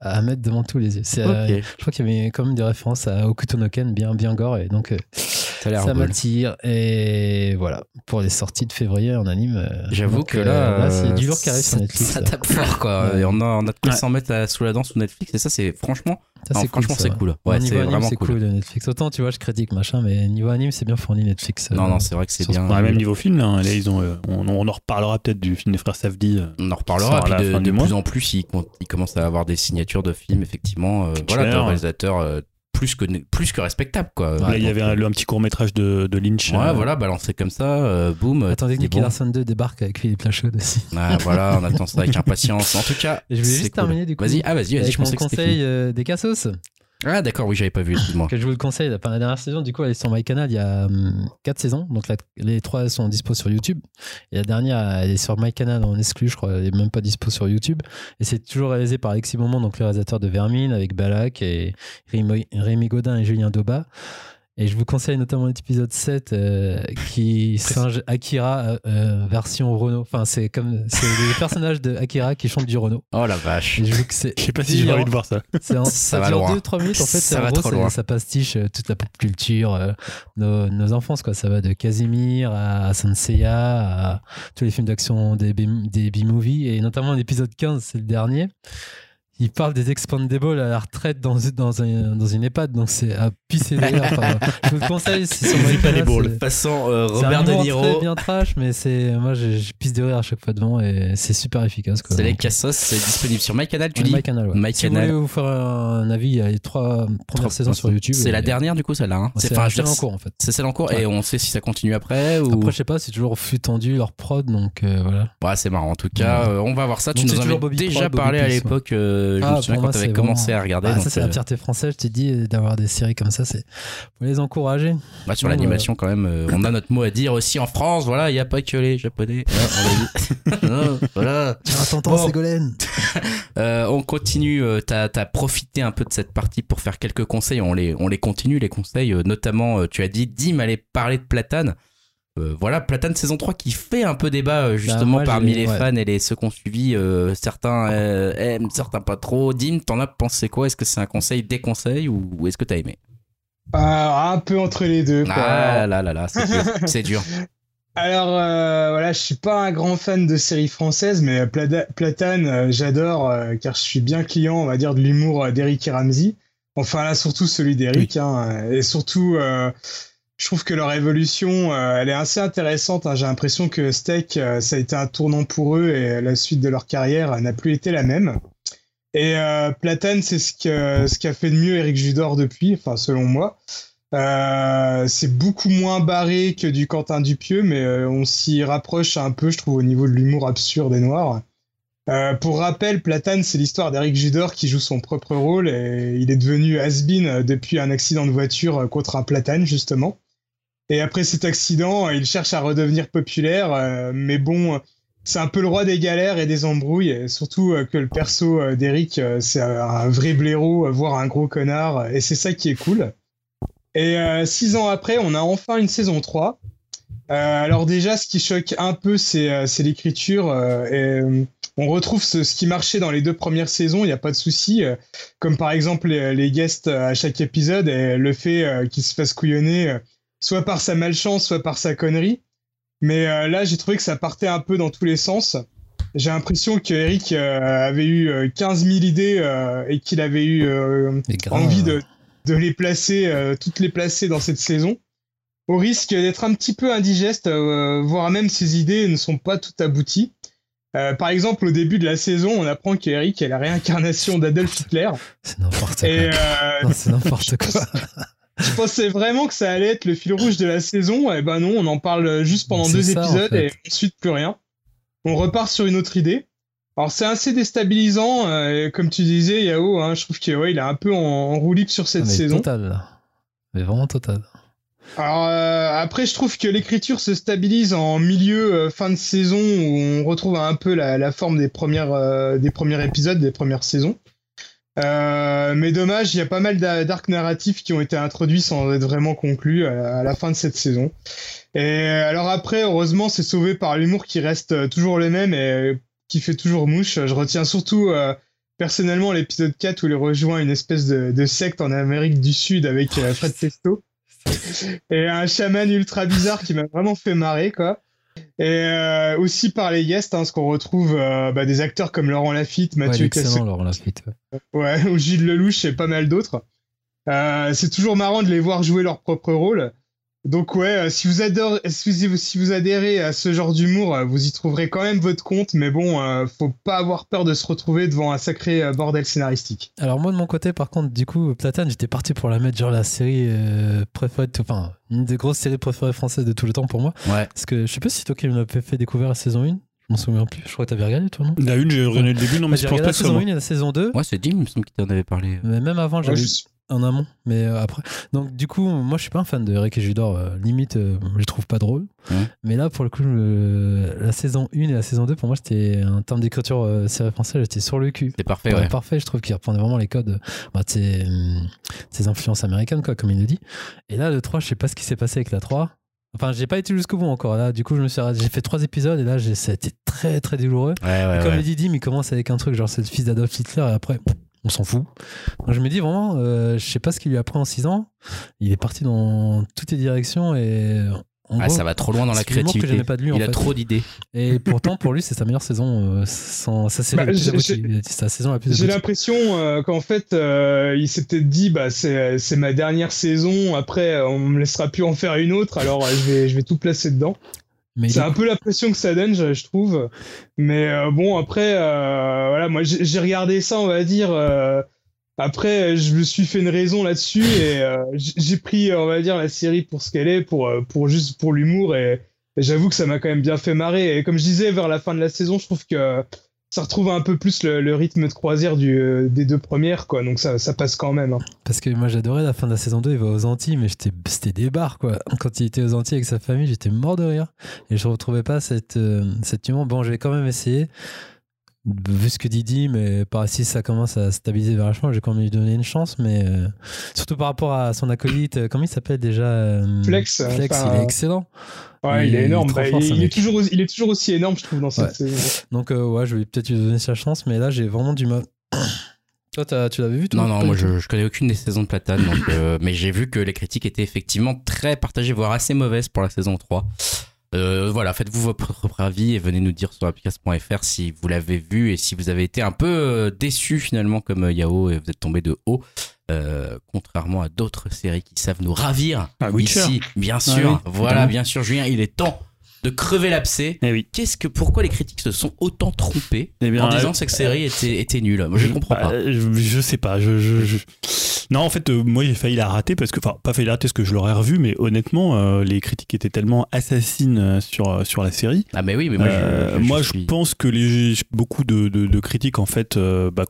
à mettre devant tous les yeux. Euh, je crois qu'il y avait quand même des références à Okuto no Ken, bien, bien gore, et donc euh, Ça a l'air ça cool. m'attire. Et voilà, pour les sorties de février en anime. euh, J'avoue que euh, là, c'est euh, du lourd qui arrive sur Netflix. Ça tape fort, quoi. Ouais. Et on a, on a de quoi Ouais. s'en mettre sous la dent sous Netflix. Et ça, c'est franchement, Ça, non, c'est cool, franchement, ça, c'est ouais. cool. Ouais, niveau c'est anime, vraiment c'est cool. cool. Netflix. Autant tu vois, je critique machin, mais niveau anime, c'est bien fourni Netflix. Non, Euh, non, c'est vrai que c'est bien. Même niveau film, là, hein. Là, ils ont, euh, on, on en reparlera peut-être du film des frères Safdie. On en reparlera. Puis de, de plus en plus, il, com- il commence à avoir des signatures de films, effectivement. euh, voilà, de Cher. réalisateurs euh, plus que, plus que respectables, quoi. Là, il y avait un, un petit court métrage de, de Lynch. Ouais, euh, voilà, balancé comme ça, euh, boum. Attendez que Nicky. Larson 2 débarque avec Philippe Lachaud aussi. Ah, voilà, on attend ça avec impatience. En tout cas, Et je voulais juste cool. terminer du coup. Vas-y, ah, vas-y, vas-y, je que conseil fini. euh, des Cassos, Ah, d'accord, oui, j'avais pas vu, que je vous le conseille. La dernière saison, du coup, elle est sur MyCanal il y a 4 saisons. Donc les 3 sont dispo sur YouTube. Et la dernière, elle est sur MyCanal en exclu, je crois. Elle est même pas dispo sur YouTube. Et c'est toujours réalisé par Alexis Beaumont, donc le réalisateur de Vermine, avec Balak et Rémi, Rémi Godin et Julien Doba. Et je vous conseille notamment l'épisode 7 euh, qui singe Akira euh, euh, version Renault. Enfin, c'est comme c'est les personnages de Akira qui chantent du Renault. Oh la vache. Je Je sais pas si j'ai envie de voir ça. un- Ça ça, dure loin. 2-3 minutes. En fait, Ça va gros, trop loin. ça pastiche euh, toute la pop culture, euh, nos, nos enfances. Quoi. Ça va de Casimir à Sanseiya à tous les films d'action des, des B-movies. Et notamment l'épisode 15, c'est le dernier. Il parle des expandables à la retraite dans, dans, un, dans une EHPAD, donc c'est à pisser de rire. Enfin, je vous le conseille, c'est sur Les Expandables. c'est- Façon euh, c'est Robert De Niro. très bien trash, mais c'est moi je, je pisse de rire à chaque fois devant et c'est super efficace. C'est les Cassos, c'est disponible sur MyCanal, tu Ouais, dis MyCanal, ouais. MyCanal. Si vous voulez vous faire un avis, il y a les trois premières saisons sur YouTube. C'est la dernière du coup celle-là. hein C'est enfin, dire, en cours en fait. C'est celle en cours Ouais. et on sait si ça continue après ou. Après, je sais pas, c'est toujours flux tendu leur prod, donc euh, voilà. Ouais, c'est marrant. En tout cas, euh, on va voir ça. Tu c'est nous en toujours avais déjà parlé à l'époque. Euh, je Ah, me pour souviens quand t'avais commencé vraiment- à regarder. Ah, ça, c'est la euh, fierté française, je t'ai dit, d'avoir des séries comme ça, c'est pour les encourager. bah, sur l'animation, quand même, euh, on a notre mot à dire aussi en France. Voilà, il n'y a pas que les Japonais. On. Non, voilà. Tiens, t'entends, Bon. Ségolène Euh, on continue. T'as as profité un peu de cette partie pour faire quelques conseils. On les, on les continue, les conseils. notamment, tu as dit, Dim allait parler de Platane. Euh, voilà, Platane saison 3 qui fait un peu débat euh, justement Bah, moi, parmi les ouais. fans et les ceux qu'on suivi. euh, certains euh, aiment, certains pas trop. Dim, t'en as pensé quoi? Est-ce que c'est un conseil, des conseils ou, ou est-ce que t'as aimé? Ah, un peu entre les deux. Quoi. Ah là là là, c'est dur. c'est dur. Alors euh, voilà, je suis pas un grand fan de séries françaises, mais Plata- Platane, euh, j'adore euh, car je suis bien client, on va dire, de l'humour euh, d'Eric et Ramsey. Enfin là, surtout celui d'Eric, hein, et surtout, euh, je trouve que leur évolution, euh, elle est assez intéressante. hein. J'ai l'impression que Steak, euh, ça a été un tournant pour eux et la suite de leur carrière n'a plus été la même. Et euh, Platane, c'est ce qu'a fait de mieux Eric Judor depuis, enfin selon moi. C'est beaucoup moins barré que du Quentin Dupieux, mais on s'y rapproche un peu, je trouve, au niveau de l'humour absurde et noir. Pour rappel, Platane, c'est l'histoire d'Eric Judor qui joue son propre rôle et il est devenu has-been depuis un accident de voiture contre un platane, justement. Et après cet accident, euh, il cherche à redevenir populaire, euh, mais bon, c'est un peu le roi des galères et des embrouilles, surtout euh, que le perso d'Eric, c'est un vrai blaireau, voire un gros connard, et c'est ça qui est cool. Et six ans après, on a enfin une saison 3. Euh, alors déjà, ce qui choque un peu, c'est l'écriture. euh, on retrouve ce, qui marchait dans les deux premières saisons, il n'y a pas de souci. comme par exemple les, les guests à chaque épisode et le fait euh, qu'il se fasse couillonner, soit par sa malchance, soit par sa connerie. Mais euh, là, j'ai trouvé que ça partait un peu dans tous les sens. j'ai l'impression que Eric euh, avait eu euh, 15 000 idées euh, et qu'il avait eu euh, envie de, de les placer, euh, toutes les placer dans cette saison, au risque d'être un petit peu indigeste, euh, voire même ses idées ne sont pas toutes abouties. Euh, par exemple, au début de la saison, on apprend qu'Eric est la réincarnation d'Adolf Hitler. C'est n'importe quoi. Euh, c'est n'importe quoi. je pensais vraiment que ça allait être le fil rouge de la saison. Et ben non, on en parle juste pendant deux ça, en épisodes fait. et ensuite plus rien. On repart sur une autre idée. Alors c'est assez déstabilisant, euh, comme tu disais, Yao. Hein, je trouve qu'il ouais, il est un peu en, en roue libre sur cette Ah, mais saison. Total. Mais vraiment total. Alors euh, après, je trouve que l'écriture se stabilise en milieu euh, fin de saison où on retrouve un peu la, la forme des premières des premiers épisodes, des premières saisons. Euh, mais dommage, il y a pas mal d'a- d'arcs narratifs qui ont été introduits sans être vraiment conclus à, la fin de cette saison. Et alors après, heureusement, c'est sauvé par l'humour qui reste euh, toujours le même et euh, qui fait toujours mouche. Je retiens surtout euh, personnellement l'épisode 4 où il rejoint une espèce de, de secte en Amérique du Sud avec euh, Fred Testo et un chaman ultra bizarre qui m'a vraiment fait marrer quoi. Et euh, aussi par les guests, hein, parce qu'on retrouve euh, bah, des acteurs comme Laurent Lafitte, Ouais, Mathieu Cassel, Laurent Lafitte. ouais. ouais, ou Gilles Lelouch et pas mal d'autres. Euh, c'est toujours marrant de les voir jouer leur propre rôle. Donc ouais, euh, si vous adorez, si vous, si vous adhérez à ce genre d'humour, euh, vous y trouverez quand même votre compte, mais bon, euh, faut pas avoir peur de se retrouver devant un sacré bordel scénaristique. Alors moi de mon côté par contre du coup Platane j'étais parti pour la mettre genre la série euh, préférée de- enfin une des grosses séries préférées françaises de tout le temps pour moi Ouais. parce que je sais pas si toi qui me l'avais fait découvrir la saison 1 je m'en souviens plus je crois que t'avais regardé toi non? La une, j'ai regardé le début, non, mais J'ai je pense regardé pas la que soit saison moi. 1 et la saison 2 Ouais, c'est Dim, il me semble qu'il t'en avait parlé. mais même avant Ouais, j'avais je- en amont mais euh, après donc du coup moi je suis pas un fan de Eric et Judor euh, limite euh, je les trouve pas Ouais. mais là pour le coup la saison 1 et la saison 2 pour moi c'était en termes d'écriture euh, série française j'étais sur le cul C'est parfait, Ouais, parfait, je trouve qu'il reprenait vraiment les codes bah, de ses, hum, ses influences américaines, quoi, comme il le dit. Et là, le 3, je sais pas ce qui s'est passé avec la 3. Enfin, j'ai pas été jusqu'au bout encore. Là, du coup, je me suis j'ai fait trois épisodes et là, j'ai- ça a été très très douloureux. Ouais, ouais, Et comme ouais. il dit, il commence avec un truc genre c'est le fils d'Adolf Hitler et après, on s'en fout. Donc, je me dis vraiment, euh, je sais pas ce qu'il lui a pris en 6 ans. Il est parti dans toutes les directions et. En Ah, gros, ça va trop loin dans la que créativité. j'aimais pas de lui, en il a fait. trop d'idées. Et pourtant, pour lui, c'est sa meilleure saison. euh, sans, Bah, aboutie. j'ai- C'est sa saison la plus J'ai l'impression euh, qu'en fait, euh, il s'est peut-être dit, bah c'est ma dernière saison. Après, euh, on me laissera plus en faire une autre. Alors, euh, je vais je vais tout placer dedans. Mais C'est un peu la pression que ça donne, je, je trouve. Mais euh, bon, après, euh, voilà, moi j'ai regardé ça, on va dire. euh, après, je me suis fait une raison là-dessus et euh, j'ai pris, on va dire, la série pour ce qu'elle est, pour euh, pour juste pour l'humour et, et j'avoue que ça m'a quand même bien fait marrer. Et comme je disais, vers la fin de la saison, je trouve que ça retrouve un peu plus le, rythme de croisière euh, des deux premières, quoi. Donc ça, passe quand même. hein. Parce que moi j'adorais la fin de la saison 2, il va aux Antilles, mais c'était des bars quoi. Quand il était aux Antilles avec sa famille, j'étais mort de rire. Et je retrouvais pas cette, euh, cet humour. Bon, je vais quand même essayer. Vu ce que Didi, mais par ici ça commence à stabiliser vachement, j'ai quand même lui donner une chance, mais euh, surtout par rapport à son acolyte, euh, comment il s'appelle déjà euh, Flex, Flex, enfin, il est excellent. Ouais, il, Il est est énorme. trop Bah, fort, il, il est toujours, aussi- il est toujours aussi énorme, je trouve, dans cette Ouais. saison. Donc euh, ouais, je vais peut-être lui donner sa chance, mais là j'ai vraiment du mal. Toi, tu l'avais vu toi Non, non, moi je, je connais aucune des saisons de Platane, donc, euh, mais j'ai vu que les critiques étaient effectivement très partagées, voire assez mauvaises pour la saison 3. Euh, voilà, faites-vous votre propre avis et venez nous dire sur application.fr si vous l'avez vu et si vous avez été un peu euh, déçu finalement comme euh, Yao et vous êtes tombé de haut, euh, contrairement à d'autres séries qui savent nous ravir. Ah, Witcher. Ici, bien sûr, oui, voilà, bien sûr, Julien, il est temps de crever l'abcès. Eh oui. Qu'est-ce que, pourquoi les critiques se sont autant trompés Eh bien, en disant que cette série était, était nulle? Moi, je comprends Bah, pas. Je, je sais pas. Je, je- je- Non, en fait, euh, moi, j'ai failli la rater parce que, enfin, pas failli la rater parce que je l'aurais revu, mais honnêtement, euh, les critiques étaient tellement assassines euh, sur, sur la série. Ah, mais oui, mais moi, je- Euh, je, je moi, je suis- pense que les, beaucoup de, de- de critiques, en fait, bah,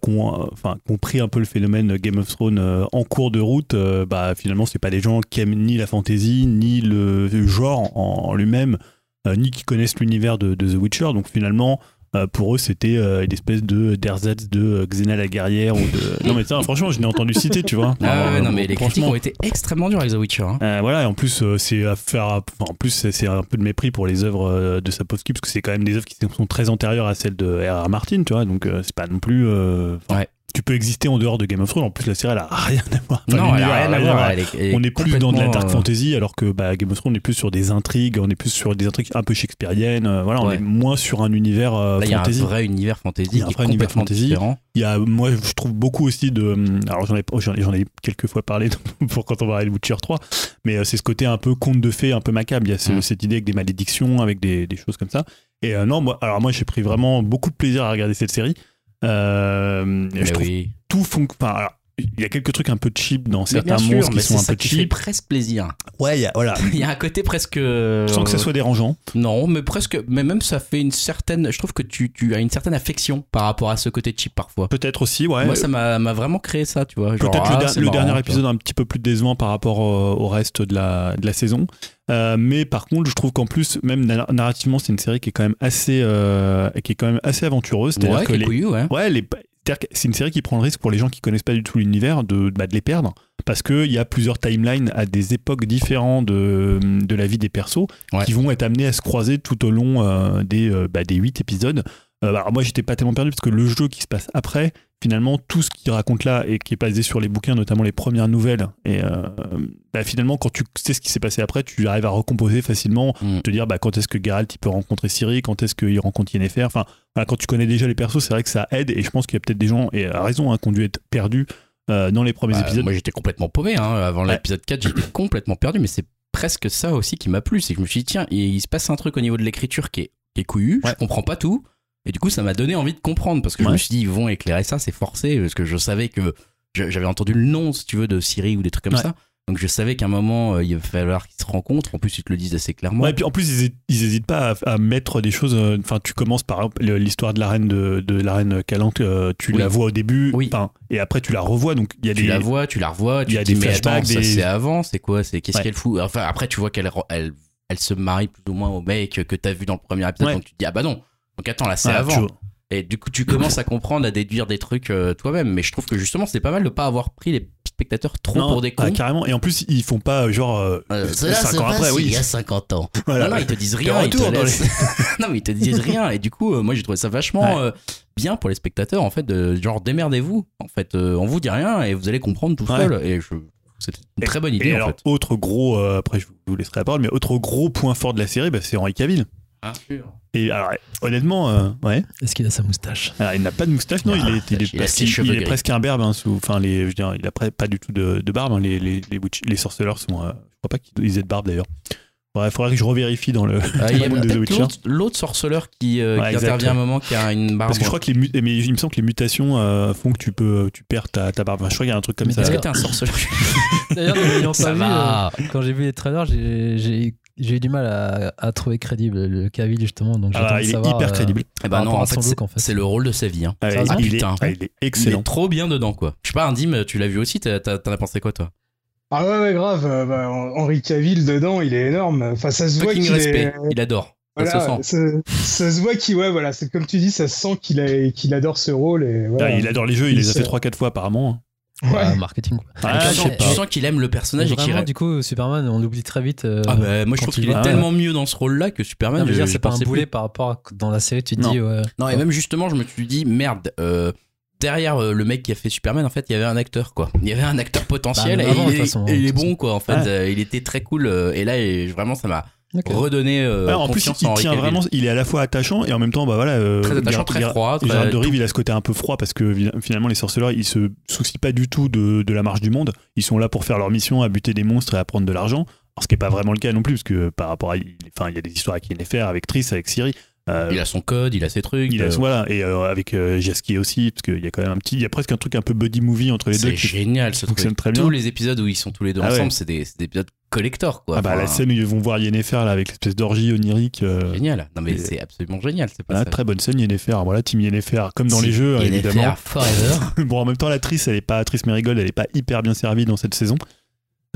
enfin, pris un peu le phénomène Game of Thrones en cours de route, bah, finalement, c'est pas des gens qui aiment ni la fantasy, ni le genre en, en lui-même, ni qui connaissent l'univers de, de The Witcher. Donc, finalement, euh, pour eux, c'était euh, une espèce de d'ersatz de euh, Xena la guerrière ou de. Non, mais ça, franchement, je l'ai entendu citer, tu vois. Ah ouais, Euh, non, mais les critiques ont été extrêmement dures avec The Witcher. hein. euh, voilà, et en plus, euh, c'est à faire. enfin, en plus, c'est un peu de mépris pour les œuvres de Sapkowski, parce que c'est quand même des œuvres qui sont très antérieures à celles de R.R. Martin, tu vois, donc euh, c'est pas non plus. euh, enfin, Ouais. Tu peux exister en dehors de Game of Thrones. En plus, la série, elle a rien à voir. Enfin, non, elle a rien à voir. on est plus dans de la dark euh, fantasy, alors que bah, Game of Thrones, on est plus sur des intrigues, on est plus sur des intrigues un peu shakespeariennes. euh, voilà, on est moins sur un univers euh, Là, il y a un fantasy. vrai univers fantasy Il y a un vrai univers fantasy. différent. Il y a, moi, je trouve beaucoup aussi de. hum, Alors, j'en ai, j'en ai- j'en ai quelques fois parlé pour quand on va parler de Witcher 3, mais euh, c'est ce côté un peu conte de fées, un peu macabre. Il y a ce- Mm. cette idée avec des malédictions, avec des, des choses comme ça. Et euh, non, moi, alors moi, j'ai pris vraiment beaucoup de plaisir à regarder cette série. Euh, je trouve oui. tout fonctionne. Enfin, il y a quelques trucs un peu cheap dans Mais certains bien sûr, monstres mais qui sont un ça peu qui fait cheap. presque plaisir. Ouais, il y a- voilà. Il y a un côté presque. Sans que ça soit dérangeant. Non, mais presque. Mais même ça fait une certaine. Je trouve que tu, tu as une certaine affection par rapport à ce côté cheap parfois. Peut-être aussi, ouais. Moi, ça m'a m'a vraiment créé ça, tu vois. Peut-être ah, le, marrant, dernier épisode un petit peu plus décevant par rapport au, au reste de la, de la saison. Euh, mais par contre, je trouve qu'en plus, même na- narrativement, c'est une série qui est quand même assez, euh, qui est quand même assez aventureuse. C'est-à-dire Ouais, que qui est les, couillu, ouais. ouais, les, c'est une série qui prend le risque pour les gens qui connaissent pas du tout l'univers de, bah, de les perdre. Parce qu'il y a plusieurs timelines à des époques différentes de, de la vie des persos Ouais. qui vont être amenés à se croiser tout au long euh, des, euh, bah, des 8 épisodes. Euh, alors moi, j'étais pas tellement perdu parce que le jeu qui se passe après, finalement, tout ce qu'il raconte là et qui est basé sur les bouquins, notamment les premières nouvelles, et euh, bah, finalement, quand tu sais ce qui s'est passé après, tu arrives à recomposer facilement, Mm. te dire bah, quand est-ce que Geralt il peut rencontrer Ciri, quand est-ce qu'il rencontre Yennefer. Enfin, voilà, quand tu connais déjà les persos, c'est vrai que ça aide, et je pense qu'il y a peut-être des gens, et à raison, hein, qui ont dû être perdus euh, dans les premiers Bah, épisodes. Moi, j'étais complètement paumé. Hein. Avant Ouais. l'épisode 4, j'étais complètement perdu. Mais c'est presque ça aussi qui m'a plu. C'est que je me suis dit, tiens, il, il se passe un truc au niveau de l'écriture qui est, qui est couillu. Ouais. Je comprends pas tout. Et du coup, ça m'a donné envie de comprendre. Parce que je me suis dit, ils vont éclairer ça, c'est forcé. Parce que je savais que j'avais entendu le nom, si tu veux, de Siri ou des trucs comme Ouais. ça. Donc je savais qu'à un moment, euh, il va falloir qu'ils se rencontrent. En plus, ils te le disent assez clairement. Ouais, et puis en plus, ils, hé- ils hésitent pas à, à mettre des choses. euh, Enfin, tu commences par l'histoire de la reine de, de la reine Calante. euh, tu Oui. la vois au début, Oui. et après tu la revois. Donc il y a tu des. la vois, tu la revois, il tu y a des flashbacks, des- c'est avant, c'est quoi, c'est qu'est-ce Ouais. qu'elle fout? Enfin, après, tu vois qu'elle elle, elle se marie plus ou moins au mec que t'as vu dans le premier épisode, donc tu te dis, ah bah non. Donc attends, là c'est avant. Et du coup, tu commences à comprendre, à déduire des trucs euh, toi-même. Mais je trouve que justement, c'est pas mal de pas avoir pris les spectateurs trop Non, pour des ah, cons. carrément. Et en plus, ils font pas genre. euh, Euh, cela se ans après, oui. il y a 50 ans. Voilà. Non, non, ils te disent rien. Ils te non, mais ils te disent rien. Et du coup, euh, moi, j'ai trouvé ça vachement euh, bien pour les spectateurs, en fait, de genre démerdez-vous. En fait, euh, on vous dit rien et vous allez comprendre tout Ouais. seul. Et je... c'était une très bonne idée, Et en alors, fait. autre gros, euh, après je vous laisserai la parole, mais autre gros point fort de la série, bah, c'est Henri Cavill. Sûr. Et alors, honnêtement, euh, ouais, Est-ce qu'il a sa moustache? Alors, il n'a pas de moustache, non, Ah, il est, il est, il est gris. presque un berbe, hein, sous, enfin, les, je veux dire, il a pas du tout de, de barbe, hein, les, les, les, witch- les sorceleurs sont, euh, je crois pas qu'ils aient de barbe d'ailleurs. Il faudrait que je revérifie dans le. Ah, il y a l'autre- l'autre sorceleur qui, euh, Ouais, qui intervient à un moment qui a une barbe. Parce que je crois que les, mu- mais il me semble que les mutations euh, font que tu peux, tu perds ta, ta barbe. Enfin, je crois qu'il y a un truc comme Mais ça. Est-ce que d'ailleurs- t'es un sorceleur? D'ailleurs, Ça pas vu, va. euh, quand j'ai vu les trailers, j'ai- j'ai j'ai eu du mal à, à trouver crédible le Cavill justement. Donc Ah, il est savoir, hyper euh, crédible. Eh par ben non, en fait, c'est look, en fait. c'est le rôle de sa vie. hein. Ah, il, est, putain. ah, il est Il excellent. est trop bien dedans, quoi. Je sais pas, Indim, tu l'as vu aussi, t'as- t'as- t'en as pensé quoi, toi? Ah ouais, ouais, grave. euh, bah, Henri Cavill dedans, il est énorme. Enfin, ça se voit Fucking qu'il respect, est. il adore. Ça se sent. ça, ça se voit qu'il, ouais, voilà, c'est comme tu dis, ça se sent qu'il a- qu'il adore ce rôle et Ah, voilà. il adore les jeux, il Il les a fait 3-4 fois apparemment. Ouais, Ouais. marketing. Quoi. Ah, je sens, sens qu'il aime le personnage et qu'il du coup, Superman, on l'oublie très vite. euh, Ah bah, moi je trouve il qu'il est va- tellement mieux dans ce rôle-là que Superman. je c'est pas un pensais plus. boulet par rapport à dans la série. Tu te Non. dis, ouais. Non, et même justement, je me suis dit, merde, euh, derrière euh, le mec qui a fait Superman, en fait, il y avait un acteur, quoi. Il y avait un acteur potentiel Bah, et avant, il, est, façon, et il est bon, quoi. En fait, Ouais. Euh, il était très cool. euh, et là, et vraiment, ça m'a Ok. redonné euh, Ouais, en plus, il en Henry tient Cavill. vraiment, il est à la fois attachant et en même temps, bah voilà. euh, Très attachant, Gérard- très Gérard- froid. très- Gérard de Rive, il a ce côté un peu froid parce que finalement, les sorceleurs, ils se soucient pas du tout de, de la marche du monde. Ils sont là pour faire leur mission, à buter des monstres et à prendre de l'argent. Alors, ce qui est pas vraiment le cas non plus, parce que par rapport à. Enfin, il y a des histoires avec Yennefer, avec Triss, avec Ciri. Euh, Il a son code, il a ses trucs. il a- euh, voilà, et euh, avec euh, Jaskier aussi, parce qu'il y a quand même un petit. Il y a presque un truc un peu buddy movie entre les deux. C'est génial ce fonctionne truc. très bien. Tous les épisodes où ils sont tous les deux Ah ouais. ensemble, c'est des, des épisodes collector, quoi. Ah bah, la scène où ils vont voir Yennefer là, avec l'espèce d'orgie onirique. euh, Génial. Non, mais Et- c'est absolument génial. C'est pas voilà, ça. très bonne scène Yennefer. Voilà, Team Yennefer, comme dans les jeux, Yennefer évidemment. Forever. bon, en même temps, l'actrice, elle est pas, Triss Merigold, elle est pas hyper bien servie dans cette saison.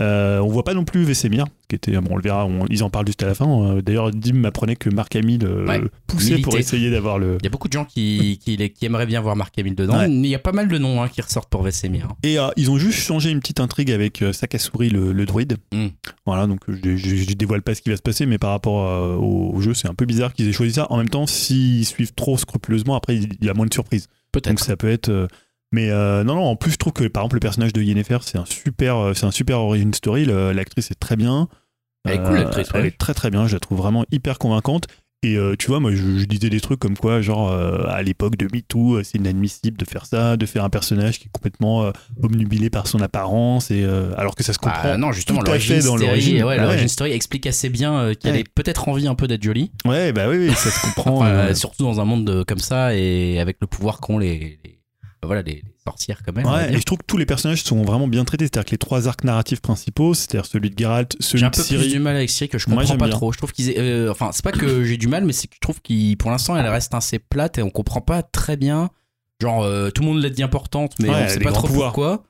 Euh, on voit pas non plus Vesemir, qui était, bon, on le verra, on- ils en parlent juste à la fin. Euh, D'ailleurs, Dim m'apprenait que Marc Hamill euh, Ouais, poussait pour essayer d'avoir le. Il y a beaucoup de gens qui, qui, qui aimeraient bien voir Mark Hamill dedans. Ouais. Il y a pas mal de noms hein, qui ressortent pour Vesemir. Et euh, ils ont juste changé une petite intrigue avec Sakasuri, le, le druide. Mm. Voilà, donc je, je, je dévoile pas ce qui va se passer, mais par rapport au, au jeu, c'est un peu bizarre qu'ils aient choisi ça. En même temps, s'ils suivent trop scrupuleusement, après, il y a moins de surprises. Peut-être. Donc ça peut être. Euh, Mais euh, non, non, en plus, je trouve que par exemple, le personnage de Yennefer, c'est un super, euh, c'est un super origin story. L'actrice est très bien. Elle est cool, l'actrice, Elle ouais. est très très bien. Je la trouve vraiment hyper convaincante. Et euh, tu vois, moi, je, je disais des trucs comme quoi, genre, euh, à l'époque de MeToo, euh, c'est inadmissible de faire ça, de faire un personnage qui est complètement euh, obnubilé par son apparence, et euh, alors que ça se comprend. Ah, non, justement, tout à l'origin fait dans story, l'origine. ouais, Ah story explique assez bien euh, qu'elle Ouais. ait peut-être envie un peu d'être jolie. Ouais, bah oui, oui, ça se comprend. Enfin, euh, surtout dans un monde de- comme ça et avec le pouvoir qu'ont les, les- voilà, les, les sorcières quand même. Ouais, et je trouve que tous les personnages sont vraiment bien traités. C'est-à-dire que les trois arcs narratifs principaux, c'est-à-dire celui de Geralt, celui J'ai un de peu Ciri. plus du mal avec Ciri que je comprends pas bien. trop. Je trouve qu'ils, euh, enfin, c'est pas que j'ai du mal, mais c'est que je trouve qu'ils, pour l'instant, elle reste assez plate et on comprend pas très bien. Genre, euh, tout le monde l'a dit importante, mais Ouais, on sait des pas trop pouvoirs. pourquoi.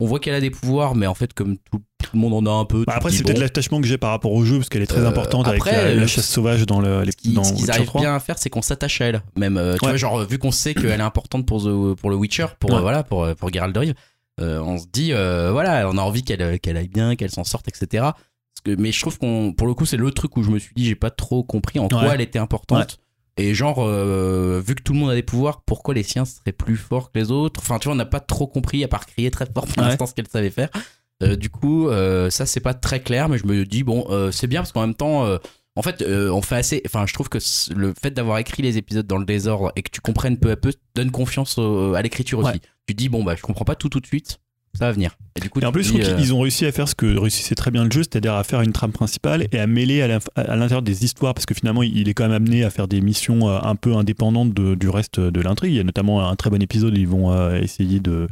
On voit qu'elle a des pouvoirs, mais en fait, comme tout, tout le monde en a un peu. Bah, après, c'est peut-être bon, l'attachement que j'ai par rapport au jeu, parce qu'elle est très Euh, importante avec après, la, la chasse sauvage dans le les- Ce qu'ils dans ce qu'ils Witcher arrivent 3. bien à faire, c'est qu'on s'attache à elle. Même, euh, tu Ouais. vois, genre, vu qu'on sait qu'elle est importante pour, The- pour le Witcher, pour, Ouais. euh, voilà, pour, pour Geralt de Rive, on se dit, voilà, on a envie qu'elle qu'elle aille bien, qu'elle s'en sorte, etc. Parce que, mais je trouve qu'on, pour le coup, c'est le truc où je me suis dit, j'ai pas trop compris en quoi Ouais. elle était importante. Et genre, euh, vu que tout le monde a des pouvoirs, pourquoi les siens seraient plus forts que les autres? Enfin, tu vois, on n'a pas trop compris, à part crier très fort pour Ouais. l'instant ce qu'elle savait faire. Euh, du coup, euh, ça, c'est pas très clair, mais je me dis, bon, c'est bien parce qu'en même temps, en fait, on fait assez. Enfin, je trouve que le fait d'avoir écrit les épisodes dans le désordre et que tu comprennes peu à peu donne confiance au- à l'écriture aussi. Ouais. Tu dis, bon, bah, je comprends pas tout tout de suite, ça va venir. Et du coup, Et en plus, je dis, trouve euh, qu'ils ont réussi à faire ce que réussissait très bien le jeu, c'est-à-dire à faire une trame principale et à mêler à l'in- à l'intérieur des histoires, parce que finalement, il est quand même amené à faire des missions euh, un peu indépendantes de- du reste de l'intrigue. Il y a notamment un très bon épisode, où ils vont euh, essayer de.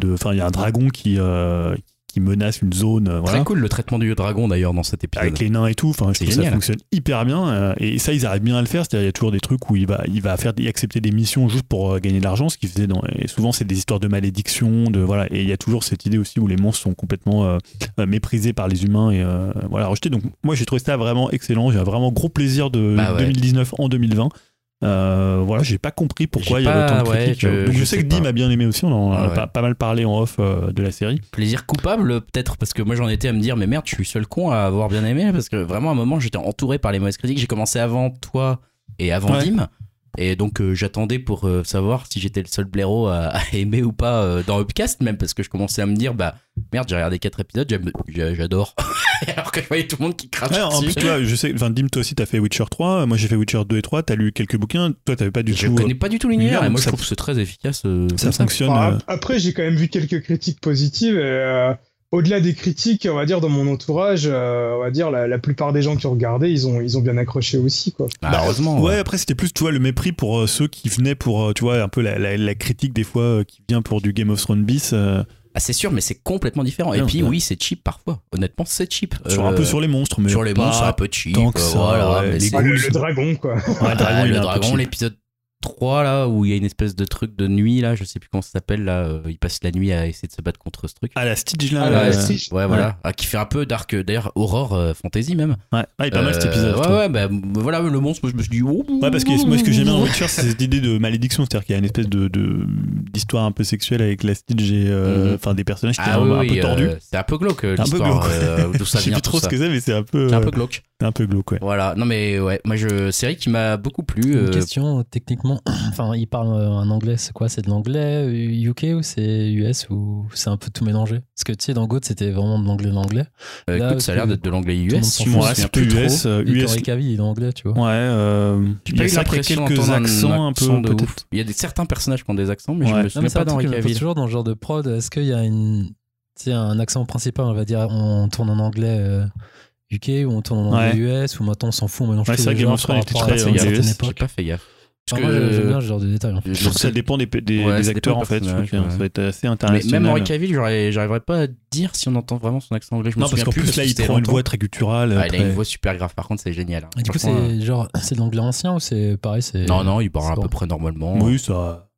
de- Enfin, il y a un dragon qui, euh, qui menace une zone. euh, Très voilà. cool le traitement du dragon d'ailleurs dans cet épisode. avec les nains et tout. Enfin, je trouve que ça fonctionne hyper bien. euh, et ça, ils arrivent bien à le faire. C'est-à-dire, il y a toujours des trucs où il va, il va faire accepter des missions juste pour euh, gagner de l'argent, ce qu'il faisait dans. Et souvent, c'est des histoires de malédiction, de voilà. Et il y a toujours cette idée aussi où les monstres sont complètement euh, méprisés par les humains et euh, voilà rejetés. Donc, moi, j'ai trouvé ça vraiment excellent. J'ai vraiment gros plaisir de Bah ouais. 2019 en 2020. Euh, voilà, j'ai pas compris pourquoi il y avait pas- autant de ouais, critiques. je- Donc, je, je sais sais que Dim a bien aimé aussi. On en a Ah ouais. pas, pas mal parlé en off euh, de la série. Plaisir coupable, peut-être, parce que moi j'en étais à me dire, mais merde, je suis seul con à avoir bien aimé, parce que vraiment à un moment j'étais entouré par les mauvaises critiques. J'ai commencé avant toi et avant Ouais. Dim, et donc euh, j'attendais pour euh, savoir si j'étais le seul blaireau à, à aimer ou pas euh, dans Upcast, même parce que je commençais à me dire, bah merde, j'ai regardé 4 épisodes, j'adore. Alors que je voyais tout le monde qui crache Ouais, en plus, tu vois, je sais, enfin, Dim, toi aussi, t'as fait Witcher 3. Moi, j'ai fait Witcher 2 et 3. T'as lu quelques bouquins. Toi, t'avais pas du Je tout. connais pas du tout l'univers, et moi donc je ça- trouve que c'est très efficace. euh, ça ça. fonctionne. Enfin, euh, ap- Après, j'ai quand même vu quelques critiques positives. et, euh, Au-delà des critiques, on va dire, dans mon entourage, euh, on va dire, la, la plupart des gens qui ont regardé, ils ont, ils ont bien accroché aussi, quoi. Bah, heureusement. Ouais, après c'était plus, tu vois, le mépris pour euh, ceux qui venaient pour, euh, tu vois, un peu la, la- la critique des fois euh, qui vient pour du Game of Thrones bis, euh, Ah, c'est sûr, mais c'est complètement différent. Et puis oui, c'est cheap parfois. Honnêtement, c'est cheap. sur, un Euh, peu sur les monstres, mais sur les pas- monstres, un peu cheap. tant que euh, ça, voilà, ouais, mais les Ah, le, ghouls, le dragon, quoi. Ouais, le dragon, l'épisode 3 là où il y a une espèce de truc de nuit là, je sais plus comment ça s'appelle là, euh, il passe la nuit à essayer de se battre contre ce truc. Ah, la Stitch là. Ah, là, la euh, Stitch. Ouais, voilà, Ah, qui fait un peu dark d'ailleurs horror euh, fantasy même. ouais. Ah, il est pas mal cet Euh, épisode. Ouais ouais, bah voilà le monstre, je me suis dit oh, Ouais, parce que moi, ce que j'aime bien dans Witcher, c'est cette idée de malédiction, c'est-à-dire qu'il y a une espèce de d'histoire un peu sexuelle avec la Stitch et euh, Mhm. enfin des personnages qui Ah sont oui, un oui, peu tordus. euh, c'est un peu glauque euh, Un peu l'histoire glauque. euh, d'où ça Je sais plus trop ça. ce que c'est, mais c'est un peu, C'est un euh, peu glauque. Un peu glauque, ouais. Voilà, non mais ouais, moi je série qui m'a beaucoup plu. Une euh, question, techniquement, enfin, il parle euh, un anglais, c'est quoi? C'est de l'anglais euh, UK ou c'est US ou c'est un peu tout mélangé? Parce que tu sais, dans Goat, c'était vraiment de l'anglais l'anglais. euh, Là, écoute, ça a l'air d'être de l'anglais US. je me souviens c'est plus US, trop. euh, Et US. Cavill, il est anglais, tu vois. Ouais, euh, il y a après quelques accents un peu, de ouf. peut-être. Il y a des, certains personnages qui ont des accents, mais je Ouais. me Non, souviens pas un d'Henri je me Cavill. toujours dans le genre de prod. Est-ce qu'il y a une, tu sais, un accent principal, on va dire, on tourne en anglais euh, UK ou on tourne en anglais US ou maintenant on s'en fout, on mélange Ouais, tous c'est vrai que Game of Thrones était très. J'ai pas fait gaffe. Moi, j'aime bien ce genre de détails. en fait. Je Je trouve que ça dépend des, des, Ouais, des ça acteurs dépend en fait. Je ça ouais. va être assez international. même Henri Cavill, j'arriverais pas à dire si on entend vraiment son accent anglais. Je non, parce qu'en plus là, il prend une voix très. Ah, il a une voix super grave. Par contre, c'est génial. hein. Et du coup, c'est genre, c'est de l'anglais ancien ou c'est pareil c'est... Non, non, il parle à peu près normalement. Oui, ça.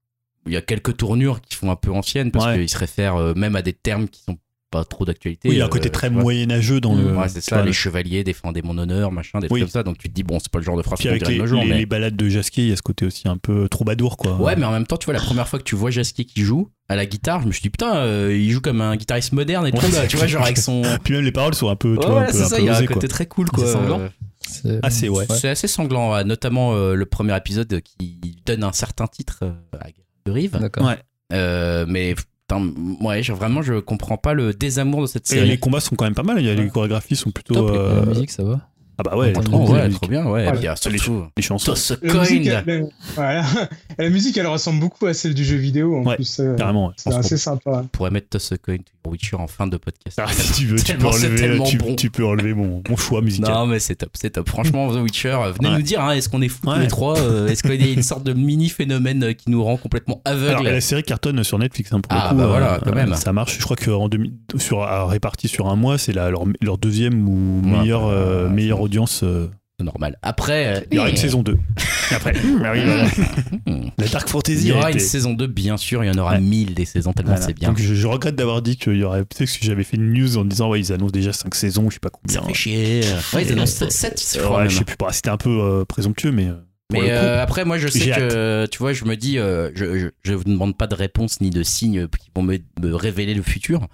Il y a quelques tournures qui font un peu anciennes parce Ouais. qu'il se réfère euh, même à des termes qui sont pas trop d'actualité. Oui, il y a un euh, côté très tu vois. moyenâgeux dans le. Ouais, c'est ça, les chevaliers défendaient mon honneur, machin, des trucs Oui. comme ça. Donc tu te dis, bon, c'est pas le genre de phrase qu'on dirait les, de nos jours, les, mais- les balades de Jasquier, il y a ce côté aussi un peu troubadour, quoi. Ouais, mais en même temps, tu vois, la première fois que tu vois Jasquier qui joue à la guitare, je me suis dit, putain, euh, il joue comme un guitariste moderne et tout, Ouais, là, tu vois, genre avec son. Puis même les paroles sont un peu, Ouais, c'est ça, il y a un côté très cool, quoi. C'est sanglant Euh, C'est- Ah, ouais. C'est assez sanglant, notamment euh, le premier épisode qui donne un certain titre euh, à Geralt de Rive. D'accord. Ouais. Euh, mais putain, ouais, je- vraiment, je comprends pas le désamour de cette Et série. les combats sont quand même pas mal. Il y a les chorégraphies sont plutôt. Top, euh, La musique, ça va Ah bah ouais, les, musique, trop bien, ouais. Et puis, ah, surtout, les chansons. Toss a La musique, coin. elle, voilà. la musique, elle ressemble beaucoup à celle du jeu vidéo. En Ouais, plus, euh, Carrément. ouais. c'est assez sympa. On pourrait mettre Toss a coin to Witcher en fin de podcast. Ah, si tu veux, tu peux enlever, tellement tu, bon. tu peux enlever mon, mon choix musical. Non, mais c'est top, c'est top. Franchement, The Witcher, euh, venez Ouais. nous dire, hein, est-ce qu'on est fous tous les trois euh, Est-ce qu'il y a une sorte de mini phénomène euh, qui nous rend complètement aveugles Alors, la série cartonne sur Netflix, hein, pour Ah, le coup. bah voilà, quand même. Ça marche. Je crois que en 2000 sur, réparti sur un mois, c'est leur, leur deuxième ou Ouais, meilleure, euh, audience. euh, normal. Après, euh, il y aura une saison 2. Et après, hmm. la Dark il Fantasy. y a aura une saison 2, bien sûr. Il y en aura Ouais. 1000 des saisons, tellement Voilà. c'est bien. Donc je, je regrette d'avoir dit qu'il y aurait. Tu sais que j'avais fait une news en disant ouais ils annoncent déjà 5 saisons, je sais pas combien. Ça fait chier. Ouais, ils annoncent 7, je Euh, crois. ouais, même. je sais plus. bah, C'était un peu euh, présomptueux, mais. euh, Mais euh, après, moi, je sais que, tu vois, je me dis, euh, je, je, je vous demande pas de réponse ni de signes qui vont me, me révéler le futur.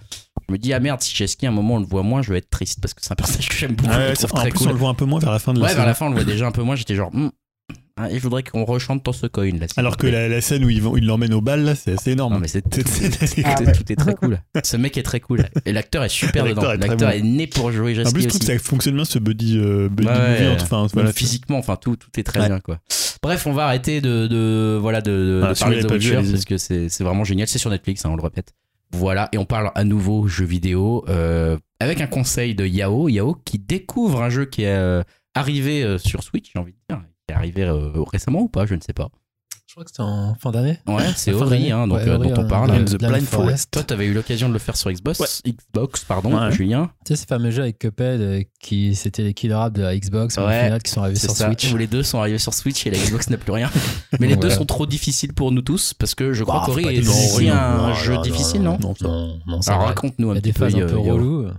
Je me dis, ah merde, si Chesky, à un moment, on le voit moins, je vais être triste parce que c'est un personnage que j'aime beaucoup. je ouais, trouve en très plus cool. on le voit un peu moins vers la fin de la Ouais, saison. vers la fin, on le voit déjà un peu moins. J'étais genre, hmm, ah, et je voudrais qu'on rechante dans ce coin là. Alors que la, la scène où ils vont- ils l'emmènent au bal là, c'est assez énorme. Non, mais c'est tout, Ah ouais. est très cool. Ce mec est très cool. Et l'acteur est super L'acteur dedans. est L'acteur bon. est né pour jouer En plus, je trouve que ça fonctionne bien ce buddy, euh, buddy Ouais, movie. ouais. Enfin, Même voilà, physiquement, enfin tout, tout est très bien quoi. Bref, on va arrêter de, de voilà de, de- Ah, de si parler de The Witcher parce que c'est vraiment génial. C'est sur Netflix, hein, on le répète. Voilà, et on parle à nouveau jeux vidéo euh, avec un conseil de Yao, Yao qui découvre un jeu qui est euh, arrivé sur Switch, j'ai envie de dire, qui est arrivé euh, récemment ou pas, je ne sais pas. Je crois que c'était en fin d'année. Ouais, c'est Ori, hein, donc Ouais, euh, Ori, dont on hein, parle. And the Blind Forest. Toi, t'avais eu l'occasion de le faire sur Xbox, Ouais. Xbox, pardon, Ouais. Julien. Tu sais, ces fameux jeux avec Cuphead euh, qui c'était les killer apps de la Xbox, mais Ouais, au final qui sont arrivés sur ça. Switch. Où les deux sont arrivés sur Switch et la Xbox n'a plus rien. Mais les deux sont trop difficiles pour nous tous parce que je crois Bah, qu'Ori est aussi un jeu difficile, non, Non, Alors raconte-nous un Il y a petit des peu. phases un peu reloues euh,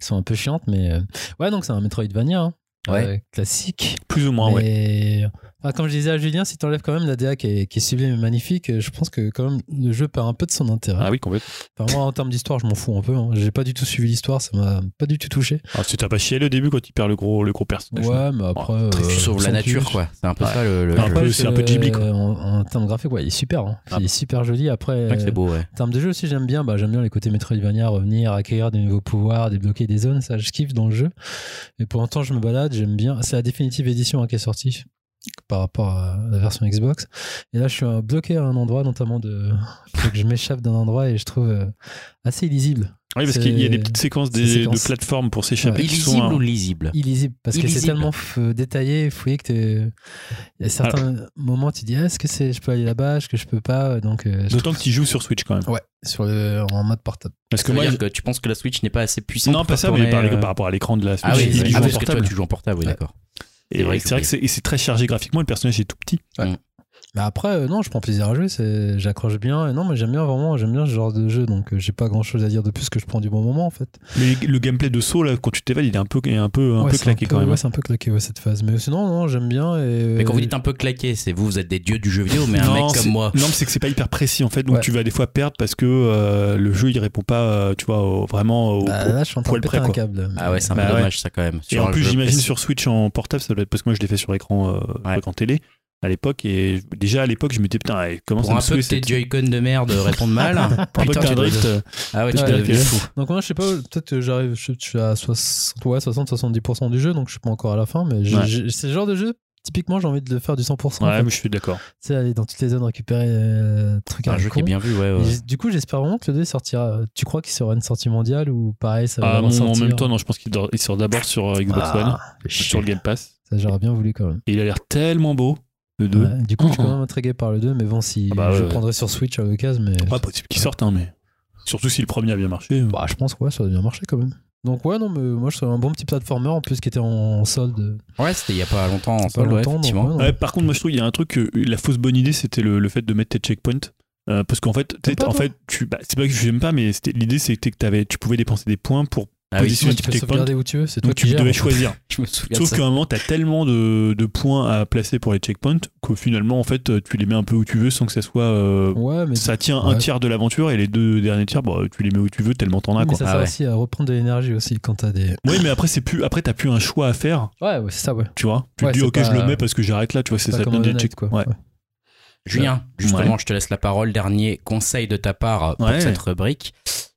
qui sont un peu chiantes, mais euh, ouais, donc c'est un Metroidvania hein. Ouais. Euh, classique. Plus ou moins, ouais. Mais enfin, comme je disais à Julien, si t'enlèves quand même la DA qui est, qui est sublime et magnifique, euh, je pense que quand même le jeu perd un peu de son intérêt. Ah oui, complètement. Enfin, moi, en termes d'histoire, je m'en fous un peu. hein. J'ai pas du tout suivi l'histoire, ça m'a pas du tout touché. Ah, tu t'as pas chialé au début quand il perd le gros, le gros personnage. Ouais, mais après. très- euh, Tu sauves la nature, quoi. C'est un peu Ouais. ça le, le Après, c'est un peu Ghibli, quoi. En, en termes graphiques, ouais, il est super. hein. Ah. Il est super joli. Après, C'est euh, beau, ouais. en termes de jeu aussi, j'aime bien. Bah, j'aime bien les côtés Metroidvania, revenir, acquérir des nouveaux pouvoirs, débloquer des zones. Ça, je kiffe dans le jeu. Et pour l'instant, je me balade. J'aime bien. C'est la définitive édition hein, qui est sortie par rapport à la version Xbox. Et là, je suis euh, bloqué à un endroit, notamment de. Faut que je m'échappe d'un endroit et je trouve euh, assez illisible. Oui, parce qu'il y a des petites séquences des- c'est séquences. de plateformes pour s'échapper qui sont. Illisible euh, ou lisible? Illisible parce que c'est tellement f- détaillé, fouillé que il y a certains moments tu dis ah, est-ce que c'est je peux aller là-bas, est-ce que je peux pas? Donc euh, D'autant trouve- que tu joues sur Switch quand même. ouais sur le en mode portable. Parce que moi, dire je- que tu penses que la Switch n'est pas assez puissante non, pas ça, mais par, euh, par rapport à l'écran de la Switch, Ah oui, joue ah, parce que toi portable. tu joues en portable, oui, Ouais. d'accord. Et C'est vrai que c'est vrai que c'est et c'est très chargé graphiquement, le personnage est tout petit. Mais après euh, non, je prends plaisir à jouer, c'est j'accroche bien et non mais j'aime bien vraiment, j'aime bien ce genre de jeu donc euh, j'ai pas grand-chose à dire de plus que je prends du bon moment en fait. Mais le gameplay de saut, là, quand tu t'évades, il est un peu, il est un peu, un Ouais, peu claqué quand même. hein. Ouais, c'est un peu claqué ouais, cette phase mais sinon non, j'aime bien et Mais quand vous dites un peu claqué, c'est vous, vous êtes des dieux du jeu vidéo, mais un Non, mec c'est- comme moi. Non, mais c'est que c'est pas hyper précis en fait, donc Ouais. tu vas des fois perdre parce que euh, le jeu il répond pas, euh, tu vois, au- vraiment au. bah, au- là je suis en train poil de péter près, un câble. Ah ouais, c'est un Bah peu ouais. dommage ça quand même. Et en un plus, j'imagine sur Switch en portable, ça doit être parce que moi je l'ai fait sur euh, écran télé à l'époque, et déjà à l'époque, je me disais putain, eh, comment Pour ça me un peu que tes Joy-Con de merde répondent mal. Pour un peu que Putain, un drift, euh, Ah ouais, tu Ouais. Donc moi je sais pas, peut-être que j'arrive, je, suis à 60, ouais, 60-70% du jeu, donc je suis pas encore à la fin, mais Ouais. c'est le genre de jeu, typiquement j'ai envie de le faire du 100%. en Ouais, fait. mais je suis d'accord. Tu sais, aller dans toutes les zones, récupérer euh, trucs à Un jeu qui est bien vu, ouais. ouais. Et j- du coup j'espère vraiment que le 2 sortira. Tu crois qu'il sera une sortie mondiale ou pareil ça va Ah, non, en même temps, non, je pense qu'il sort d'abord sur euh, Xbox Ah, One, sur le Game Pass, Ça j'aurais bien voulu quand même. et il a l'air tellement beau, le 2. Ouais, du coup je suis quand même intrigué par le 2, mais bon si Ah bah, je ouais. prendrai sur Switch à l'occasion, mais Pas possible qu'il sorte, hein, mais surtout si le premier a bien marché. euh. bah, je pense que ouais, ça a bien marché quand même. Donc ouais non mais moi je serais un bon petit platformer en plus qui était en solde. Ouais, c'était il y a pas longtemps en Pas solde, ouais, donc, effectivement. ouais, non. Ouais, par contre, moi je trouve qu'il y a un truc, euh, la fausse bonne idée, c'était le, le fait de mettre tes checkpoints. Euh, parce qu'en fait, en toi fait, tu, bah, c'est pas que j'aime pas, mais l'idée c'était que t'avais- tu pouvais dépenser des points pour Ah oui, tu peux sauvegarder où tu veux, c'est toi Donc qui tu devais choisir. je me souviens de Sauf qu'à un moment, t'as tellement de, de points à placer pour les checkpoints qu'au finalement, en fait, tu les mets un peu où tu veux sans que ça soit. euh, Ouais, mais ça tient un tiers de l'aventure et les deux derniers tiers, bah, tu les mets où tu veux tellement t'en as. mais Quoi. ça Ah sert ouais. aussi à reprendre de l'énergie aussi quand t'as des. Oui, mais après, c'est plus, après, t'as plus un choix à faire, Ouais, ouais c'est ça, ouais. tu vois? Tu Ouais, te dis, ok, je le mets parce que j'arrête là, tu vois, c'est ça des checkpoints. Julien, justement, je te laisse la parole. Dernier conseil de ta part pour cette rubrique.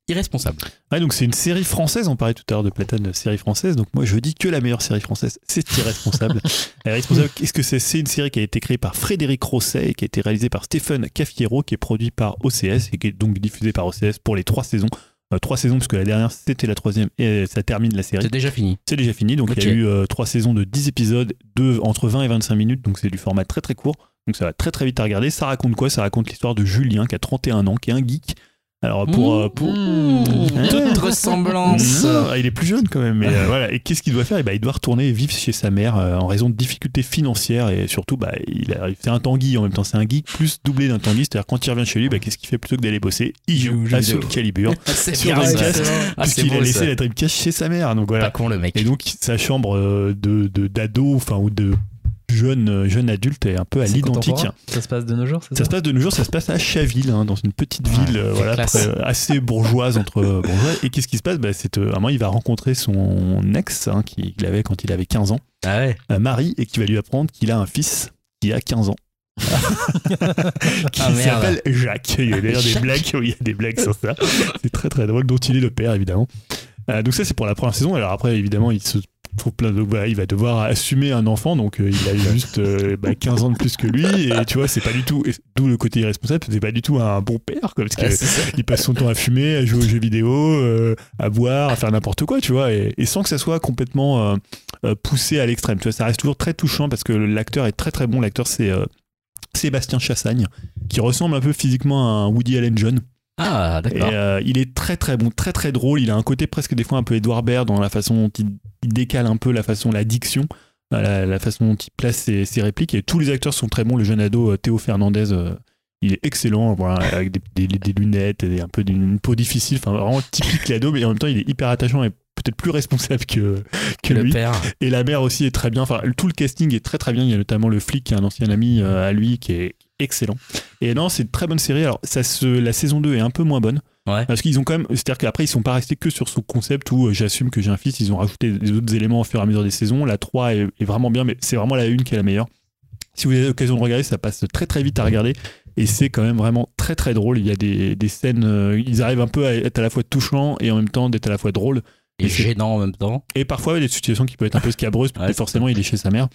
Irresponsable. Ouais, donc c'est une série française. On parlait tout à l'heure de Platane, de série française. Donc moi, je dis que la meilleure série française, c'est Irresponsable. Irresponsable, qu'est-ce que c'est? C'est une série qui a été créée par Frédéric Rosset et qui a été réalisée par Stéphane Caffiero, qui est produit par OCS et qui est donc diffusée par OCS pour les trois saisons. Euh, trois saisons, parce que la dernière, c'était la troisième et ça termine la série. C'est déjà fini. C'est déjà fini. Donc il y a eu euh, trois saisons de 10 épisodes, de, entre 20 et 25 minutes. Donc c'est du format très très court. Donc ça va très très vite à regarder. Ça raconte quoi? Ça raconte l'histoire de Julien qui a 31 ans, qui est un geek. Alors pour, euh, pour, Mmh, toute ressemblance. non, il est plus jeune quand même. Mais euh, voilà. Et qu'est-ce qu'il doit faire? Eh ben, Il doit retourner vivre chez sa mère euh, en raison de difficultés financières et surtout, bah, il a- c'est un tanguy en même temps. C'est un geek plus doublé d'un tanguy. C'est-à-dire quand il revient chez lui, bah, qu'est-ce qu'il fait? Plutôt que d'aller bosser Il joue à. Soul Calibur C'est sur. Dreamcast, Ah, puisqu'il a beau, laissé ça. la Dreamcast chez sa mère. Donc voilà. Pas con le mec. Et donc sa chambre euh, de de- d'ado, enfin ou de jeune jeune adulte est un peu à l'identique. Ça se passe de nos jours, Ça ça se passe de nos jours, ça se passe à Chaville, hein, dans une petite Ouais, ville euh, voilà, très- euh, assez bourgeoise entre euh, bourgeois. Et qu'est-ce qui se passe? Bah, C'est euh, à un moment, il va rencontrer son ex, hein, qu'il avait quand il avait 15 ans, Ah ouais. euh, Marie, et qui va lui apprendre qu'il a un fils qui a 15 ans. qui Ah, s'appelle Jacques. Il y a d'ailleurs des blagues, oui, il y a des blagues sur ça. C'est très très drôle, dont il est le père, évidemment. Euh, donc ça, c'est pour la première saison. Alors après, évidemment, il se trouve plein de... voilà, il va devoir assumer un enfant, donc euh, il a juste euh, bah, 15 ans de plus que lui, et tu vois, c'est pas du tout... D'où le côté irresponsable, c'est pas du tout un bon père, quoi, parce Ah, c'est ça. il passe son temps à fumer, à jouer aux jeux vidéo, euh, à boire, à faire n'importe quoi, tu vois, et, et sans que ça soit complètement poussé à l'extrême. Tu vois, ça reste toujours très touchant parce que l'acteur est très très bon. L'acteur, c'est Sébastien Chassagne, qui ressemble un peu physiquement à un Woody Allen John. Ah, Et d'accord. euh, il est très très bon, très très drôle. Il a un côté presque des fois un peu Edouard Baird dans la façon dont il, il décale un peu la façon, la diction, euh, la, la façon dont il place ses, ses répliques. Et tous les acteurs sont très bons. Le jeune ado euh, Théo Fernandez, euh, il est excellent, voilà, avec des, des- des lunettes et un peu d'une peau difficile. Enfin, vraiment typique l'ado, mais en même temps, il est hyper attachant et peut-être plus responsable que, que le lui. père. Et la mère aussi est très bien. Enfin, tout le casting est très très bien. Il y a notamment le flic qui est un ancien ami euh, à lui qui est excellent. Et non, c'est une très bonne série. Alors, ça se, la saison 2 est un peu moins bonne. Ouais. Parce qu'ils ont quand même. C'est-à-dire qu'après, ils sont pas restés que sur ce concept où euh, j'assume que j'ai un fils. Ils ont rajouté des autres éléments au fur et à mesure des saisons. La 3 est, est vraiment bien, mais c'est vraiment la 1 qui est la meilleure. Si vous avez l'occasion de regarder, ça passe très très vite à regarder. Et c'est quand même vraiment très très drôle. Il y a des, des scènes. euh, ils arrivent un peu à être à la fois touchants et en même temps d'être à la fois drôles. Et Et gênant en même temps. Et parfois, il y a des situations qui peuvent être un peu scabreuses, parce Ouais, que forcément, il est chez sa mère.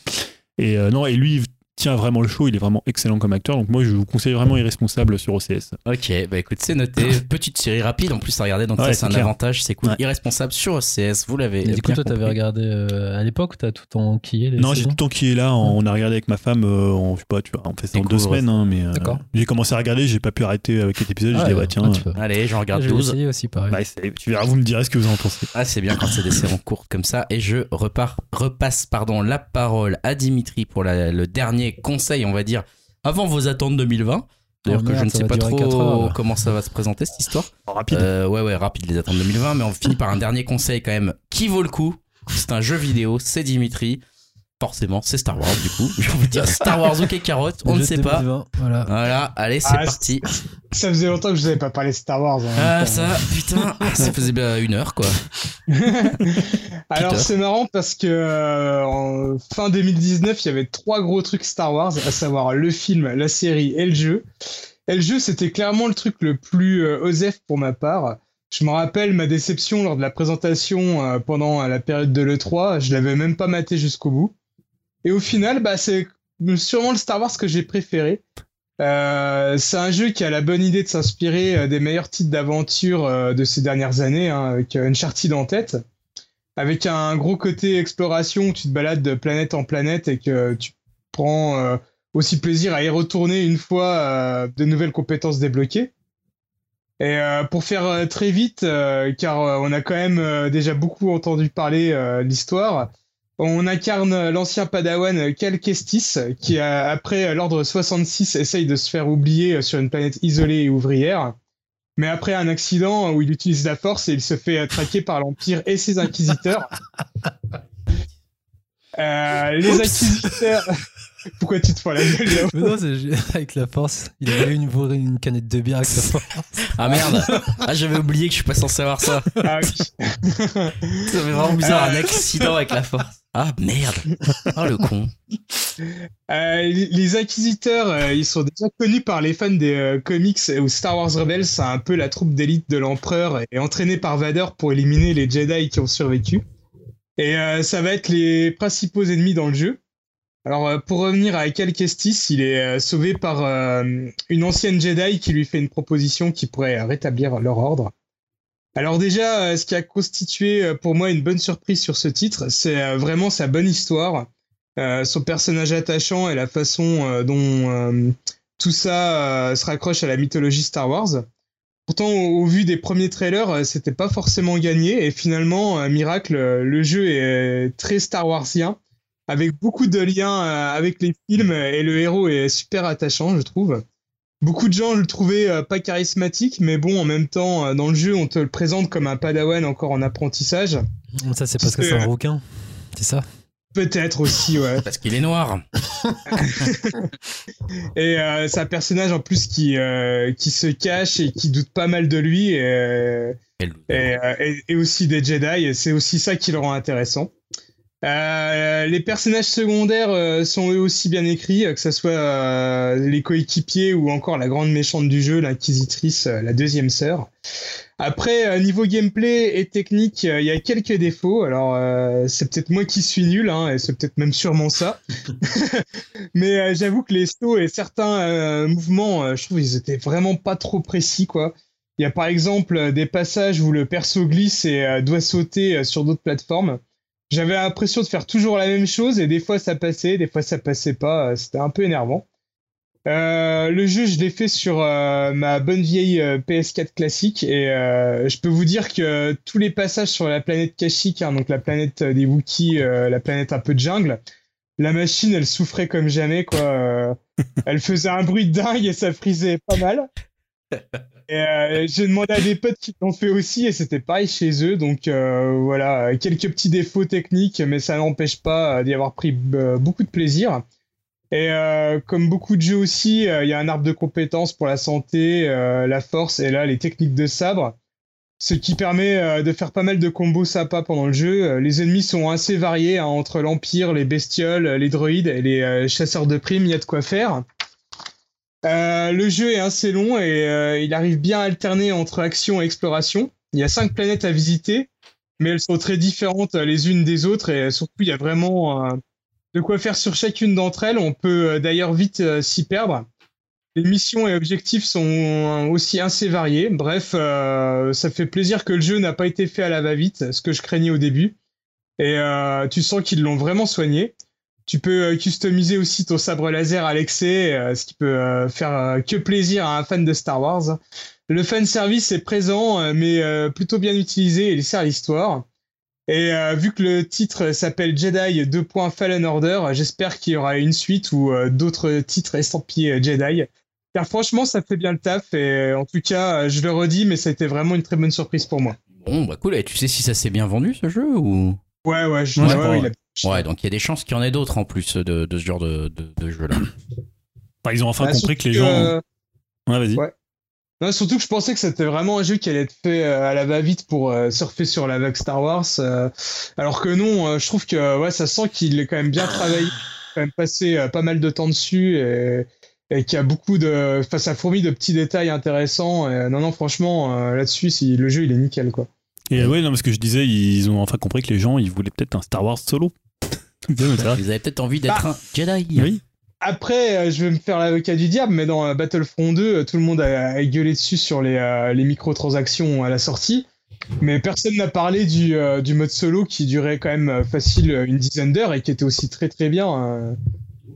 Et euh, non, et lui, tient vraiment le show, il est vraiment excellent comme acteur. Donc, moi, je vous conseille vraiment Irresponsable sur OCS. Ok, bah écoute, c'est noté. Petite série rapide en plus à regarder, donc Ouais, ça c'est un clair. avantage, c'est cool. Ouais. Irresponsable sur OCS, vous l'avez. Et du coup, toi, t'avais regardé euh, à l'époque ou t'as tout enquillé les Non, j'ai tout le temps qui est là. On a regardé avec ma femme, euh, on, je sais pas, tu vois, on fait ça en deux semaines, hein, mais euh, D'accord. j'ai commencé à regarder, j'ai pas pu arrêter avec cet épisode. Ah, je dis, bah ouais, tiens, ah. Allez, j'en regarde Je vais 12. essayer aussi, pareil. bah, tu verras, vous me direz ce que vous en pensez. Ah, c'est bien quand c'est des séries courtes comme ça. Et je repars, repasse pardon, la parole à Dimitri pour la- le dernier conseil, on va dire, avant vos attentes 2020. D'ailleurs, Oh, que je ne sais pas trop comment ça va se présenter cette histoire. Rapide. Euh, ouais, ouais, rapide les attentes 2020, mais on finit par un dernier conseil quand même qui vaut le coup. C'est un jeu vidéo, c'est Dimitri. Forcément, c'est Star Wars du coup. Je vais vous dire Star Wars ou carotte, on ne sait pas. 2020, Voilà. Voilà, allez, c'est Ah, parti. Ça faisait longtemps que je vous avais pas parlé de Star Wars. hein. Ah, ça, putain, ça faisait bien une heure quoi. Alors c'est marrant parce que euh, en fin 2019, il y avait trois gros trucs Star Wars, à savoir le film, la série et le jeu. Et le jeu, c'était clairement le truc le plus euh, osef pour ma part. Je me rappelle ma déception lors de la présentation euh, pendant la période de l'E3. Je l'avais même pas maté jusqu'au bout. Et au final, bah, c'est sûrement le Star Wars que j'ai préféré. Euh, c'est un jeu qui a la bonne idée de s'inspirer euh, des meilleurs titres d'aventure euh, de ces dernières années, hein, avec euh, Uncharted en tête avec un gros côté exploration où tu te balades de planète en planète et que tu prends aussi plaisir à y retourner une fois de nouvelles compétences débloquées. Et pour faire très vite, car on a quand même déjà beaucoup entendu parler l'histoire, on incarne l'ancien padawan Cal Kestis, qui euh, après l'ordre 66 essaye de se faire oublier sur une planète isolée et ouvrière. Mais après un accident où il utilise la force et il se fait traquer par l'Empire et ses inquisiteurs. Euh, les inquisiteurs. Pourquoi tu te fais la gueule là Mais non, c'est avec la force. Il a eu une, une canette de bière avec la force. Ah merde Ah j'avais oublié que je suis pas censé avoir ça. Ah oui. Ça fait vraiment bizarre, un accident avec la force. Ah merde Ah le con. Euh, les inquisiteurs, euh, ils sont déjà connus par les fans des euh, comics où Star Wars Rebels, c'est un peu la troupe d'élite de l'empereur et entraînée par Vader pour éliminer les Jedi qui ont survécu. Et euh, ça va être les principaux ennemis dans le jeu. Alors euh, pour revenir à Cal Kestis, il est euh, sauvé par euh, une ancienne Jedi qui lui fait une proposition qui pourrait rétablir leur ordre. Alors déjà, ce qui a constitué pour moi une bonne surprise sur ce titre, c'est vraiment sa bonne histoire, son personnage attachant et la façon dont tout ça se raccroche à la mythologie Star Wars. Pourtant, au, au vu des premiers trailers, c'était pas forcément gagné et finalement, miracle, le jeu est très Star Warsien, avec beaucoup de liens euh, avec les films et le héros est super attachant, je trouve. Beaucoup de gens le trouvaient euh, pas charismatique, mais bon, en même temps, euh, dans le jeu, on te le présente comme un padawan encore en apprentissage. Ça, c'est parce que c'est un rouquin. C'est ça? Peut-être aussi, ouais. Parce qu'il est noir. Et euh, c'est un personnage en plus qui, euh, qui se cache et qui doute pas mal de lui et, et, euh, et- et aussi des Jedi. C'est aussi ça qui le rend intéressant. Euh, les personnages secondaires euh, sont eux aussi bien écrits, euh, que ce soit euh, les coéquipiers ou encore la grande méchante du jeu, l'inquisitrice, la deuxième sœur. Après, euh, niveau gameplay et technique, il y a quelques défauts. Alors, euh, c'est peut-être moi qui suis nul, hein, et c'est peut-être même sûrement ça. Mais euh, j'avoue que les sauts et certains euh, mouvements, je trouve ils étaient vraiment pas trop précis, quoi. Il y a par exemple des passages où le perso glisse et euh, doit sauter sur d'autres plateformes. J'avais l'impression de faire toujours la même chose et des fois ça passait, des fois ça passait pas. euh, C'était un peu énervant. Euh, le jeu, je l'ai fait sur euh, ma bonne vieille euh, PS4 classique et je peux vous dire que tous les passages sur la planète Kashyyyk, hein, donc la planète des Wookiees, la planète un peu de jungle, la machine, elle souffrait comme jamais, quoi. Elle faisait un bruit de dingue et ça frisait pas mal. Et euh, j'ai demandé à des potes qui l'ont fait aussi et c'était pareil chez eux. Donc euh, voilà, quelques petits défauts techniques, mais ça n'empêche pas euh, d'y avoir pris beaucoup de plaisir. Et euh, comme beaucoup de jeux aussi, euh, il y a un arbre de compétences pour la santé, euh, la force et là les techniques de sabre. Ce qui permet de faire pas mal de combos sympas pendant le jeu. Les ennemis sont assez variés hein, entre l'Empire, les bestioles, les droïdes et les chasseurs de primes, il y a de quoi faire. Euh, le jeu est assez long et euh, il arrive bien à alterner entre action et exploration. Il y a cinq planètes à visiter, mais elles sont très différentes les unes des autres et surtout il y a vraiment euh, de quoi faire sur chacune d'entre elles. On peut d'ailleurs vite s'y perdre. Les missions et objectifs sont aussi assez variés. Bref, ça fait plaisir que le jeu n'a pas été fait à la va-vite, ce que je craignais au début. Et tu sens qu'ils l'ont vraiment soigné. Tu peux euh, customiser aussi ton sabre laser à l'excès, euh, ce qui peut euh, faire que plaisir à un fan de Star Wars. Le fan service est présent, mais plutôt bien utilisé et il sert à l'histoire. Et vu que le titre s'appelle Jedi 2. Fallen Order, j'espère qu'il y aura une suite ou d'autres titres estampillés Jedi. Car franchement, ça fait bien le taf et en tout cas, je le redis, mais ça a été vraiment une très bonne surprise pour moi. Bon bah cool, et tu sais si ça s'est bien vendu ce jeu ou? Ouais, ouais, je, Ouais, ouais, il a- Ouais, donc il y a des chances qu'il y en ait d'autres en plus de, de ce genre de, de, de jeu-là. Bah, ils ont enfin Bah, compris que les gens. euh, Ouais, vas-y. Ouais. Non, surtout que je pensais que c'était vraiment un jeu qui allait être fait euh, à la va-vite pour euh, surfer sur la vague Star Wars. alors que non, je trouve que ouais, ça sent qu'il est quand même bien travaillé, quand même passé pas mal de temps dessus et, et qu'il y a beaucoup de. Enfin, ça fourmille de petits détails intéressants. Et, non, non, franchement, là-dessus, si, le jeu il est nickel quoi. Et ouais, non, parce que je disais, ils ont enfin compris que les gens, ils voulaient peut-être un Star Wars solo. Vous avez peut-être envie d'être un Jedi. Oui. Après, euh, je vais me faire l'avocat du diable, mais dans euh, Battlefront 2, euh, tout le monde a, gueulé dessus sur les, les microtransactions à la sortie. Mais personne n'a parlé du, du mode solo qui durait quand même facile une dizaine d'heures et qui était aussi très très bien.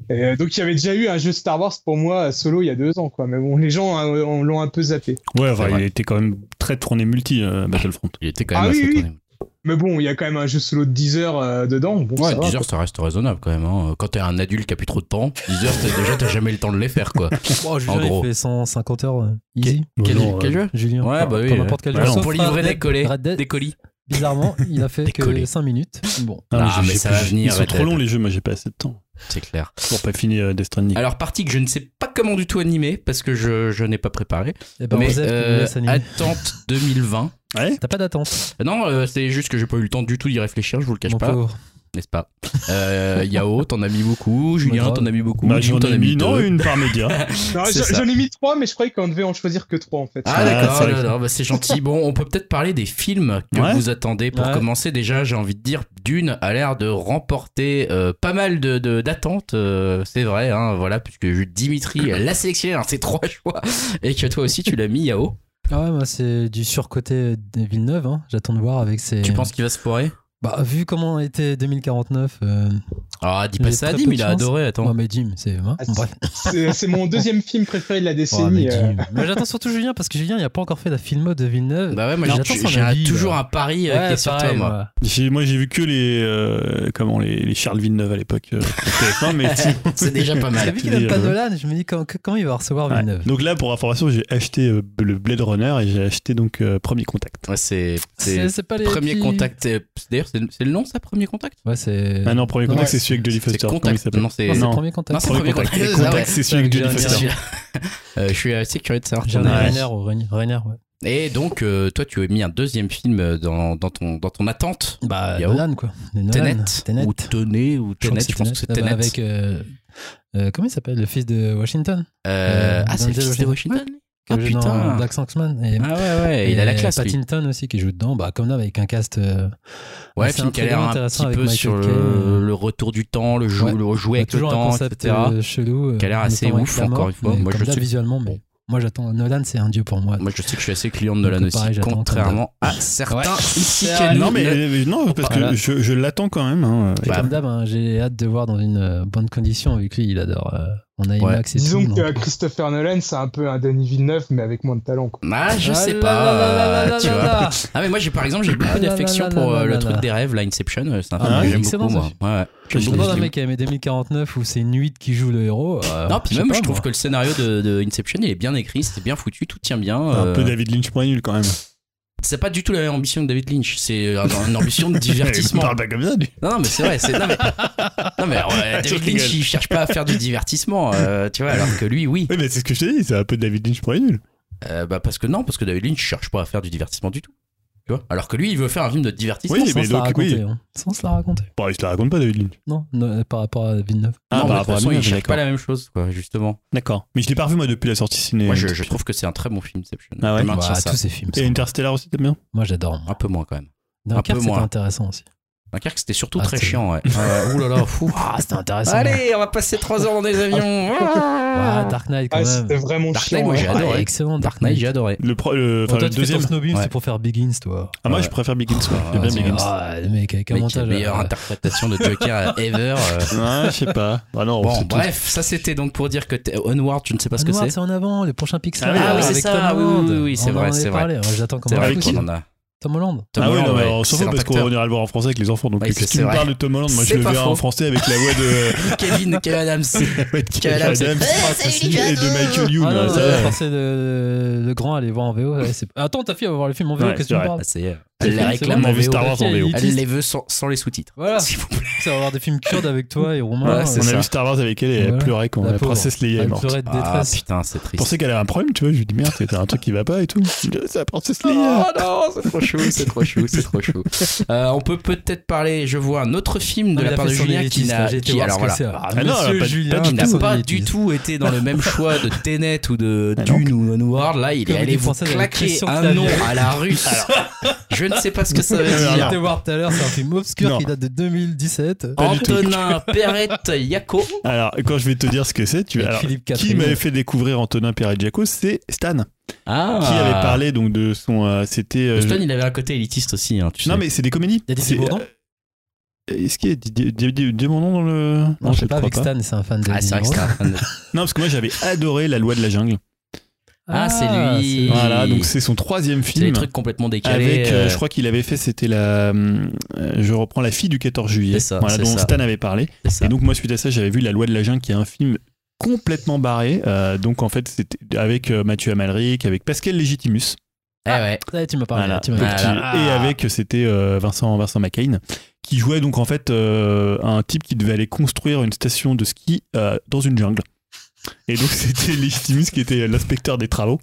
Euh. Et, euh, donc il y avait déjà eu un jeu Star Wars pour moi solo il y a deux ans, quoi. Mais bon, les gens euh, on l'ont un peu zappé. Ouais, enfin, il était quand même très tourné multi, euh, Battlefront. Il était quand Ah même oui, assez oui. tourné. Mais bon, il y a quand même un jeu solo de 10 heures euh, dedans. Bon, Ouais, ça va, 10 quoi. heures ça reste raisonnable quand même. Hein. Quand t'es un adulte qui a plus trop de temps, 10 heures t'as- déjà t'as jamais le temps de les faire quoi. Oh, Julien, En gros. il fait 150 heures euh, easy. Quel, non, quel euh, jeu Julien. Ouais, bah oui, n'importe quel Bah jeu. Pour livrer des collets, Red Dead, des colis. Bizarrement, il a fait que colis. 5 minutes. Bon. Ah, mais ça va venir, Ils sont trop longs les jeux, moi j'ai pas assez de temps. C'est clair. Pour pas finir euh, Death Stranding. Alors, partie que je ne sais pas comment du tout animer parce que je, je n'ai pas préparé. Eh ben, mais Joseph, euh, attente 2020. Ouais T'as pas d'attente. Non, euh, c'est juste que j'ai pas eu le temps du tout d'y réfléchir, je vous le cache Mon pas, pauvre. N'est-ce pas euh, Yao, t'en as mis beaucoup, Julien, t'en as mis beaucoup, Bah, j'en t'en ai as mis, non, deux. une par média. Non, j'en ai mis trois, mais je croyais qu'on devait en choisir que trois en fait. Ah Ah, d'accord, c'est bah, c'est gentil. Bon, on peut peut-être parler des films que Ouais. vous attendez pour Ouais. commencer. Déjà, j'ai envie de dire, Dune a l'air de remporter euh, pas mal de de- d'attentes, euh, c'est vrai, hein, voilà, puisque Dimitri l'a sélectionné dans ses trois choix et que toi aussi tu l'as mis, Yao. Ah ouais, moi c'est du surcoté des Villeneuve. Hein. J'attends de voir avec ses. Tu penses qu'il va se foirer? Bah, vu comment était 2049. Euh... Ah, dis pas a ça à Dim, il a adoré, attends. Ouais, mais Jim, c'est. hein. C'est mon deuxième film préféré de la Ouais, décennie. mais, euh. Mais j'attends surtout Julien parce que Julien, il a pas encore fait la filmo de Villeneuve. Bah ouais, moi j'ai- toujours un pari euh, Ouais, qui sur toi, moi. moi. J'ai- vu que les, euh, comment, les, les Charles Villeneuve à l'époque. euh, pour TF1, mais C'est déjà pas mal. J'ai vu qu'il C'est aime pas Nolan, je me dis comment il va recevoir Ouais. Villeneuve? Donc là, pour information, j'ai acheté euh, le Blade Runner et j'ai acheté donc euh, Premier Contact. Ouais, c'est C'est pas les. premier contact. c'est- D'ailleurs, c'est c'est le nom ça, premier contact? Ouais, c'est. Ah non, Premier Contact, c'est celui avec C'est Foster. Comment il contact. s'appelle? Non, c'est premier contact. c'est Premier Contact. c'est celui avec J'ai- Foster. Euh, je suis assez curieux de savoir. Renner ou Rainer, Renner, ouais. Et donc, euh, toi, tu as mis un deuxième film dans, dans, ton, dans ton attente? Bah, Yao? Nolan, quoi. Tenet, Tenet. ou Tenet ou Tenet, je pense que c'est Ah bah, Tenet. Avec. euh, euh, comment il s'appelle? Le fils de Washington Euh, euh, ah, c'est le fils de Washington. Washington Ah joue dans putain Black Saxman. Et, Ah ouais, ouais, il a la classe, lui. Pattinson aussi qui joue dedans. Bah, comme là, avec un cast. euh, Ouais, film qui a l'air un intéressant petit avec peu Michael sur le, retour du temps, le, jeu, Ouais. le jouer avec le temps, concept etc. euh, chelou. euh, qui a l'air assez ouf, encore mort. une fois. Mais Moi, comme je là, sais- visuellement, bon. Moi, j'attends. Nolan, c'est un dieu pour moi. Moi, je sais que je suis assez client de Nolan aussi, pareil, contrairement à certains ici que Non, mais euh, non, parce Voilà. que je, je l'attends quand même. hein. Et Bah, comme d'hab, hein, j'ai hâte de voir dans une euh, bonne condition, vu que lui, il adore euh, en IMAX et Disons tout. que Christopher Nolan, c'est un peu un Danny Villeneuve, mais avec moins de talent. Quoi. Ah, je Ah sais là pas, là là tu vois. Ah mais moi j'ai par exemple j'ai beaucoup Ah là d'affection pour euh, le truc des rêves, là Inception, euh, c'est un Ah film ouais, que j'aime beaucoup moi. Ouais, ouais. Je beaucoup demande ce un mec qui a aimé 2049 où c'est Nuit qui joue le héros. euh, Non, puis même pas, je trouve moi. que le scénario de, de Inception il est bien écrit, c'est bien foutu, tout tient bien. Un peu David Lynch point nul quand même. C'est pas du tout la même ambition que David Lynch, c'est un- une ambition de divertissement. Parle pas comme ça, lui. Non, non, mais c'est vrai. C'est... Non, mais, non, mais ouais, Je David rigole. Lynch, il cherche pas à faire du divertissement, euh, tu vois, alors que lui, oui. Oui, mais c'est ce que je t'ai dit, c'est un peu David Lynch point nul. Euh, bah, parce que non, parce que David Lynch cherche pas à faire du divertissement du tout. Tu vois alors que lui, il veut faire un film de divertissement. Oui, Sans mais se la donc, raconter. oui. hein. Sans se la raconter. Bon, il se la raconte pas, David Lynch. Non, non, par rapport à Villeneuve. Ah, non, mais par de toute rapport à façon, lui, il cherche d'accord. pas la même chose, quoi, justement. D'accord. Mais je l'ai pas revu, moi, depuis la sortie ciné. Moi, je, je trouve que c'est un très bon film, Inception. Ah ouais Je maintiens ça. tous ces films. Et sont- Interstellar aussi, t'aimes bien Moi, j'adore. Un peu moins, quand même. Dunkerque, peu c'était moins. intéressant aussi. Dunkerque, c'était surtout Ah, très chiant, ouais. ouais. Ouh là là, fou. Ah, c'était intéressant. Allez, on va passer 3 heures dans des avions. Ouais, Dark Knight, quand Ah, même. c'était vraiment Dark chiant. Knight, moi, hein. j'ai adoré. Ouais, excellent. Dark Knight, j'ai adoré. Le, pro- le, Enfin, toi, le tu deuxième. snowbeam, Ouais. c'est pour faire Begins, toi. Ah, moi, Ouais. je préfère Begins, quoi. Ah, J'aime bien Begins. Ah, le mec avec un Mec, montage. meilleure euh, interprétation de Joker ever. euh. Ouais, je sais pas. Ah non, Bon, tout. bref, ça c'était donc pour dire que t'es- Onward, je ne sais pas ce que c'est. c'est en avant, les prochains Pixar. Ah oui, ah c'est ça, oui, Holland. oui, oui, c'est On vrai, c'est vrai. Ouais, J'attends C'est comme vrai un fou. qu'on en a. Tom Holland. Tom ah oui, non, mais ouais, on s'en fout parce qu'on acteur. ira le voir en français avec les enfants. Donc, c'est que tu me parles de Tom Holland Moi, je le verrai en français avec la voix de. Kevin, Kevin Adams. Kevin Adams, et de Michael Youn. Ah ça ouais, va. forcer le, le grand à aller voir en VO. ouais, Attends, ta fille elle va voir le film en VO, qu'est-ce que tu parles Ah, c'est- Elle les réclame en VO. Star Wars en VO. Elle les veut sans, les sous-titres. Voilà, S'il vous plaît. ça va voir des films kurdes avec toi et Romain. C'est On a vu Star Wars avec elle et elle pleurait quand La princesse Leia est Elle morte. pleurait de Ah détresse. putain, c'est Je triste. pensais qu'elle avait un problème, tu vois. Je lui dis merde, t'as un truc qui va pas et tout. C'est la princesse Leia. Oh non, c'est trop c'est trop chou, c'est trop chou. Euh, on peut peut-être parler, je vois un autre film de Non, la part de Julien qui n'a j'ai qui, alors voilà. Ah, Ah monsieur pas- Julien, du qui n'a son pas élitiste. du tout été dans le même choix de Tenet ou de Ah. Dune ou Onward. Là, il est allé vous claquer un nom à la russe. Je ne sais pas ce que ça veut J'ai dire. été voir tout à l'heure, c'est un film obscur qui date de 2017. Pas du tout. Antonin Perrette Yako. Alors, quand je vais te dire ce que c'est, tu Philippe qui m'avait fait découvrir Antonin Perret-Giaco, c'est Stan, Ah. qui avait parlé donc de son. euh, C'était. euh, Stan, il avait un côté élitiste aussi, hein, tu Non, sais. mais c'est des comédies. Il y a Didier C'est, Bourdon euh, Est-ce qu'il y a Didier Didier- Didier Bourdon dans le. Non, je sais pas, avec Stan, c'est un fan de Ah, c'est vrai que c'est un fan de- Non, parce que moi j'avais adoré La Loi de la Jungle. Ah, c'est lui. c'est- Voilà, donc c'est son troisième C'est des film. trucs complètement décalés. Avec, euh, euh, je crois qu'il avait fait, c'était la. euh, je reprends La fille du 14 juillet. C'est ça, voilà, dont ça. Stan avait parlé. Et donc, moi, suite à ça, j'avais vu La Loi de la Jungle, qui est un film complètement barré. Euh, donc, en fait, c'était avec euh, Mathieu Amalric, avec Pascal Légitimus. Eh ouais. Ouais, tu m'as parlé. Voilà. tu m'as Donc, parlé. Voilà. qui- Et avec, c'était euh, Vincent, Vincent McCain, qui jouait donc en fait euh, un type qui devait aller construire une station de ski euh, dans une jungle. Et donc c'était Legitimus qui était l'inspecteur des travaux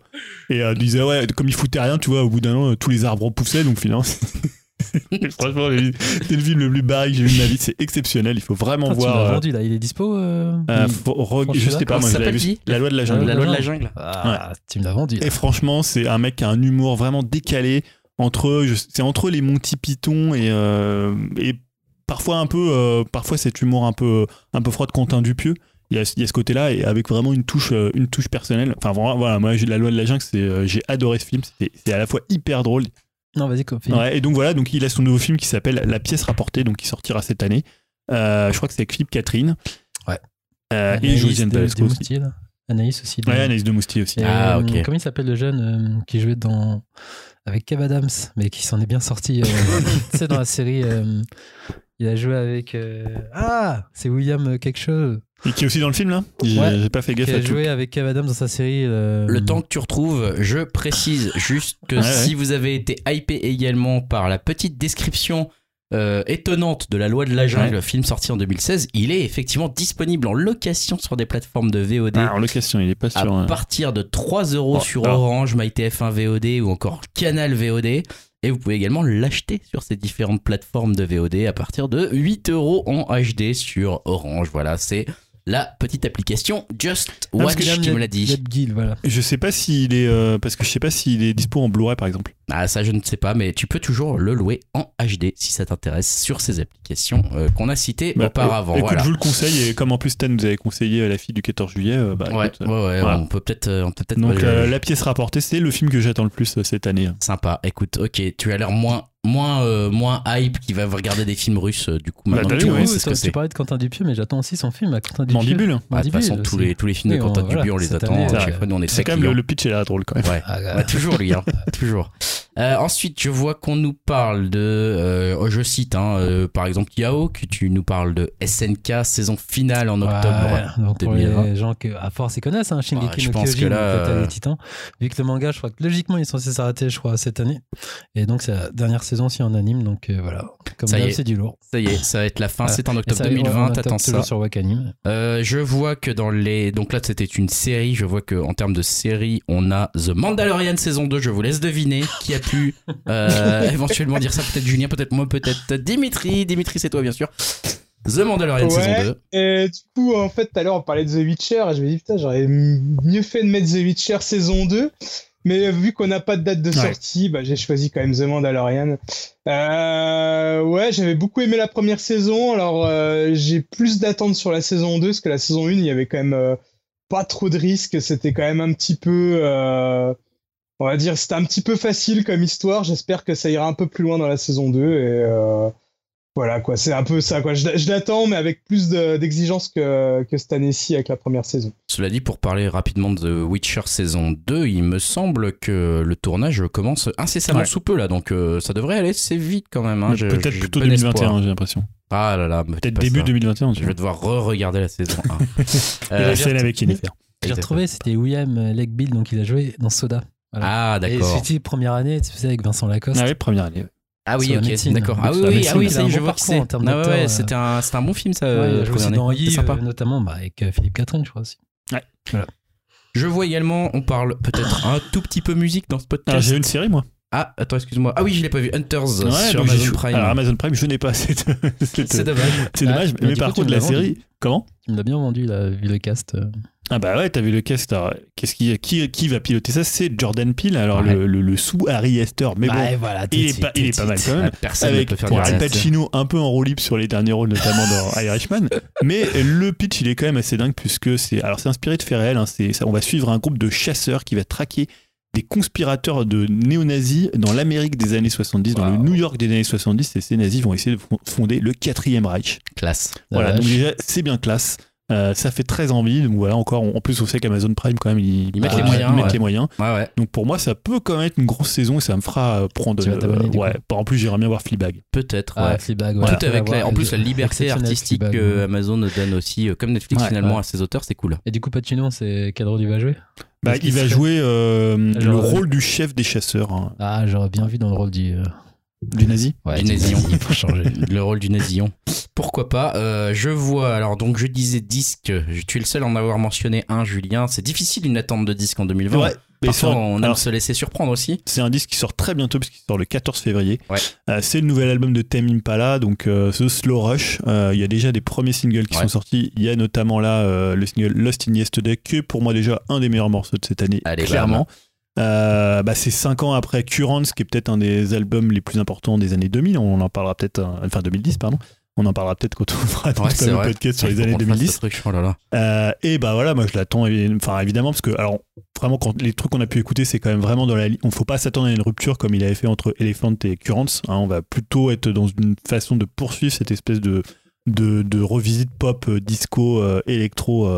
et euh, disait ouais comme il foutait rien tu vois au bout d'un an tous les arbres poussaient donc finalement franchement c'est le film le plus barré que j'ai vu de ma vie c'est exceptionnel il faut vraiment Ah, tu voir l'as euh, vendu là, il est dispo euh, euh, Franchement, je sais pas moi ça je vu dit la loi de la jungle La loi de la jungle. Ah, tu me l'as vendu. là. et franchement, c'est un mec qui a un humour vraiment décalé entre, c'est entre les Monty Python et, euh, et parfois un peu, euh, parfois cet humour un peu, un peu froid de Quentin Dupieux. Il y, a, il y a ce côté-là et avec vraiment une touche, une touche personnelle. Enfin voilà, moi j'ai la loi de la jungle, c'est, j'ai adoré ce film. C'est à la fois hyper drôle. Non, vas-y. Ouais, et donc voilà, donc il a son nouveau film qui s'appelle La pièce rapportée, donc qui sortira cette année. Euh, je crois que c'est avec Philippe Catherine. Ouais. Euh, et Josiane de- Balasco aussi. Anaïs aussi. de- Ouais, Anaïs de Moustier aussi. Et, Ah, euh, ok. Comment il s'appelle le jeune euh, qui jouait dans avec Kev Adams, mais qui s'en est bien sorti. euh, tu sais, dans la série, euh, il a joué avec. euh, Ah, c'est William euh, quelque chose. Et qui est aussi dans le film là J'ai, Ouais. j'ai pas fait gaffe Qui à a tout. joué avec Kev Adams dans sa série. euh, Le temps que tu retrouves, je précise juste que Ouais, si ouais. vous avez été hypé également par la petite description euh, étonnante de la loi de la jungle, film sorti en 2016, il est effectivement disponible en location sur des plateformes de VOD. Ah, en location, il est pas à sur. euh, partir de 3 euros Oh, sur. Orange, MyTF1 VOD ou encore Canal VOD. Et vous pouvez également l'acheter sur ces différentes plateformes de VOD à partir de 8 euros en HD sur Orange. Voilà, c'est la petite application Just Watch William qui me Ned- l'a dit. Voilà. Je sais pas s'il est. euh, parce que je sais pas s'il est dispo en Blu-ray par exemple. Ah, ça, je ne sais pas, mais tu peux toujours le louer en HD si ça t'intéresse sur ces applications euh, qu'on a citées Bah, auparavant. Écoute, voilà. je vous le conseille et comme en plus Stan nous avait conseillé euh, la fille du 14 juillet, euh, bah, Ouais, écoute, ouais, ouais, voilà. on peut peut-être. on peut peut-être Donc euh, la pièce rapportée, c'est le film que j'attends le plus euh, cette année. Sympa. Écoute, ok, tu as l'air moins, moins, euh, moins hype qui va regarder des films russes. euh, du coup, Bah, maintenant que tu c'est ce que tu parlais de Quentin Dupieux, mais j'attends aussi son film à Quentin Dupieux. Mandibule. Ah, de toute façon, tous les, tous les films Oui, de Quentin Dupieux, on les attend. c'est chaque vrai. fois, nous, on est C'est très quand même le, pitch est là drôle quand même. Ouais. Ah, Ouais, toujours lui, hein. toujours. Euh, ensuite, je vois qu'on nous parle de, euh, oh, je cite, hein, euh, par exemple Yao, que tu nous parles de SNK saison finale en octobre. Ouais, donc pour 2020. les gens que à force ils connaissent hein, Shingeki Ouais, je no Kyojin, que là, des Titans. Vu que le manga, je crois que logiquement il est censé s'arrêter, je crois, cette année. Et donc c'est la dernière saison aussi en anime, donc voilà. Comme Ça y d'hab, est. c'est du lourd. Ça y est, ça va être la fin. C'est en octobre ça, 2020. on T'attends ça. sur Wakanim. Je vois que dans les. Donc là, c'était une série. Je vois que en termes de série, on a The Mandalorian saison 2. Je vous laisse deviner qui a pu euh, éventuellement dire ça. Peut-être Julien, peut-être moi, peut-être Dimitri. Dimitri, c'est toi, bien sûr. The Mandalorian saison Ouais, 2. et du coup, en fait, tout à l'heure, on parlait de The Witcher, et je me dis, putain, j'aurais mieux fait de mettre The Witcher saison 2. Mais vu qu'on n'a pas de date de Ouais. sortie, bah, j'ai choisi quand même The Mandalorian. Euh, ouais, j'avais beaucoup aimé la première saison. Alors, euh, j'ai plus d'attentes sur la saison 2, parce que la saison 1, il y avait quand même euh, pas trop de risques. C'était quand même un petit peu... euh, on va dire, c'était un petit peu facile comme histoire. J'espère que ça ira un peu plus loin dans la saison 2. Et euh, voilà, quoi. C'est un peu ça, quoi. Je, je l'attends, mais avec plus de- d'exigence que, que cette année-ci avec la première saison. Cela dit, pour parler rapidement de The Witcher saison 2, il me semble que le tournage commence incessamment Ouais. sous peu là, donc euh, ça devrait aller assez vite quand même. hein. Peut-être plutôt bon 2021, espoir. j'ai l'impression. Ah là là, Peut-être début ça. 2021. Tu Je vais devoir re-regarder la saison 1. Et Euh, la scène avec Yennefer. J'ai retrouvé, c'était William Legbill, donc il a joué dans Soda. Ah Et d'accord. c'était première année, tu sais, avec Vincent Lacoste. Ah oui, première année. ouais. Ah oui, ok, d'accord. Ah oui, la oui, ah oui, ça y est, je bon vois parcours c'est. Ah ouais, ouais, euh. c'était un, c'était un bon film ça. Ouais, joué aussi première dans sympa. euh, notamment bah, avec euh, Philippe Catherine, je crois aussi. Je vois également, on parle peut-être un tout petit peu musique dans ce Alors podcast. j'ai une série moi. Ah, attends, excuse-moi. Ah oui, je l'ai pas vu. Hunters Ouais, sur Amazon Prime. Alors Amazon Prime, je n'ai pas C'est dommage. C'est dommage, Ah, mais par contre me la série, comment? Tu me l'as bien vendu, vu le cast. Ah bah ouais, t'as vu le cast. Qu'est-ce qui, qui, qui va piloter ça? C'est Jordan Peele, alors Ouais. le, le, le sous Harry Hester, mais bon, Bah, voilà, tout il est pas, il est pas mal quand même. Ah, Personne ne Avec peut faire Al reste. Pacino un peu en roue libre sur les derniers rôles, notamment dans Irishman. Mais le pitch, il est quand même assez dingue puisque c'est alors c'est inspiré de faits réels. hein, on va suivre un groupe de chasseurs qui va traquer des conspirateurs de néo-nazis dans l'Amérique des années 70, dans le Wow. New York des années 70, et ces nazis vont essayer de fon- fonder le quatrième Reich. Classe. La Voilà, donc déjà, c'est bien classe. Euh, ça fait très envie. Donc voilà, encore, en plus, on sait qu'Amazon Prime, quand même, ils, Ils mettent bah, les moyens, ils mettent ouais. les moyens. Ouais, ouais. Donc pour moi, ça peut quand même être une grosse saison et ça me fera euh, prendre. Tu vas t'abonner, du ouais, en plus, j'aimerais bien voir Fleabag. Peut-être, Ah. Fleabag, Tout voilà. avec la, en plus la liberté artistique Fleabag, que. Amazon donne aussi, euh, comme Netflix Ouais, finalement ouais. à ses auteurs, c'est cool. Et du coup, Pacino, c'est quel rôle il va jouer? Bah, il va jouer euh, Ah, le rôle du chef des chasseurs. hein. Ah, j'aurais bien vu dans le rôle du. Du nazi Ouais, Du nésillon. pour changer. le rôle du nésillon. Pourquoi pas Euh, Je vois, alors donc je disais disque, tu es le seul à en avoir mentionné un, Julien. C'est difficile une attente de disque en 2020. Ouais. Mais Parfois, on aime alors, se laisser surprendre aussi. C'est un disque qui sort très bientôt puisqu'il sort le 14 février. Ouais. Euh, c'est le nouvel album de Tame Impala, donc euh, The Slow Rush. Euh, Il y a déjà des premiers singles qui Ouais. sont sortis. Il y a notamment là euh, le single Lost in Yesterday, qui est pour moi déjà un des meilleurs morceaux de cette année, Allez, clairement. Euh, bah, c'est 5 ans après Currents, qui est peut-être un des albums les plus importants des années 2000. On en parlera peut-être, euh, enfin 2010, pardon. On en parlera peut-être quand on fera Ouais, vrai. podcast sur les années qu'on le fasse, 2010. ce truc. Oh là là. Euh, et bah voilà, moi je l'attends, enfin évidemment, parce que alors vraiment quand les trucs qu'on a pu écouter, c'est quand même vraiment dans la. On faut pas s'attendre à une rupture comme il avait fait entre Elephant et Currents. hein. on va plutôt être dans une façon de poursuivre cette espèce de de, de revisite pop, disco, euh, électro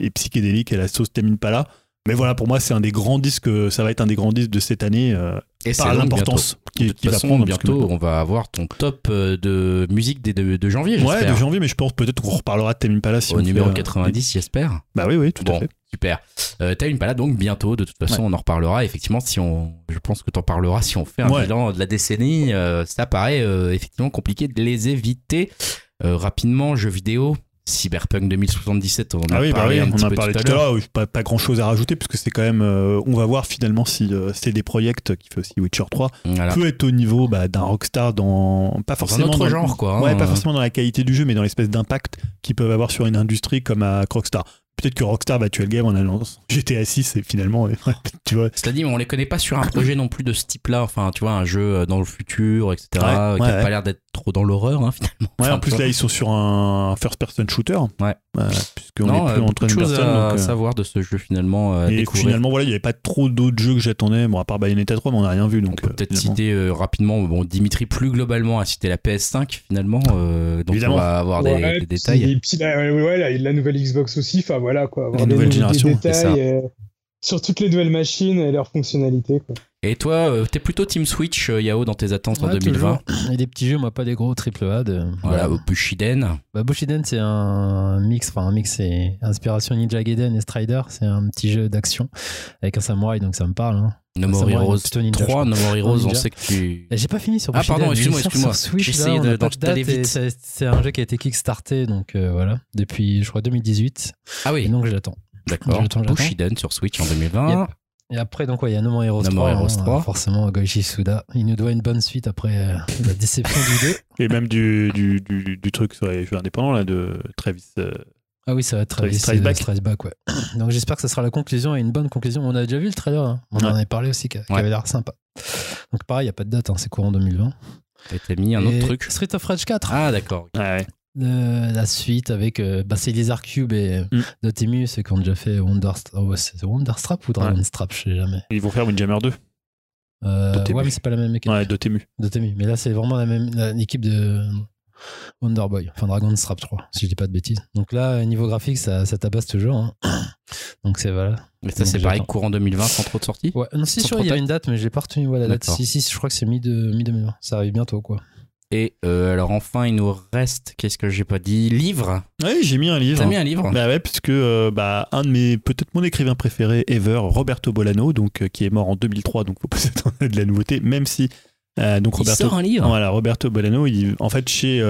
et psychédélique à la sauce Tame Impala. Mais voilà, pour moi, c'est un des grands disques. Ça va être un des grands disques de cette année euh, Et par l'importance qui, De toute qui va prendre. que bientôt, on va avoir ton top euh, de musique dès de, de janvier, Ouais, de janvier, mais je pense peut-être qu'on reparlera de Tame Impala si Au on numéro fait, euh, 90, j'espère. Bah oui, oui, tout à Bon, fait. super. Euh, T'as une palade donc bientôt, de toute façon, on en reparlera. Effectivement, si on, je pense que t'en parleras si on fait un Ouais. bilan de la décennie. euh, ça paraît euh, effectivement compliqué de les éviter. Euh, rapidement, jeux vidéo, Cyberpunk 2077, on en a Ah oui, bah parlé oui, un on petit en a peu parlé tout à l'heure. Pas, pas grand chose à rajouter puisque c'est quand même. euh, on va voir finalement si euh, CD Projekt, qui fait aussi Witcher 3, Voilà. peut être au niveau bah, d'un Rockstar dans. Pas Dans un forcément. autre dans le- genre, quoi. Ouais, hein. pas forcément dans la qualité du jeu, mais dans l'espèce d'impact qu'ils peuvent avoir sur une industrie comme à Rockstar. Peut-être que Rockstar va tuer le game en annonçant GTA 6 et finalement, tu vois. Dit, on les connaît pas sur un projet non plus de ce type-là. Enfin, tu vois, un jeu euh, dans le futur, etc. Ouais, qui ouais, a ouais. pas l'air d'être trop dans l'horreur, hein, finalement. Ouais, Enfin, en plus là, ils sont sur un first-person shooter. Ouais. Euh, puisqu'on non, est euh, plus en beaucoup de personne. à donc, euh, savoir de ce jeu finalement. euh, et découvrir. finalement, voilà, il n'y avait pas trop d'autres jeux que j'attendais. Bon, à part Bayonetta 3, mais on n'a rien vu. On Donc, peut euh, peut-être finalement. citer euh, rapidement, bon, Dimitri plus globalement a cité la PS5 finalement, euh, donc Évidemment. on va avoir des, Ouais, des détails. Et puis la, ouais, ouais, la, la nouvelle Xbox aussi, enfin voilà quoi. Avoir La des nouvelle des génération, c'est ça. détails euh, sur toutes les nouvelles machines et leurs fonctionnalités quoi. Et toi, euh, t'es plutôt Team Switch, euh, Yao, dans tes attentes en Ouais, 2020 toujours. Et des petits jeux, moi, pas des gros triple A. De... Voilà, au Bushiden. Bah, Bushiden, c'est un mix, enfin un mix, c'est inspiration Ninja Gaiden et Strider. C'est un petit jeu d'action avec un samurai, donc ça me parle. Hein. No More Heroes plutôt ninja, 3, je No More Heroes, on sait que tu... Et J'ai pas fini sur Ah, Bushiden. pardon, excuse-moi, excuse-moi. J'essayais d'aller date et vite. c'est- un jeu qui a été kickstarté, donc euh, voilà, depuis je crois 2018. Ah Et oui, donc j'attends. D'accord. Bushiden sur Switch en 2020. Yep. Et après, donc, ouais, il y a No More Heroes No 3. More Heroes hein, 3. Forcément, Goichi Suda. Il nous doit une bonne suite après euh, la déception du 2. Et même du, du, du, du truc sur les jeux indépendants, là, de Travis. euh, Ah oui, ça va être Travis Travis Strikeback. Strikeback, ouais. Donc j'espère que ça sera la conclusion et une bonne conclusion. On a déjà vu le trailer, hein. on en avait parlé aussi, qui, Ouais. avait l'air sympa. Donc pareil, il n'y a pas de date, hein, c'est courant 2020. Et T'as mis un autre truc. Street of Rage 4. Ah d'accord. ouais. Euh, la suite avec euh, bah, c'est Lizard Cube et Mm. Dotemu, ceux qui ont déjà fait Wonderstrap. Oh, ouais, c'est Wonderstrap ou Dragonstrap, je sais jamais. Ils vont faire Windjammer 2. Euh, Dotemu. ouais, mais c'est pas la même équipe. Ouais, Dotemu. Dotemu. Mais là, c'est vraiment la même la- l'équipe de Wonderboy, enfin Dragonstrap, je crois, si je dis pas de bêtises. Donc là, niveau graphique, ça, ça tabasse toujours. hein. Donc c'est voilà. Mais ça c'est pareil, courant 2020 sans trop de sorties. Ouais, non, si, Sans sûr, il y tard. une date, mais je l'ai pas retenu. Voilà, la date. Si, si, je crois que c'est mi-2020. ça arrive bientôt, quoi. Et euh, alors enfin il nous reste, qu'est-ce que j'ai pas dit? Livre. Ouais, j'ai mis un livre. T'as mis un livre? Bah ouais, puisque euh, bah, un de mes, peut-être mon écrivain préféré ever, Roberto Bolano, donc, euh, qui est mort en 2003, donc faut pas s'attendre de la nouveauté, même si. donc Il Roberto, sort un livre. Voilà, Roberto Bolano, il, en fait, chez.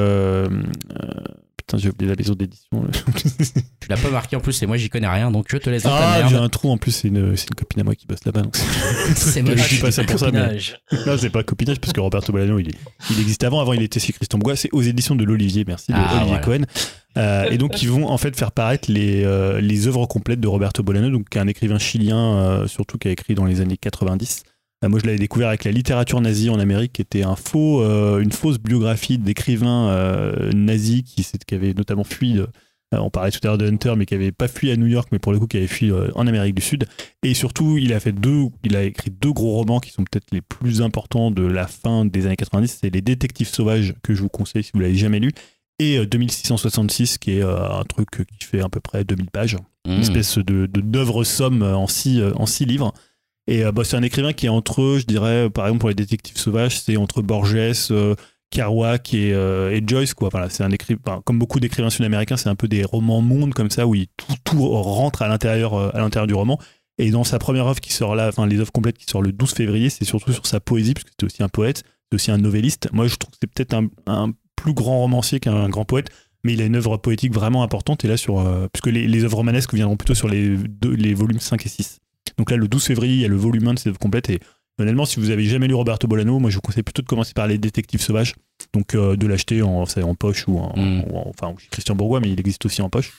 Euh, euh, putain, j'ai oublié la maison d'édition. Tu l'as pas marqué en plus et moi j'y connais rien donc je te laisse ah, j'ai un trou en plus, c'est une, c'est une copine à moi qui bosse là-bas. donc C'est je moche. dis pas ça pour ça, mais. Copinage. Non, c'est pas copinage parce que Roberto Bolano, il, il existe avant. Avant, il était chez Christian Bois. C'est aux éditions de l'Olivier, merci, de Ah, Olivier voilà. Cohen. Euh, et donc, ils vont en fait faire paraître les, euh, les œuvres complètes de Roberto Bolano, donc qui est un écrivain chilien, euh, surtout qui a écrit dans les années 90. Euh, moi, je l'avais découvert avec la littérature nazie en Amérique, qui était un faux, euh, une fausse biographie d'écrivains euh, nazis qui, qui avaient notamment fui. on parlait tout à l'heure de Hunter, mais qui avait pas fui à New York, mais pour le coup qui avait fui en Amérique du Sud. Et surtout, il a fait deux, il a écrit deux gros romans qui sont peut-être les plus importants de la fin des années 90. C'est Les Détectives Sauvages que je vous conseille si vous l'avez jamais lu, et euh, 2666 qui est un truc qui fait à peu près 2000 pages, une Mmh. espèce de d'œuvre somme en six en six livres. Et euh, bah, c'est un écrivain qui est entre eux, je dirais, par exemple pour les Détectives Sauvages, c'est entre Borges, euh, Kerouac et, euh, et Joyce quoi. C'est un écrivain, comme beaucoup d'écrivains sud-américains, c'est un peu des romans mondes comme ça où il, tout, rentre à l'intérieur à l'intérieur du roman. Et dans sa première œuvre qui sort là, enfin les œuvres complètes qui sort le 12 février, c'est surtout sur sa poésie, puisque c'était aussi un poète, c'est aussi un novelliste. Moi, je trouve que c'est peut-être un, plus grand romancier qu'un grand poète, mais il a une œuvre poétique vraiment importante. Et là, sur, puisque les, œuvres romanesques viendront plutôt sur les volumes 5 et 6. Donc là, le 12 février, il y a le volume 1 de ses œuvres complètes. Et honnêtement, si vous avez jamais lu Roberto Bolano, moi, je vous conseille plutôt de commencer par Les Détectives Sauvages. Donc euh, de l'acheter en, poche ou en, Mm. ou en- enfin, Christian Bourgois, mais il existe aussi en poche.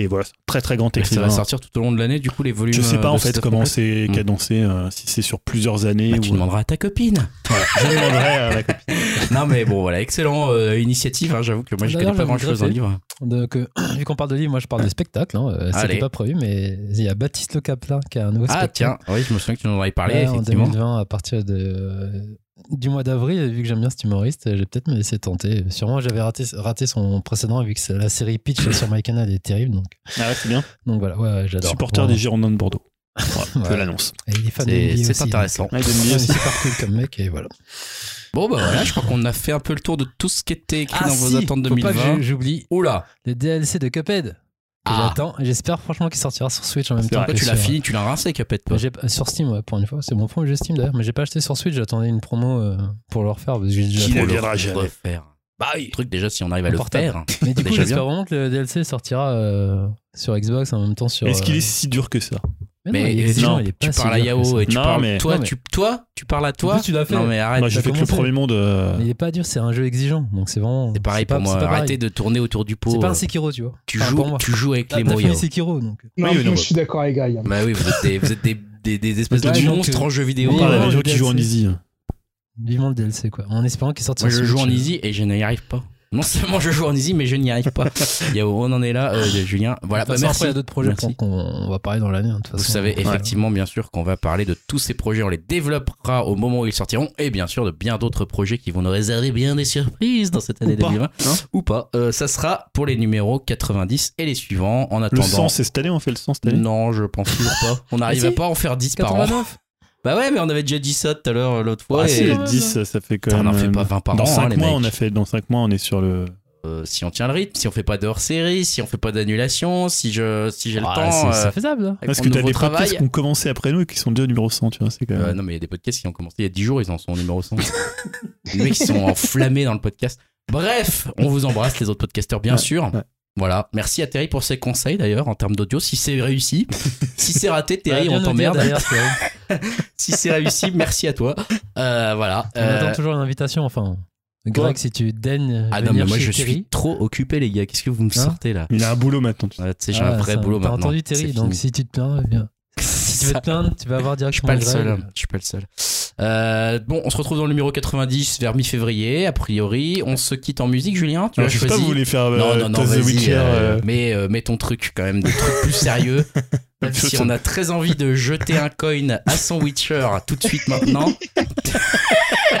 Et voilà, très très grand Mais ça écrivain. va sortir tout au long de l'année, du coup, les volumes. Je sais pas euh, en de fait comment c'est Mm. cadencé, euh, si c'est sur plusieurs années. Bah, tu ou... demanderas à ta copine. Je demanderai à la copine. non, mais bon, voilà, excellent euh, initiative. hein, J'avoue que moi, je connais pas grand chose en livre. Donc, euh, vu qu'on parle de livres, moi je parle de spectacle. Hein. euh. C'était pas prévu, mais il y a Baptiste Le Caplin qui a un nouveau Ah, spectacle. tiens, oui, je me souviens que tu nous en avais parlé, Ouais, en effectivement. 2020, à partir de, euh, du mois d'avril, vu que j'aime bien cet humoriste, j'ai peut-être me laisser tenter. Sûrement, j'avais raté, raté son précédent, vu que la série Pitch sur MyCanal est terrible. Donc, Ah ouais, c'est bien. donc voilà, ouais, ouais, j'adore. Supporter des Girondins de Bordeaux. Voilà, je Ouais. l'annonce. C'est intéressant. Ouais, ouais, c'est super cool comme mec, et voilà. Bon, bah voilà, je crois qu'on a fait un peu le tour de tout ce qui était écrit dans vos Ah, attentes faut pas que 2020. je- j'oublie Oula, le DLC de Cuphead. Ah. J'attends, j'espère franchement qu'il sortira sur Switch en même temps. vrai. tu l'as sur- fini, tu l'as rincé, Cuphead, toi. Pas- sur Steam, ouais, pour une fois. C'est mon premier jeu Steam d'ailleurs, mais j'ai pas acheté sur Switch. J'attendais une promo euh, pour le refaire parce que déjà Qui ne le viendra jamais. refaire. Bah truc, déjà, si on arrive à le Portable. faire. Mais du coup, j'espère vraiment que le DLC sortira euh, sur Xbox en même temps sur. Est-ce qu'il euh, est si dur que ça? Mais, Mais non, pas tu parles à Yao ça. et tu Non, parles. mais- Toi, Non, mais- tu, toi, tu parles à toi. Plus, tu l'as fait. Non, mais arrête. Moi, j'ai fait que le premier monde. euh, Mais il est pas dur, c'est un jeu exigeant. Donc c'est vraiment. C'est pareil pas- pour moi. Arrêtez de tourner autour du pot. C'est pas un Sekiro, tu vois. Tu Enfin, joues, tu joues avec les mots, Yao. Sekiro, donc. Non, Oui, non, je bah. suis d'accord avec Greg. Bah oui, vous êtes des, vous êtes des, des, des espèces de monstres en jeu vidéo. On parle des gens le qui jouent en easy. Vivement le DLC, quoi? En espérant qu'il sorte Moi, sur je joue en easy et je n'y arrive pas. Non seulement je joue en easy, mais je n'y arrive pas. On en est là, euh, Julien. Voilà, bah, merci. après, il y a d'autres projets qu'on va parler dans l'année. hein, Vous façon. savez Ouais. effectivement, bien sûr, qu'on va parler de tous ces projets. On les développera au moment où ils sortiront. Et bien sûr, de bien d'autres projets qui vont nous réserver bien des surprises dans cette année Ou pas, 2020. hein. Ou pas. Euh, ça sera pour les numéros 90 et les suivants. En Le attendant. 100, c'est cette année, on fait le 100 cette année Non, je pense toujours pas. On n'arrive si. à pas à en faire 10 par an. 89 Bah ouais, mais on avait déjà dit ça tout à l'heure, euh, l'autre fois. Ah, et- ouais, 10, ça fait quand Putain, on même. n'en fait euh, pas 20 par Dans an, hein, 5 les mois, mecs. on a fait. Dans 5 mois, on est sur le. Euh, si on tient le rythme, si on fait pas de hors-série, si on fait pas d'annulation, si je, si j'ai le Ah, temps. c'est- euh, faisable. hein. Parce que t'as des travail. podcasts qui ont commencé après nous et qui sont déjà au numéro 100, tu vois. C'est quand même. Euh, non, mais il y a des podcasts qui ont commencé il y a 10 jours, ils en sont au numéro 100. les mecs, ils sont enflammés dans le podcast. Bref, on vous embrasse, les autres podcasteurs, bien Ouais, sûr. ouais. Voilà. Merci à Terry pour ses conseils, d'ailleurs, en termes d'audio. Si c'est réussi, si c'est raté, Terry, on t'emmerde. si c'est réussi, merci à toi. Euh, voilà. On Euh, attend toujours une invitation, enfin. Greg, si tu daignes. Ah non, mais moi, je Thierry. suis trop occupé, les gars. Qu'est-ce que vous me Hein sortez, là Il a un boulot maintenant. tu sais. J'ai Ah, un vrai ça, boulot T'as maintenant. entendu Terry, donc si tu te plains, viens. Si tu veux te plaindre, tu vas avoir Je suis directement pas le seul. Je suis pas le seul. Euh, bon, on se retrouve dans le numéro 90 vers mi-février, a priori. On se quitte en musique, Julien. Tu as je sais pas, vous voulez faire Non, euh, non, non, Toss the. Witcher euh, euh, mais euh, mets ton truc quand même, des trucs plus sérieux. Même si on a très envie de jeter un coin à son Witcher tout de suite maintenant.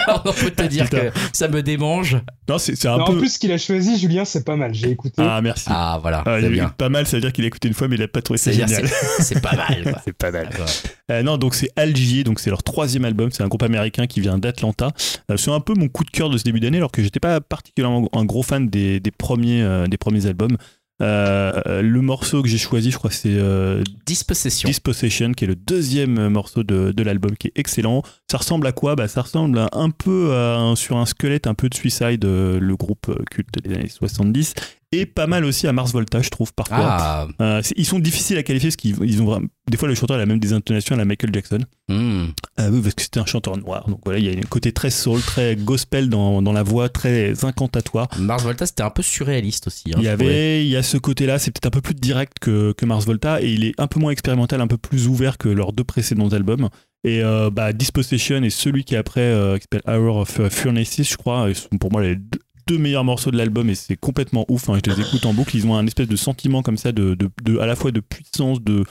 Alors, on peut te dire Putain. que ça me démange. Non, c'est c'est un Non, peu. En plus, ce qu'il a choisi, Julien, c'est pas mal. J'ai écouté. Ah, merci. Ah, voilà, Ah, c'est il- bien. Pas mal, ça veut dire qu'il a écouté une fois, mais il a pas trouvé ça génial. c'est pas mal. C'est pas mal. Ah. Euh, non, donc c'est Algier, donc c'est leur troisième album. C'est un groupe américain qui vient d'Atlanta. Euh, c'est un peu mon coup de cœur de ce début d'année, alors que j'étais pas particulièrement un gros fan des, des premiers, euh, des premiers albums. Euh, le morceau que j'ai choisi, je crois c'est euh, Dispossession. Dispossession, qui est le deuxième morceau de, de l'album, qui est excellent. Ça ressemble à quoi? Bah, Ça ressemble à- un peu à un- sur un squelette un peu de Suicide, euh, le groupe culte des années 70, et pas mal aussi à Mars Volta, je trouve, parfois. Ah, Euh, ils sont difficiles à qualifier parce qu'ils ils ont vraiment- des fois le chanteur a la même des intonations à la Michael Jackson. hmm. Ah oui, parce que c'était un chanteur noir. Donc voilà, il y a un côté très soul, très gospel dans, dans la voix, très incantatoire. Mars Volta, c'était un peu surréaliste aussi. hein, il y avait, il y a ce côté-là, c'est peut-être un peu plus direct que, que Mars Volta et il est un peu moins expérimental, un peu plus ouvert que leurs deux précédents albums. Et euh, bah, Dispossession et celui qui est après, euh, qui s'appelle Hour of Furnaces, je crois, sont pour moi les deux, deux meilleurs morceaux de l'album et c'est complètement ouf. hein, je les écoute en boucle, ils ont un espèce de sentiment comme ça, de, de, de- à la fois de puissance, de,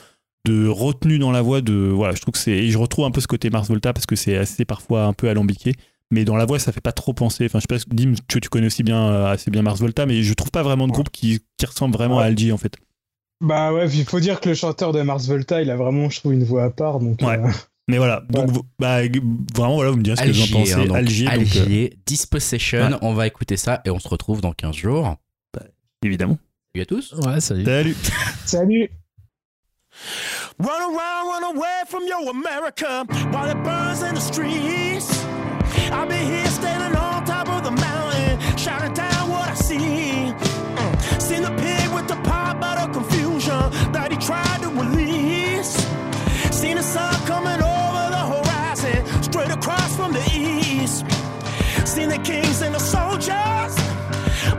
de retenue dans la voix. De, voilà, je trouve que c'est. Et je retrouve un peu ce côté Mars Volta parce que c'est assez parfois un peu alambiqué. Mais dans la voix, ça fait pas trop penser. Enfin, je sais pas, Dim, tu, tu connais aussi bien, euh, assez bien Mars Volta, mais je trouve pas vraiment de groupe qui, qui ressemble vraiment à Algie en fait. Bah ouais, il faut dire que le chanteur de Mars Volta, il a vraiment, je trouve, une voix à part. Donc, Ouais. euh, Mais voilà, donc bah, vraiment, voilà, vous me direz ce que vous en Algier, pensez. hein, donc, Algier, donc, euh, Algier, Dispossession. ouais. On va écouter ça et on se retrouve dans 15 jours. évidemment. Salut à tous. Ouais, salut. Salut. Salut Run around, run away from your America while it burns in the streets. I'll be here standing Cross from the east. Seen the kings and the soldiers,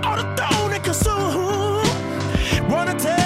all the thrown and consumed. Wanna tell